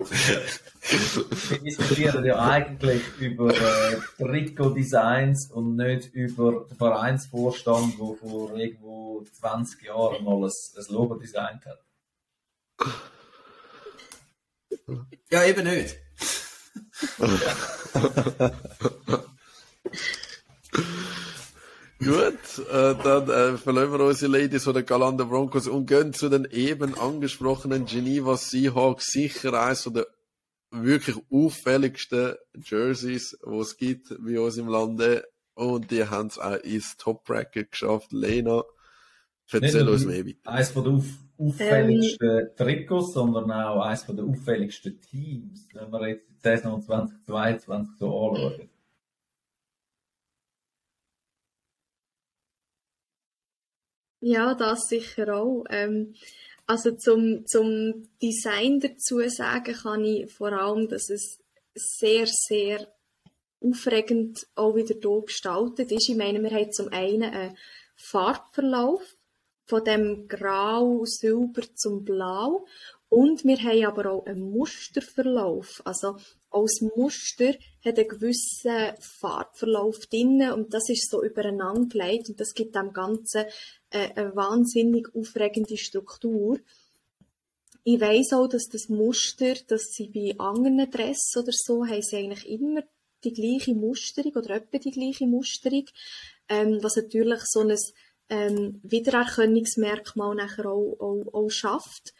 <laughs> Wir diskutieren ja eigentlich über äh, Trikot-Designs und nicht über den Vereinsvorstand, der vor irgendwo 20 Jahren mal ein, ein Logo designt hat. Ja, eben nicht. <laughs> Gut, äh, dann äh, verlassen wir unsere Ladies von den Galanda Broncos und gehen zu den eben angesprochenen Geneva Seahawks. Sicher eines der wirklich auffälligsten Jerseys, die es gibt bei uns im Lande. Und die haben es auch ins Top-Bracket geschafft. Lena, erzähl uns mehr bitte. Eines von den auffälligsten ähm, Trikots, sondern auch eines von den auffälligsten Teams, wenn wir jetzt die Saison 2022 so anschauen. Ja, das sicher auch. Ähm, also zum, zum Design dazu sagen kann ich vor allem, dass es sehr, sehr aufregend auch wieder hier gestaltet ist. Ich meine, wir haben zum einen einen Farbverlauf von dem Grau, Silber zum Blau und wir haben aber auch einen Musterverlauf. Also als Muster hat einen gewissen Farbverlauf drin und das ist so übereinander gelegt und das gibt dem Ganzen eine, eine wahnsinnig aufregende Struktur. Ich weiss auch, dass das Muster, dass sie bei anderen Dress oder so, haben sie eigentlich immer die gleiche Musterung oder etwa die gleiche Musterung, ähm, was natürlich so ein ähm, Wiedererkennungsmerkmal nachher auch, auch, auch schafft.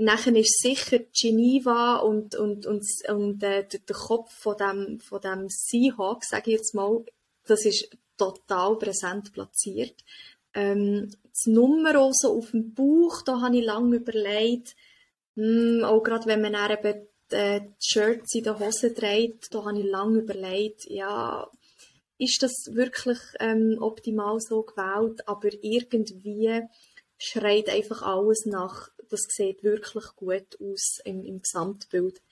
Nachher ist sicher Geneva und, und, und, und äh, der, Kopf von dem, von dem Seahawk, sage ich jetzt mal, das ist total präsent platziert. Ähm, das Nummer so auf dem Bauch, da habe ich lange überlegt, mh, hm, auch gerade wenn man dann eben die, die Shirts in der Hose trägt, da habe ich lange überlegt, ja, ist das wirklich ähm, optimal so gewählt, aber irgendwie schreit einfach alles nach, das sieht wirklich gut aus im, im Gesamtbild.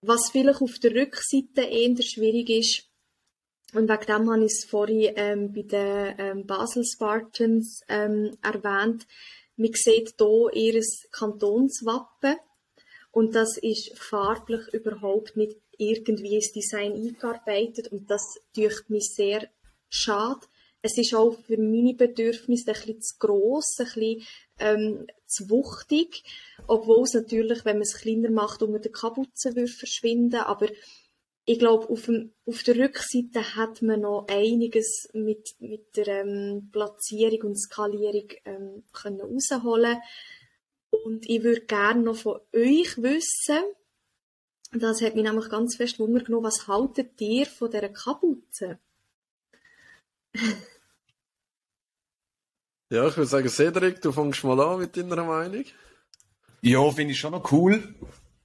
Was vielleicht auf der Rückseite eher schwierig ist, und wegen dem habe ich es vorhin ähm, bei den ähm, Basel Spartans ähm, erwähnt. Man sieht hier ihr Kantonswappen und das ist farblich überhaupt nicht irgendwie ins Design eingearbeitet und das dürfte mich sehr schade. Es ist auch für meine Bedürfnisse ein bisschen zu gross, ein bisschen ähm, zu wuchtig, obwohl es natürlich, wenn man es kleiner macht, unter der Kapuze würde verschwinden, aber ich glaube, auf, auf der Rückseite hat man noch einiges mit, mit der ähm, Platzierung und Skalierung ähm, können rausholen. Und ich würde gerne noch von euch wissen, das hat mich nämlich ganz fest Wunder genommen, was haltet ihr von dieser Kapuze? <laughs> ja, ich würde sagen, Cedric, du fängst mal an mit deiner Meinung. Ja, finde ich schon noch cool.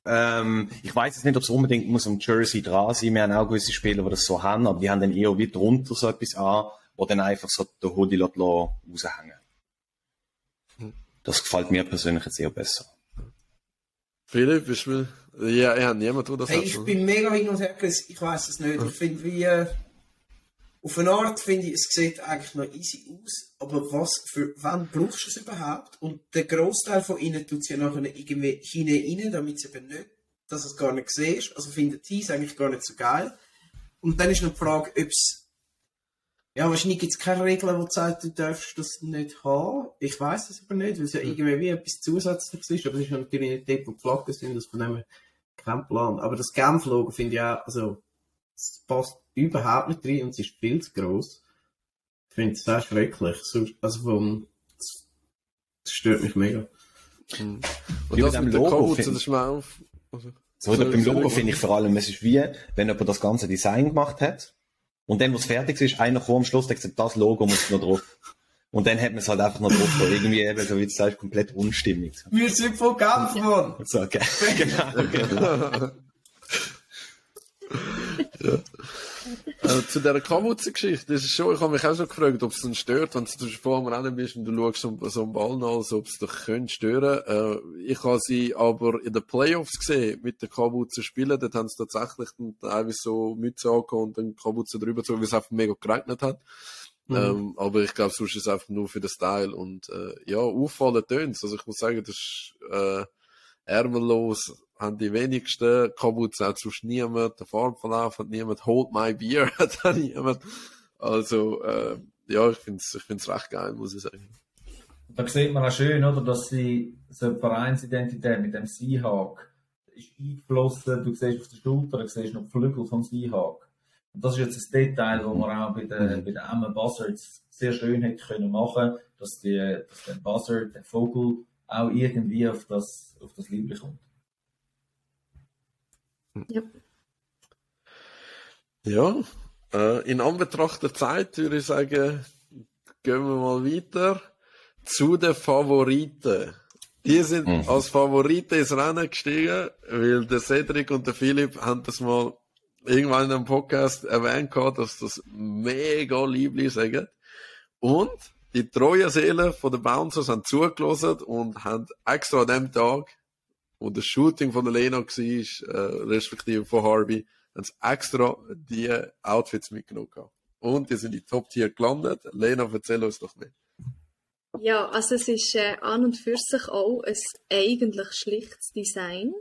Ähm, ich weiß jetzt nicht, ob es unbedingt muss am Jersey dran sein. Wir haben auch gewisse Spieler, die das so haben, aber die haben dann eher wie drunter so etwas an, wo dann einfach so der Hoodie raushängen. Das gefällt mir persönlich jetzt eher besser. Philipp, bist du, ja, ja, niemand, der das Hey, hat. ich bin mega hin und her gerissen. Ich weiß es nicht. Ich finde, wie, äh, auf eine Art finde ich, es sieht eigentlich noch easy aus. Aber was, für wann brauchst du es überhaupt? Und der Großteil von ihnen tut es ja nachher irgendwie hinein rein, damit es eben nicht, dass es gar nicht siehst. Also findet die es eigentlich gar nicht so geil. Und dann ist noch die Frage, ob es, ja, wahrscheinlich gibt es keine Regeln, die sagen, du darfst das nicht haben. Ich weiß es aber nicht, weil es ja irgendwie wie etwas Zusätzliches ist. Aber es ist natürlich nicht dort, wo die Flaggen sind, das von dem kein Plan. Aber das Genf-Logo finde ich auch, also, es passt überhaupt nicht rein und es ist viel zu gross. Ich finde es sehr schrecklich. So- Also vom, das das stört mich mega. Und Wie das mit dem Logo. Also, So, So- beim Logo finde ich vor allem, es ist wie, wenn jemand das ganze Design gemacht hat und dann, wo es fertig ist, einer kommt am Schluss, der sagt, das Logo muss noch drauf. Und dann hat man es halt einfach noch drauf, irgendwie eben, so wie du sagst, komplett unstimmig. Wir sind von Genf, Mann! So, okay. <laughs> genau, genau. <laughs> äh, zu dieser Kapuze-Geschichte, das ist schon, ich habe mich auch schon gefragt, ob es dann stört, wenn du vor dem Rennen bist und du schaust so, so einen Ball nach, als ob es dich könnte stören. Äh, ich habe sie aber in den Playoffs gesehen, mit der Kapuze spielen, dort haben sie tatsächlich dann teilweise so Mütze angehabt und dann Kapuze drüber gezogen, weil es einfach mega geregnet hat. Ähm, aber ich glaube, sonst ist es einfach nur für den Style und äh, ja, auffallen tönt's. Also ich muss sagen, das ist äh, ärmellos, haben die wenigsten, hat sonst niemand, der Farbverlauf hat niemand, Hold My Beer hat auch niemand. Also äh, ja, ich find's ich find's recht geil, muss ich sagen. Da sieht man auch schön, oder, dass sie so eine Vereinsidentität mit dem Seahawk ist eingeflossen. Du siehst auf der Schulter, du siehst noch die Flügel vom Seahawk. Und das ist jetzt ein Detail, das man auch bei den, bei den Emma Buzzards sehr schön hätte können machen, dass, die, dass der Buzzard, der Vogel, auch irgendwie auf das, auf das Liebling kommt. Ja, äh, in Anbetracht der Zeit würde ich sagen, gehen wir mal weiter zu den Favoriten. Die sind Mhm. als Favoriten ins Rennen gestiegen, weil der Cedric und der Philipp haben das mal irgendwann in einem Podcast erwähnt gehabt, dass das mega lieblich sagen. Und die treuen Seelen von den Bouncers haben zugelassen und haben extra an dem Tag, wo das Shooting von der Lena war, äh, respektive von Harvey, haben sie extra die Outfits mitgenommen. Und die sind in die Top-Tier gelandet. Lena, erzähl uns doch mehr. Ja, also es ist äh, an und für sich auch ein eigentlich schlichtes Design,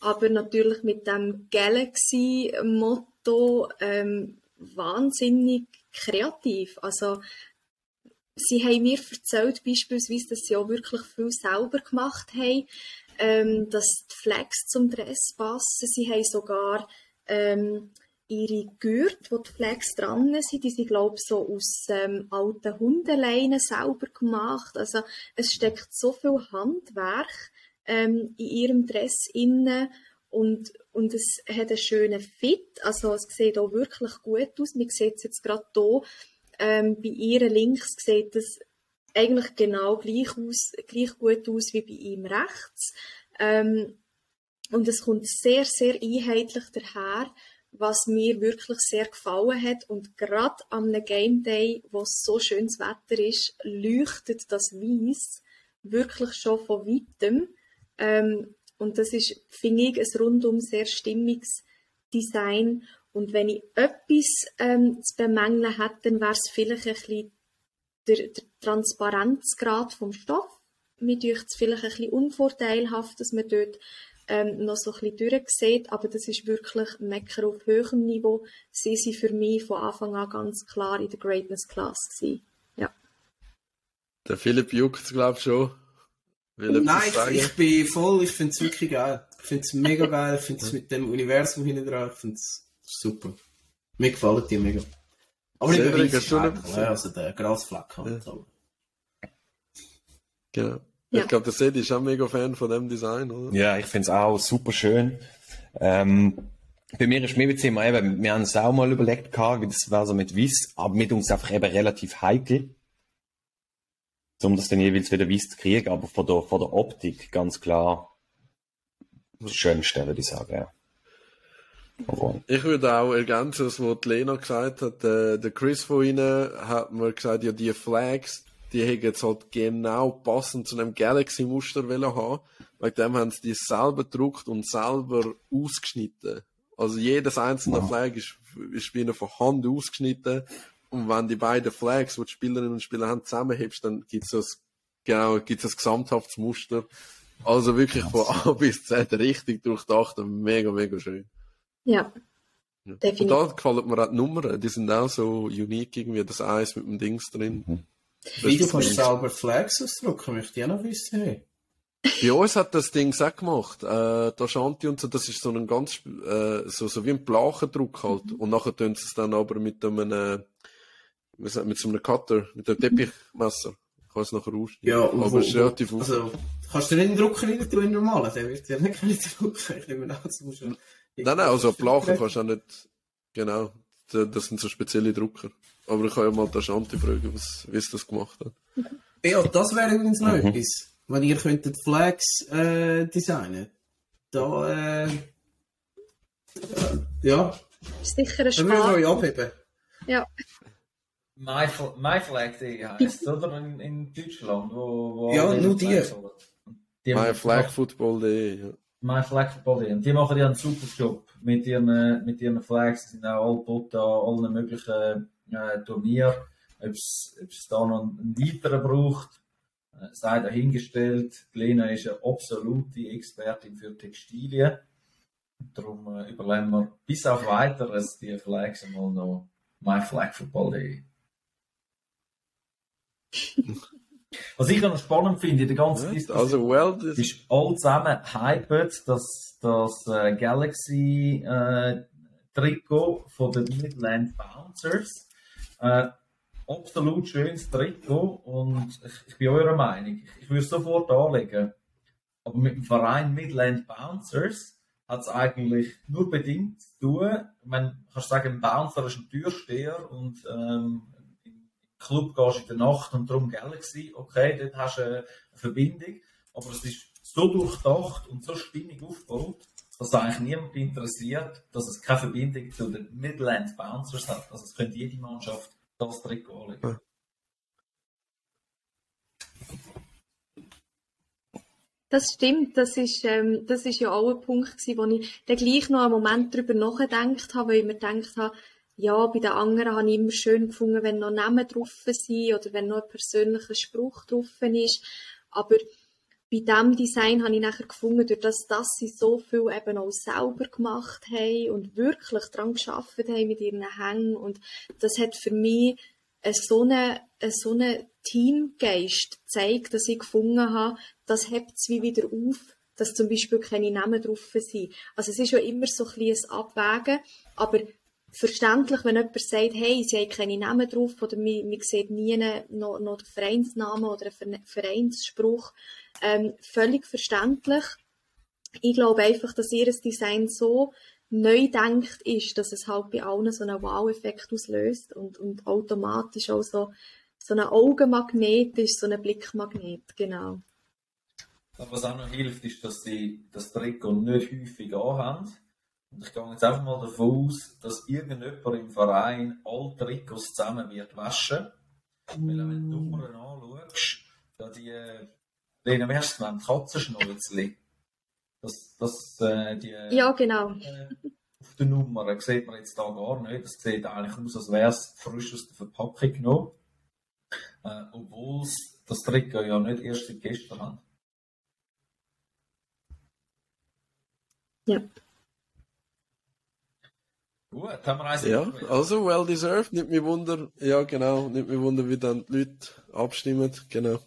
aber natürlich mit dem Galaxy-Motto ähm, wahnsinnig kreativ. Also sie haben mir erzählt beispielsweise, dass sie auch wirklich viel selber gemacht haben, ähm, dass die Flags zum Dress passen. Sie haben sogar ähm, ihre Gürtel, wo die Flags dran sind, die sind, glaube ich, so aus ähm, alten Hundeleinen selber gemacht. Also es steckt so viel Handwerk ähm, in ihrem Dress inne und, und es hat einen schönen Fit. Also es sieht auch wirklich gut aus. Man sieht es jetzt gerade hier. Ähm, bei ihr links sieht es eigentlich genau gleich, aus, gleich gut aus wie bei ihm rechts. Ähm, und es kommt sehr, sehr einheitlich daher, was mir wirklich sehr gefallen hat. Und gerade am Game Day, wo so schönes Wetter ist, leuchtet das Weiß wirklich schon von weitem. Ähm, und das ist, finde ich, ein rundum sehr stimmiges Design. Und wenn ich etwas ähm, zu bemängeln hätte, dann wäre es vielleicht ein bisschen der, der Transparenzgrad vom Stoff. Mir dünkt es vielleicht ein bisschen unvorteilhaft, dass man dort ähm, noch so ein bisschen durchsieht, aber das ist wirklich Mecker auf höherem Niveau. Sie sind für mich von Anfang an ganz klar in der Greatness Class gewesen. Ja. Der Philipp juckt es, glaube ich, schon. Will Nein, ich, ich bin voll, ich finde es wirklich geil. Ich finde es mega geil, ich finde es mit dem Universum hinten dran, ich finde es super. Mir gefällt die mega. Aber nicht etwas? Fleck, also der Grasfleck halt. aber- Genau. Ja. Ich glaube, der Sedi ist auch mega Fan von dem Design, oder? Ja, ich finde es auch super schön. Ähm, bei mir ist mir jetzt immer eben, wir haben es auch mal überlegt gehabt, wie das war so mit Weiss, aber mit uns einfach eben relativ heikel. Um das dann jeweils wieder Weiss zu kriegen, aber von der, von der Optik ganz klar Das Schönste, würde ich sagen, ja. Obwohl. Ich würde auch ergänzen, was Lena gesagt hat. Der, der Chris von Ihnen hat mir gesagt, ja, die Flags, die hätten jetzt halt genau passend zu einem Galaxy-Muster haben. Wegen dem haben sie die selber gedruckt und selber ausgeschnitten. Also jedes einzelne Wow. Flag ist, ist bei ihnen von Hand ausgeschnitten. Und wenn die beiden Flags, die die Spielerinnen und Spieler haben, zusammenhebst, dann gibt's das, genau, gibt's das gesamthaftes Muster. Also wirklich von A <laughs> bis Z richtig durchdacht und mega, mega schön. Ja, Ja. Und da gefallen mir auch die Nummern, die sind auch so unique irgendwie, das Eis mit dem Dings drin. Wie du kannst ist- selber Flags ausdrucken, möchte ich auch noch wissen. Hey. Bei uns hat das Ding auch gemacht, äh, der Shanti und so, das ist so ein ganz, äh, so, so wie ein Plachendruck halt. Und nachher tun sie es dann aber mit einem, äh, wie sagt man, mit so einem Cutter, mit einem Teppichmesser. Ich kann es nachher ausschneiden. Ja, und aber wo- es ist relativ auf. Also, kannst du nicht einen Drucker rein tun, in normalen? Der wird ja nicht <laughs> können drucken. Ich nehme an, das muss schon. Nein, nein, also Plachen kannst du auch nicht, genau, das sind so spezielle Drucker. Aber ich kann ja mal den Shanti fragen, was, wie es das gemacht hat. Ja, das wäre übrigens noch etwas. Wenn ihr könntet Flags äh, designen. Da, äh, ja, sicher ein dann würden wir Spaß. euch abheben. Ja, MyFl- MyFlag.de heisst, oder? In, in Deutschland, wo, wo Ja, nur die. Flags holen. Die myflagfootball.de, ja. MyFlag.de. Und die machen ja einen super Job mit ihren, mit ihren Flags. Die sind auch all geboten an allen möglichen äh, Turnieren. Ob es da noch einen weiteren braucht, äh, sei dahingestellt. Lena ist eine absolute Expertin für Textilien. Darum äh, überlegen wir bis auf weiteres die Flags einmal noch myflagfootball.de. <laughs> Was ich noch spannend finde in der ganzen Diskussion, Also, well, das, ist all zusammen hyped, dass das äh, Galaxy äh, Trikot von den Midland Bouncers. Äh, absolut schönes Trikot und ich, ich bin eurer Meinung. Ich, würde es sofort anlegen. Aber mit dem Verein Midland Bouncers hat es eigentlich nur bedingt zu tun. Meine, kannst sagen, ein Bouncer ist ein Türsteher und ähm, Club gehst in der Nacht und darum Galaxy. Okay, dort hast du eine Verbindung. Aber es ist so durchdacht und so stimmig aufgebaut, dass eigentlich niemand interessiert, dass es keine Verbindung zu den Midland Bouncers hat. Also es könnte jede Mannschaft das Trikot anlegen. Das stimmt, das ist, ähm, das ist ja auch ein Punkt gewesen, wo ich dann gleich noch einen Moment drüber nachgedacht habe, weil ich mir gedacht habe, ja, bei den anderen habe ich immer schön gefunden, wenn noch Namen drauf sind oder wenn noch ein persönlicher Spruch drauf ist. Aber bei diesem Design habe ich nachher gefunden, durch das, dass sie so viel eben auch selber gemacht haben und wirklich daran geschafft haben mit ihren Hängen und das hat für mich so eine, eine, so eine Teamgeist gezeigt, dass ich gefunden habe, das hebt es wie wieder auf, dass zum Beispiel keine Namen drauf sind. Also es ist ja immer so ein ein Abwägen, aber verständlich, wenn jemand sagt, hey, sie haben keine Namen drauf oder man, sieht nie noch, noch den Vereinsnamen oder einen Vereinsspruch, ähm, völlig verständlich. Ich glaube einfach, dass ihr Design so neu denkt ist, dass es halt bei allen so einen Wow-Effekt auslöst und, und automatisch auch so, so ein Augenmagnet ist, so ein Blickmagnet, genau. Was auch noch hilft, ist, dass sie das Trikot nicht häufig anhaben. Und ich gehe jetzt einfach mal davon aus, dass irgendjemand im Verein alle Trikots zusammen wird waschen. Weil wenn du die Nummern anschaust, da die, äh, Lena, wie hast du es genannt? Katzenschnäuzli. Das, das, äh, die, Ja, genau. äh, auf der Nummer sieht man jetzt da gar nicht. Das sieht eigentlich aus, als wäre es frisch aus der Verpackung genommen. Äh, obwohl es das Trikot ja nicht erst seit gestern haben. Ja. Gut, haben wir eins ja, also well deserved. Nicht mich wunder, ja genau, nicht mich wunder, wie dann die Leute abstimmen, genau.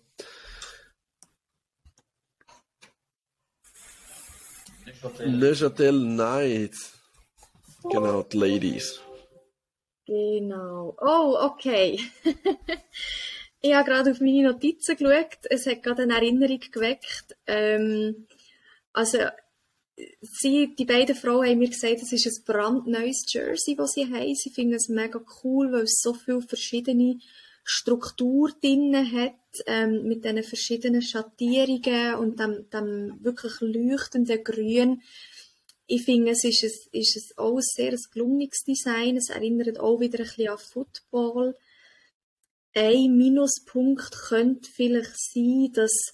Neuchâtel Night. Genau, die Ladies. Genau. Oh, okay. <laughs> ich habe gerade auf meine Notizen geschaut. Es hat gerade eine Erinnerung geweckt. Ähm, also, sie, die beiden Frauen haben mir gesagt, es ist ein brandneues Jersey, das sie haben. Sie finden es mega cool, weil es so viele verschiedene Struktur drin hat. ähm, mit diesen verschiedenen Schattierungen und dem, dem wirklich leuchtenden Grün. Ich finde, es ist, ein, ist ein auch ein sehr gelungenes Design. Es erinnert auch wieder ein bisschen an Football. Ein Minuspunkt könnte vielleicht sein, dass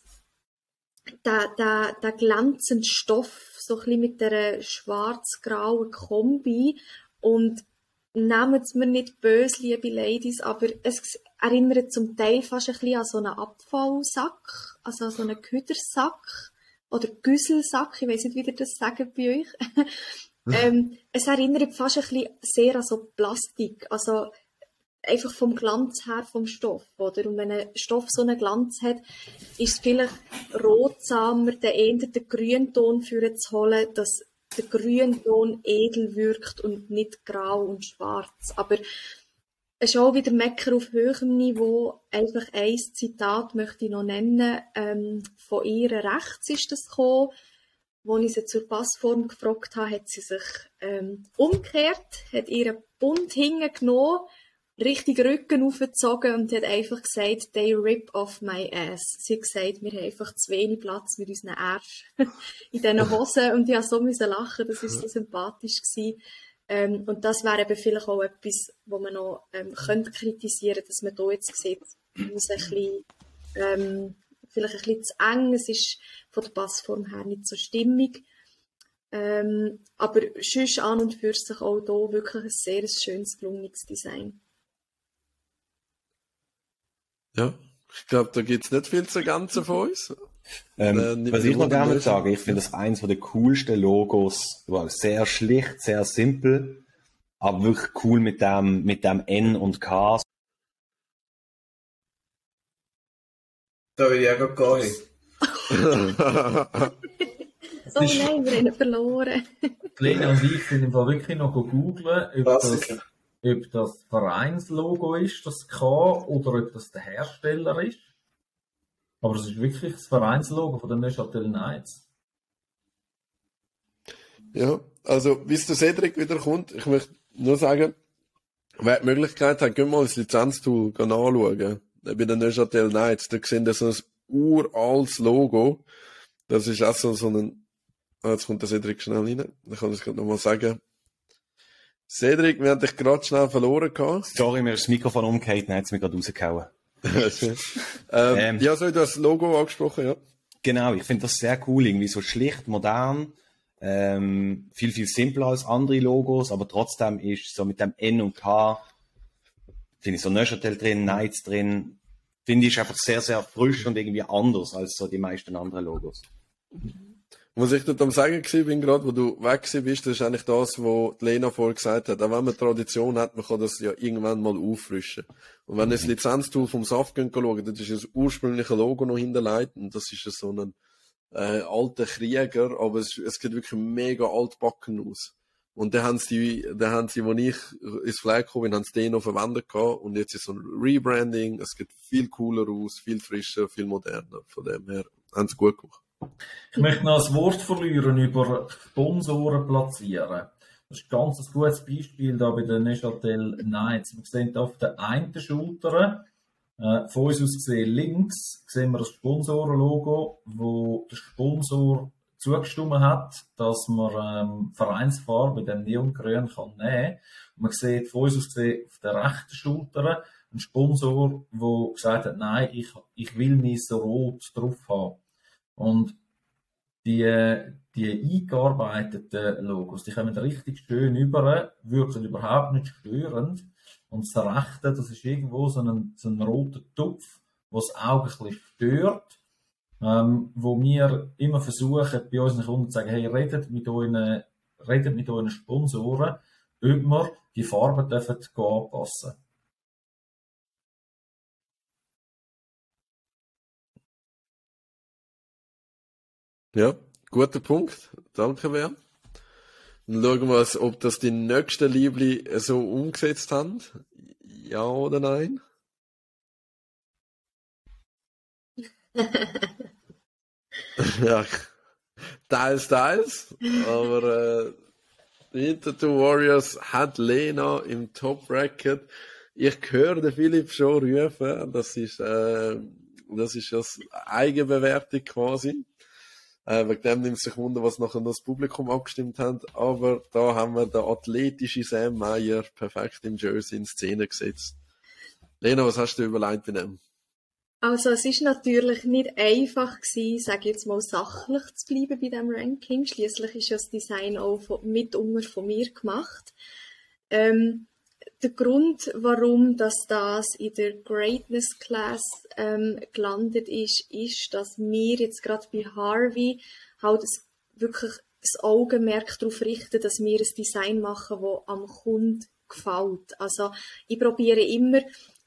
der, der, der glänzende Stoff so ein mit der schwarz-grauen Kombi und nehmt es mir nicht böse, liebe Ladies, aber es erinnert zum Teil fast ein bisschen an so einen Abfallsack, also an so einen Küdersack oder Güsselsack, ich weiß nicht, wie ihr das sagen bei euch. <laughs> ähm, es erinnert fast ein bisschen sehr an so Plastik, also einfach vom Glanz her vom Stoff, oder? Und wenn ein Stoff so einen Glanz hat, ist es vielleicht rotsamer, den eher den Grünton für zu holen, dass der Grünton edel wirkt und nicht grau und schwarz. Aber es ist auch wieder Mecker auf höherem Niveau. Einfach ein Zitat möchte ich noch nennen. Ähm, von ihr rechts ist das gekommen. Als ich sie zur Passform gefragt habe, hat sie sich ähm, umgekehrt, hat ihren Bund hingenommen, richtig Rücken aufgezogen und hat einfach gesagt, they rip off my ass. Sie hat gesagt, wir haben einfach zu wenig Platz mit unseren Arsch <laughs> in diesen Hosen und ich musste so lachen, das war so sympathisch gewesen. Ähm, und das wäre eben vielleicht auch etwas, wo man noch ähm, könnte kritisieren dass man hier jetzt sieht, es ein bisschen, ähm, vielleicht ein bisschen zu eng, es ist von der Passform her nicht so stimmig. Ähm, aber sonst an und für sich auch hier wirklich ein sehr schönes, gelungenes Design. Ja, ich glaube, da gibt es nicht viel zu Ganzen von uns. Ähm, Äh, was ich noch gerne sagen, ich finde das eins der coolsten Logos, wow, sehr schlicht, sehr simpel, aber wirklich cool mit dem, mit dem N und K. Da will ich auch gehen. <laughs> Oh nein, wir haben ihn verloren. Lena und ich sind im Fall wirklich noch googeln, das, ob das Vereinslogo ist, das K, oder ob das der Hersteller ist. Aber es ist wirklich das Vereinslogo von den Neuchâtel Knights. Ja, also bis der Cedric wieder kommt, ich möchte nur sagen, wer die Möglichkeit hat, gehen mal das Lizenztool anschauen. Bei den Neuchâtel Knights, da sehen so ein uraltes Logo. Das ist auch so, ein, ah, jetzt kommt der Cedric schnell rein, ich kann das gerade nochmal sagen. Cedric, wir haben dich gerade schnell verloren gehabt. Sorry, mir ist das Mikrofon umgekehrt, dann hat es mir gerade rausgehauen. <laughs> ähm, Ähm. ja, so, du hast das Logo angesprochen, ja. Genau, ich finde das sehr cool, irgendwie so schlicht, modern, ähm, viel, viel simpler als andere Logos, aber trotzdem ist so mit dem N und K, finde ich so Neuchâtel drin, Knights drin, finde ich einfach sehr, sehr frisch und irgendwie anders als so die meisten anderen Logos. Was ich dort am sagen bin, gerade, wo du weg bist, das ist eigentlich das, was die Lena vorher gesagt hat. Auch wenn man Tradition hat, man kann das ja irgendwann mal auffrischen. Und wenn ihr das Lizenztool vom Saft schauen, dann ist das ursprüngliche Logo noch hinterlegt und das ist so ein äh, alter Krieger, aber es, es sieht wirklich mega altbacken aus. Und dann haben sie, dann haben sie, als ich ins Flag gekommen bin, haben sie den noch verwendet gehabt und jetzt ist so ein Rebranding, es sieht viel cooler aus, viel frischer, viel moderner. Von dem her haben sie gut gemacht. Ich möchte noch ein Wort verlieren über Sponsoren platzieren. Das ist ein ganz ein gutes Beispiel da bei den Neuchâtel Knights. Wir sehen hier auf der einen Schulter, äh, von uns aus gesehen links, sehen wir das Sponsorenlogo, wo der Sponsor zugestimmt hat, dass man ähm, Vereinsfarbe mit dem Neongrün kann nehmen. Und man sieht von uns aus gesehen auf der rechten Schulter einen Sponsor, der gesagt hat, nein, ich, ich will nicht so rot drauf haben. Und die, die eingearbeiteten Logos, die kommen richtig schön über, wirken überhaupt nicht störend. Und das Rechte, das ist irgendwo so ein, so ein roter Tupf, der das Auge ein bisschen stört, ähm, wo wir immer versuchen, bei unseren Kunden zu sagen, hey, redet mit euren, redet mit euren Sponsoren, ob wir die Farben dürfen anpassen Ja, guter Punkt. Danke, Bern. Dann schauen wir, mal, ob das die nächsten Liebli so umgesetzt haben. Ja oder nein? <laughs> ja, teils, teils. Aber äh, Winterthur Warriors hat Lena im Top Bracket. Ich höre den Philipp schon rufen. Das ist äh, Das ist das Eigenbewertung quasi. Äh, wegen dem nimmt sich Wunder, was nachher noch das Publikum abgestimmt hat. Aber da haben wir den athletischen Sam Meyer perfekt im Jersey in Szene gesetzt. Lena, was hast du überlegt bei dem? Also es ist natürlich nicht einfach gewesen, sage jetzt mal sachlich zu bleiben bei dem Ranking. Schließlich ist ja das Design auch von, mitunter von mir gemacht. Ähm, der Grund, warum das, das in der Greatness Class ähm, gelandet ist, ist, dass wir jetzt gerade bei Harvey halt wirklich das Augenmerk darauf richten, dass wir ein Design machen, das am Kunden gefällt. Also ich probiere immer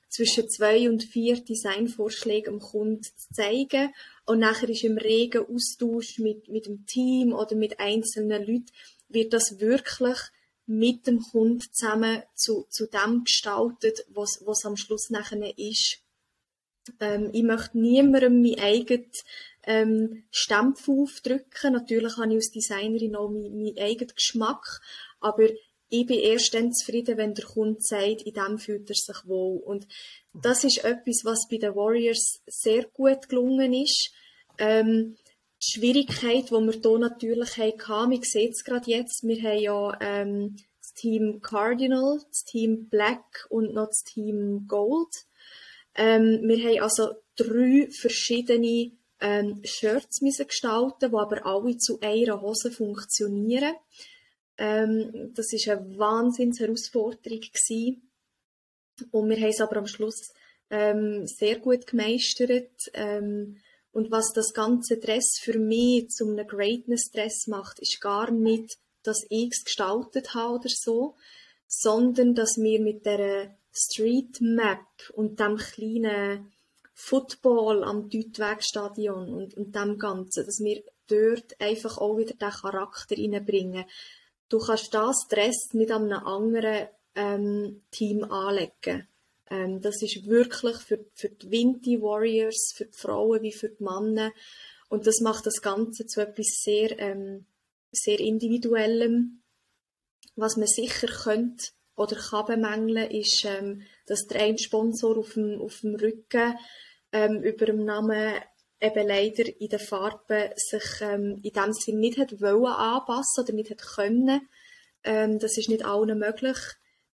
zwischen zwei und vier Designvorschläge am Kunden zu zeigen und nachher ist im regen Austausch mit, mit dem Team oder mit einzelnen Leuten wird das wirklich mit dem Kunden zusammen zu, zu dem gestaltet, was, was am Schluss nachher ist. Ähm, ich möchte niemandem mein eigenes ähm, Stempel aufdrücken. Natürlich habe ich als Designerin auch meinen, meinen eigenen Geschmack, aber ich bin erst dann zufrieden, wenn der Kunde sagt, in dem fühlt er sich wohl. Und das ist etwas, was bei den Warriors sehr gut gelungen ist. Ähm, die Schwierigkeit, die wir hier natürlich hatten, wir sehen es gerade jetzt, wir haben ja ähm, das Team Cardinal, das Team Black und noch das Team Gold. Ähm, wir haben also drei verschiedene ähm, Shirts müssen gestalten, die aber alle zu einer Hose funktionieren. Ähm, das ist eine Wahnsinnsherausforderung gewesen. Und wir haben es aber am Schluss ähm, sehr gut gemeistert. Ähm, und was das ganze Dress für mich zum einem Greatness Dress macht, ist gar nicht, dass ich es gestaltet habe oder so, sondern dass wir mit der Street Map und dem kleinen Football am Deutwegstadion und, und dem Ganzen, dass wir dort einfach auch wieder den Charakter reinbringen. Du kannst das Dress nicht an einem anderen ähm, Team anlegen. Ähm, das ist wirklich für, für die Windy Warriors, für die Frauen wie für die Männer. Und das macht das Ganze zu etwas sehr, ähm, sehr individuellem. Was man sicher könnte oder kann bemängeln, ist, ähm, dass der ein Sponsor auf dem, auf dem Rücken ähm, über dem Namen eben leider in den Farben sich ähm, in dem Sinn nicht hat wollen anpassen oder nicht hat können. Ähm, das ist nicht allen möglich.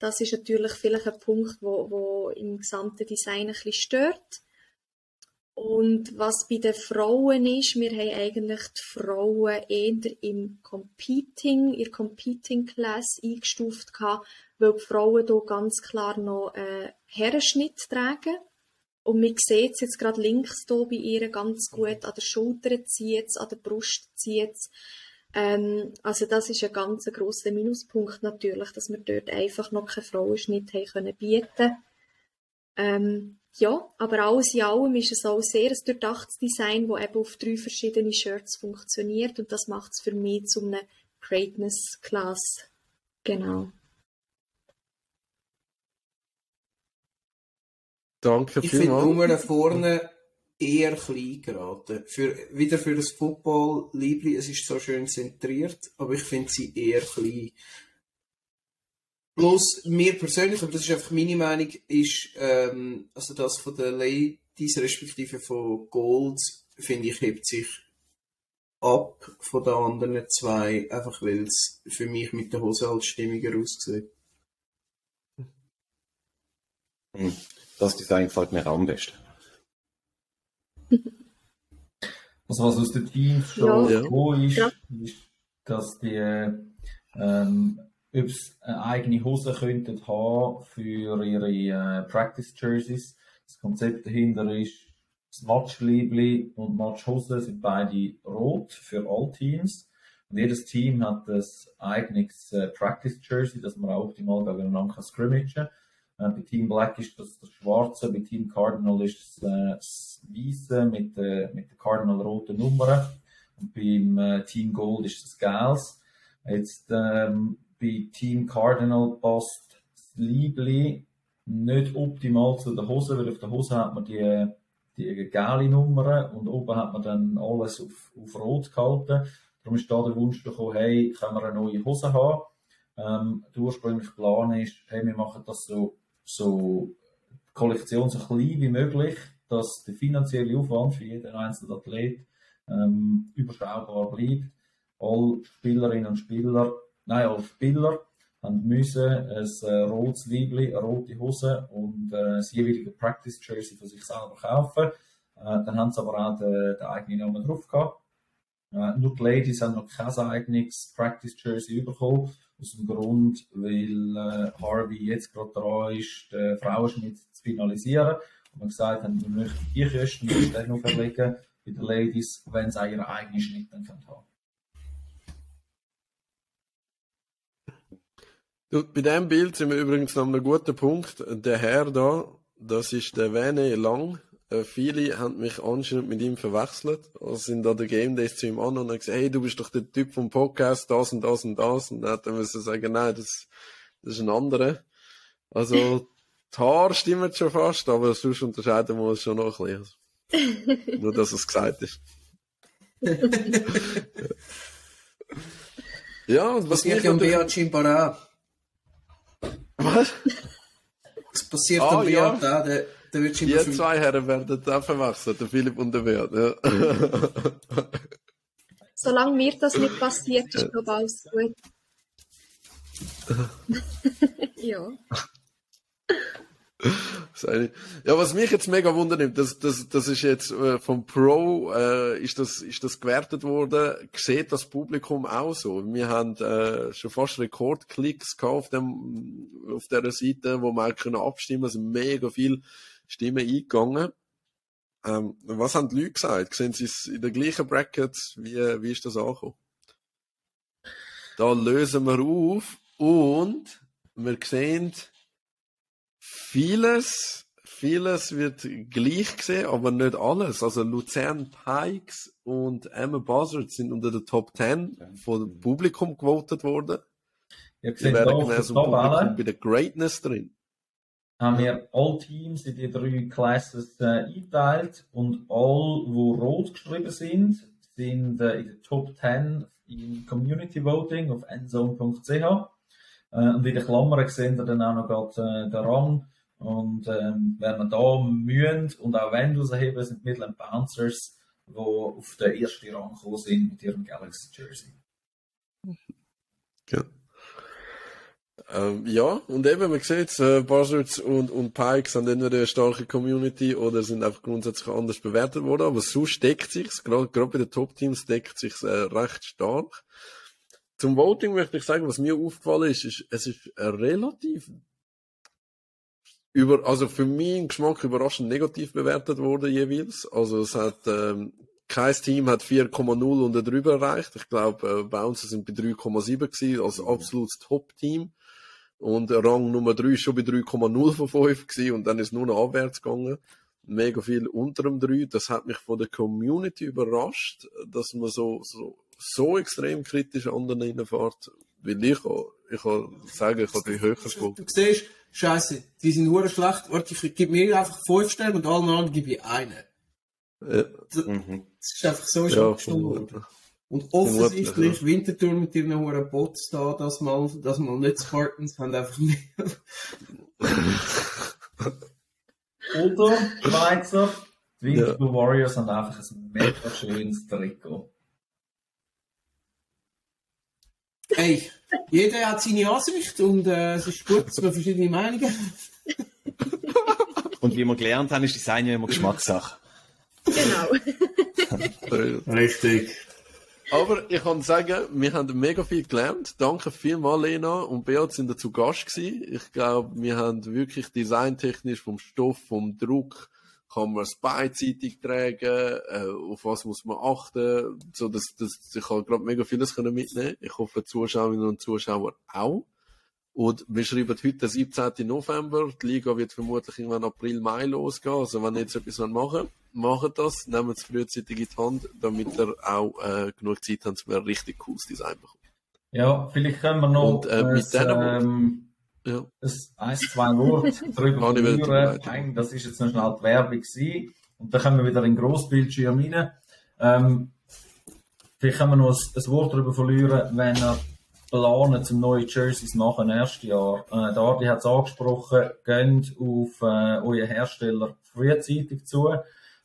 Das ist natürlich vielleicht ein Punkt, wo, wo im gesamten Design ein bisschen stört. Und was bei den Frauen ist, wir haben eigentlich die Frauen eher im Competing, in Competing Class eingestuft gehabt, weil die Frauen hier ganz klar noch einen Herrenschnitt tragen. Und man sieht es jetzt gerade links hier bei ihr ganz gut, an der Schulter zieht es, an der Brust zieht es. Ähm, also das ist ein ganz grosser Minuspunkt natürlich, dass wir dort einfach noch keinen Frauenschnitt haben können bieten. Ähm, ja, aber alles in allem ist es auch sehr ein durchdachtes Design, das eben auf drei verschiedene Shirts funktioniert und das macht es für mich zu einem Greatness Class. Genau. Danke ich finde vorne eher klein geraten. Für, wieder für das Football Liebli, es ist so schön zentriert, aber ich finde sie eher klein. Bloß mir persönlich, aber das ist einfach meine Meinung, ist, ähm, also das von den Ladies, respektive von Golds, finde ich, hebt sich ab von den anderen zwei, einfach weil es für mich mit der Hose als stimmiger aussieht. Hm. Das Design gefällt mir am besten. Also was aus den Teams schon ja. ist, ja. ist, dass die ähm, ob sie eine eigene Hose könnten haben für ihre äh, Practice Jerseys. Das Konzept dahinter ist, das Matchliebli und Matchhose sind beide rot für alle Teams. Und jedes Team hat ein eigenes äh, Practice Jersey, das man auch optimal gegeneinander scrimmagen kann. Äh, bei Team Black ist das das Schwarze, bei Team Cardinal ist das, äh, das Weiße mit, äh, mit der Cardinal roten Nummern. Und beim äh, Team Gold ist das Gels. Jetzt ähm, bei Team Cardinal passt das Liebli nicht optimal zu der Hose, weil auf der Hose hat man die, die gelbe Nummern und oben hat man dann alles auf, auf Rot gehalten. Darum ist da der Wunsch gekommen, hey, können wir eine neue Hose haben? Ähm, der ursprüngliche Plan ist, hey, wir machen das so so Kollektion so klein wie möglich, dass der finanzielle Aufwand für jeden einzelnen Athlet ähm, überschaubar bleibt. Alle Spielerinnen und Spieler, nein, alle Spieler haben müssen ein äh, rotes Liebli, eine rote Hose und äh, das jeweilige Practice Jersey für sich selber kaufen. Äh, dann haben sie aber auch den, den eigenen Namen drauf gehabt. Äh, nur die Ladies haben noch kein eigenes Practice Jersey bekommen. Aus dem Grund, weil äh, Harvey jetzt gerade dran ist, den Frauenschnitt zu finalisieren. Und wir gesagt haben, wir möchten die Kosten nicht noch verlegen bei den Ladies, wenn sie auch ihren eigenen Schnitt dann haben können. Du, bei diesem Bild sind wir übrigens noch an einem guten Punkt. Der Herr da, das ist der Vene Lang. Äh, viele haben mich anscheinend mit ihm verwechselt. Also sind da der Game Days zu ihm an und haben gesagt, hey, du bist doch der Typ vom Podcast, das und das und das. Und dann hat er müssen sagen, nein, das, das ist ein anderer. Also, die Haare stimmen schon fast, aber sonst unterscheiden wir uns schon noch ein bisschen. Nur, dass es gesagt ist. <laughs> ja, und was Passiert ja am Beat scheinbar auch. Was? Das passiert Ah, am Beat ja. auch. Der, der wird Die zwei Herren werden verwechselt, der Philipp und der Beat. Ja. <laughs> Solange mir das nicht passiert, ist glaube ich alles gut. <laughs> ja. Ja, was mich jetzt mega wundernimmt, das, das, das ist jetzt äh, vom Pro, äh, ist, das, ist das gewertet worden. Sieht das Publikum auch so? Wir haben äh, schon fast Rekordklicks gehabt auf, dem, auf der Seite, wo auch können abstimmen Es sind mega viele Stimmen eingegangen. Ähm, was haben die Leute gesagt? Sehen sie es in der gleichen Bracket? Wie, wie ist das angekommen? Da lösen wir auf und wir sehen, vieles, vieles wird gleich gesehen, aber nicht alles. Also Luzern Pikes und Emma Buzzard sind unter der Top 10 vom Publikum gewotet worden. Die seht hier werden auf der genauso im Publikum bei der Greatness drin. Haben wir alle Teams in die drei Classes äh, eingeteilt und alle, die rot geschrieben sind, sind äh, in der Top 10 im Community Voting auf endzone.ch. Äh, und in den Klammern sehen wir dann auch noch gerade, äh, den Rang. Und ähm, wenn wir da mühen und auch wenn rausheben, sind Midland Bouncers, die auf den ersten Rang gekommen sind mit ihrem Galaxy Jersey. Ja. Ähm, ja, und eben, man sieht äh, Buzzards und, und Pikes haben entweder eine starke Community oder sind einfach grundsätzlich anders bewertet worden, aber sonst deckt sich's, gerade bei den Top-Teams deckt sich's äh, recht stark. Zum Voting möchte ich sagen, was mir aufgefallen ist, ist es ist relativ über, also für meinen Geschmack überraschend negativ bewertet worden jeweils. Also es hat ähm, kein Team hat 4,0 und drüber erreicht. Ich glaube, äh, Bouncer sind bei 3,7 gewesen, als absolutes Top-Team. Und Rang Nummer 3 ist schon bei 3,0 von 5 gewesen und dann ist nur noch abwärts gegangen. Mega viel unter dem 3. Das hat mich von der Community überrascht, dass man so, so, so extrem kritisch anderen reinfährt. Weil ich, auch- ich kann sagen, ich habe die höher geguckt. Du siehst, Scheiße, die sind hure schlecht. Warte, ich gebe mir einfach fünf Sterne und allen anderen gebe ich einen. Ja, Mhm. Das ist einfach so ja, abgestimmt worden. vermutlich. Und offensichtlich Vermutlich, Winterthur mit ihren hohen Bots da, dass mal, dass mal nicht Spartans haben einfach nicht. <laughs> Oder Schweizer, die Ja. Winterthur Warriors haben einfach ein mega schönes Trikot. Hey, jeder hat seine Ansicht und äh, es ist gut, dass wir verschiedene Meinungen. <laughs> Und wie wir gelernt haben, ist Design ja immer Geschmackssache. Genau. <laughs> Richtig. Aber ich kann sagen, wir haben mega viel gelernt. Danke vielmals, Lena und Beat sind dazu Gast gewesen. Ich glaube, wir haben wirklich designtechnisch vom Stoff, vom Druck, kann man es beidseitig tragen, äh, auf was muss man achten, so dass, dass ich habe gerade mega vieles können mitnehmen. Ich hoffe, Zuschauerinnen und Zuschauer auch. Und wir schreiben heute den 17. November. Die Liga wird vermutlich irgendwann April, Mai losgehen. Also wenn ihr jetzt etwas machen wollt, macht das, nehmt es frühzeitig in die Hand, damit ihr auch äh, genug Zeit habt, um ein richtig cooles Design zu bekommen. Ja, vielleicht können wir noch Und, äh, mit ein, ähm, Ja. ein, zwei Worte <laughs> darüber verlieren. Das ist jetzt noch schnell die Werbung gewesen. Und dann kommen wir wieder in den Grossbildschirm rein. Ähm, vielleicht können wir noch ein, ein Wort darüber verlieren, wenn ihr planen, zum neue Jerseys machen, erstes Jahr. Äh, Dardi hat es angesprochen, geht auf äh, euren Hersteller frühzeitig zu.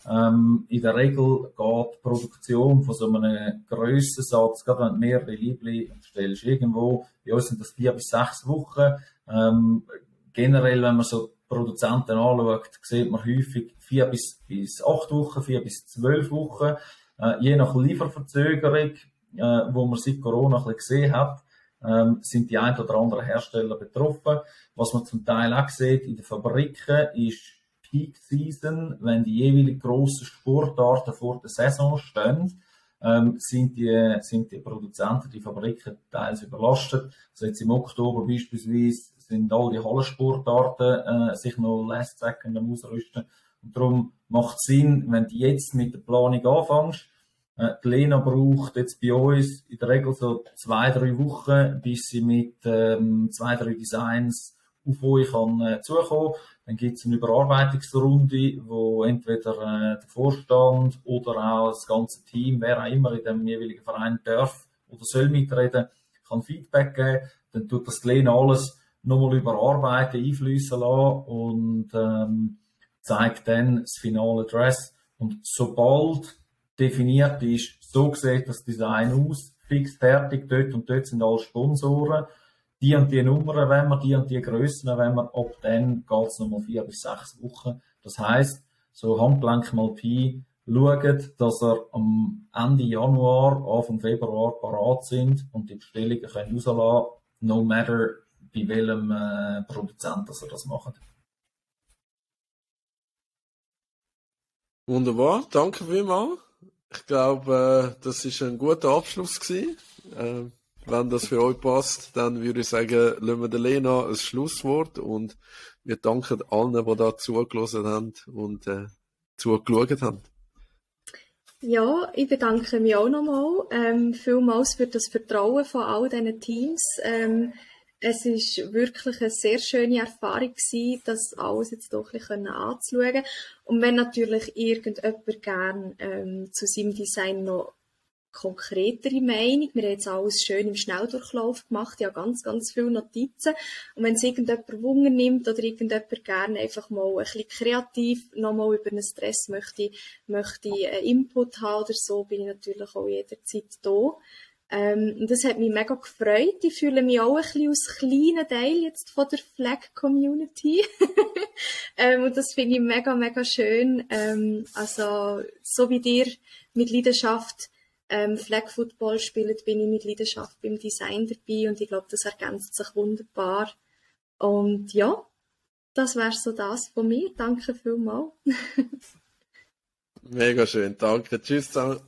Ähm, in der Regel geht die Produktion von so einem Grössensatz, gerade wenn du mehrere Liebli stellst, irgendwo, bei uns sind das vier bis sechs Wochen. Ähm, generell, wenn man so Produzenten anschaut, sieht man häufig vier bis, bis acht Wochen, vier bis zwölf Wochen, äh, je nach Lieferverzögerung, äh, wo man seit Corona ein bisschen gesehen hat, ähm, sind die ein oder anderen Hersteller betroffen. Was man zum Teil auch sieht in den Fabriken ist Peak Season, wenn die jeweiligen grossen Sportarten vor der Saison stehen, ähm, sind, die, sind die Produzenten, die Fabriken teils überlastet. Also jetzt im Oktober beispielsweise sind all die Hallensportarten äh, sich noch last second am Ausrüsten. Und darum macht es Sinn, wenn du jetzt mit der Planung anfängst, äh, die Lena braucht jetzt bei uns in der Regel so zwei, drei Wochen, bis sie mit ähm, zwei, drei Designs auf euch kann äh, zukommen. Dann gibt es eine Überarbeitungsrunde, wo entweder äh, der Vorstand oder auch das ganze Team, wer auch immer in dem jeweiligen Verein darf oder soll mitreden, kann Feedback geben. Dann tut das Lena alles nochmal überarbeiten, einfließen lassen und ähm, zeigt dann das finale Dress. Und sobald definiert ist, so sieht das Design aus, fix fertig, dort und dort sind alle Sponsoren, die und die Nummern wenn wir, die und die Grössen wenn wir, ab dann geht es nochmal vier bis sechs Wochen. Das heisst, so Handgelenk mal Pi, schaut, dass er am Ende Januar, Anfang Februar parat sind und die Bestellungen können rauslassen, no matter bei welchem äh, Produzent dass er das macht. Wunderbar, danke vielmals. Ich glaube, äh, das ist ein guter Abschluss gewesen. Äh, wenn das für euch passt, dann würde ich sagen, lassen wir der Lena ein Schlusswort und wir danken allen, die da zugelassen haben und äh, zugeschaut haben. Ja, ich bedanke mich auch nochmal ähm, vielmals für das Vertrauen von all diesen Teams. Ähm, es ist wirklich eine sehr schöne Erfahrung gewesen, das alles jetzt doch ein bisschen anzuschauen. Und wenn natürlich irgendjemand gern ähm, zu seinem Design noch konkretere Meinung. Wir haben jetzt alles schön im Schnelldurchlauf gemacht, ja ganz, ganz viele Notizen. Und wenn es irgendjemand Wunder nimmt oder irgendjemand gerne einfach mal ein bisschen kreativ nochmal über einen Stress möchte, möchte einen Input haben oder so, bin ich natürlich auch jederzeit da. Ähm, das hat mich mega gefreut. Ich fühle mich auch ein bisschen als kleiner Teil jetzt von der Flag-Community. <laughs> ähm, und das finde ich mega, mega schön. Ähm, also, so wie dir mit Leidenschaft ähm, Flag Football spielt, bin ich mit Leidenschaft beim Design dabei und ich glaube, das ergänzt sich wunderbar. Und ja, das wäre so das von mir. Danke vielmals. <laughs> Mega schön, danke. Tschüss zusammen.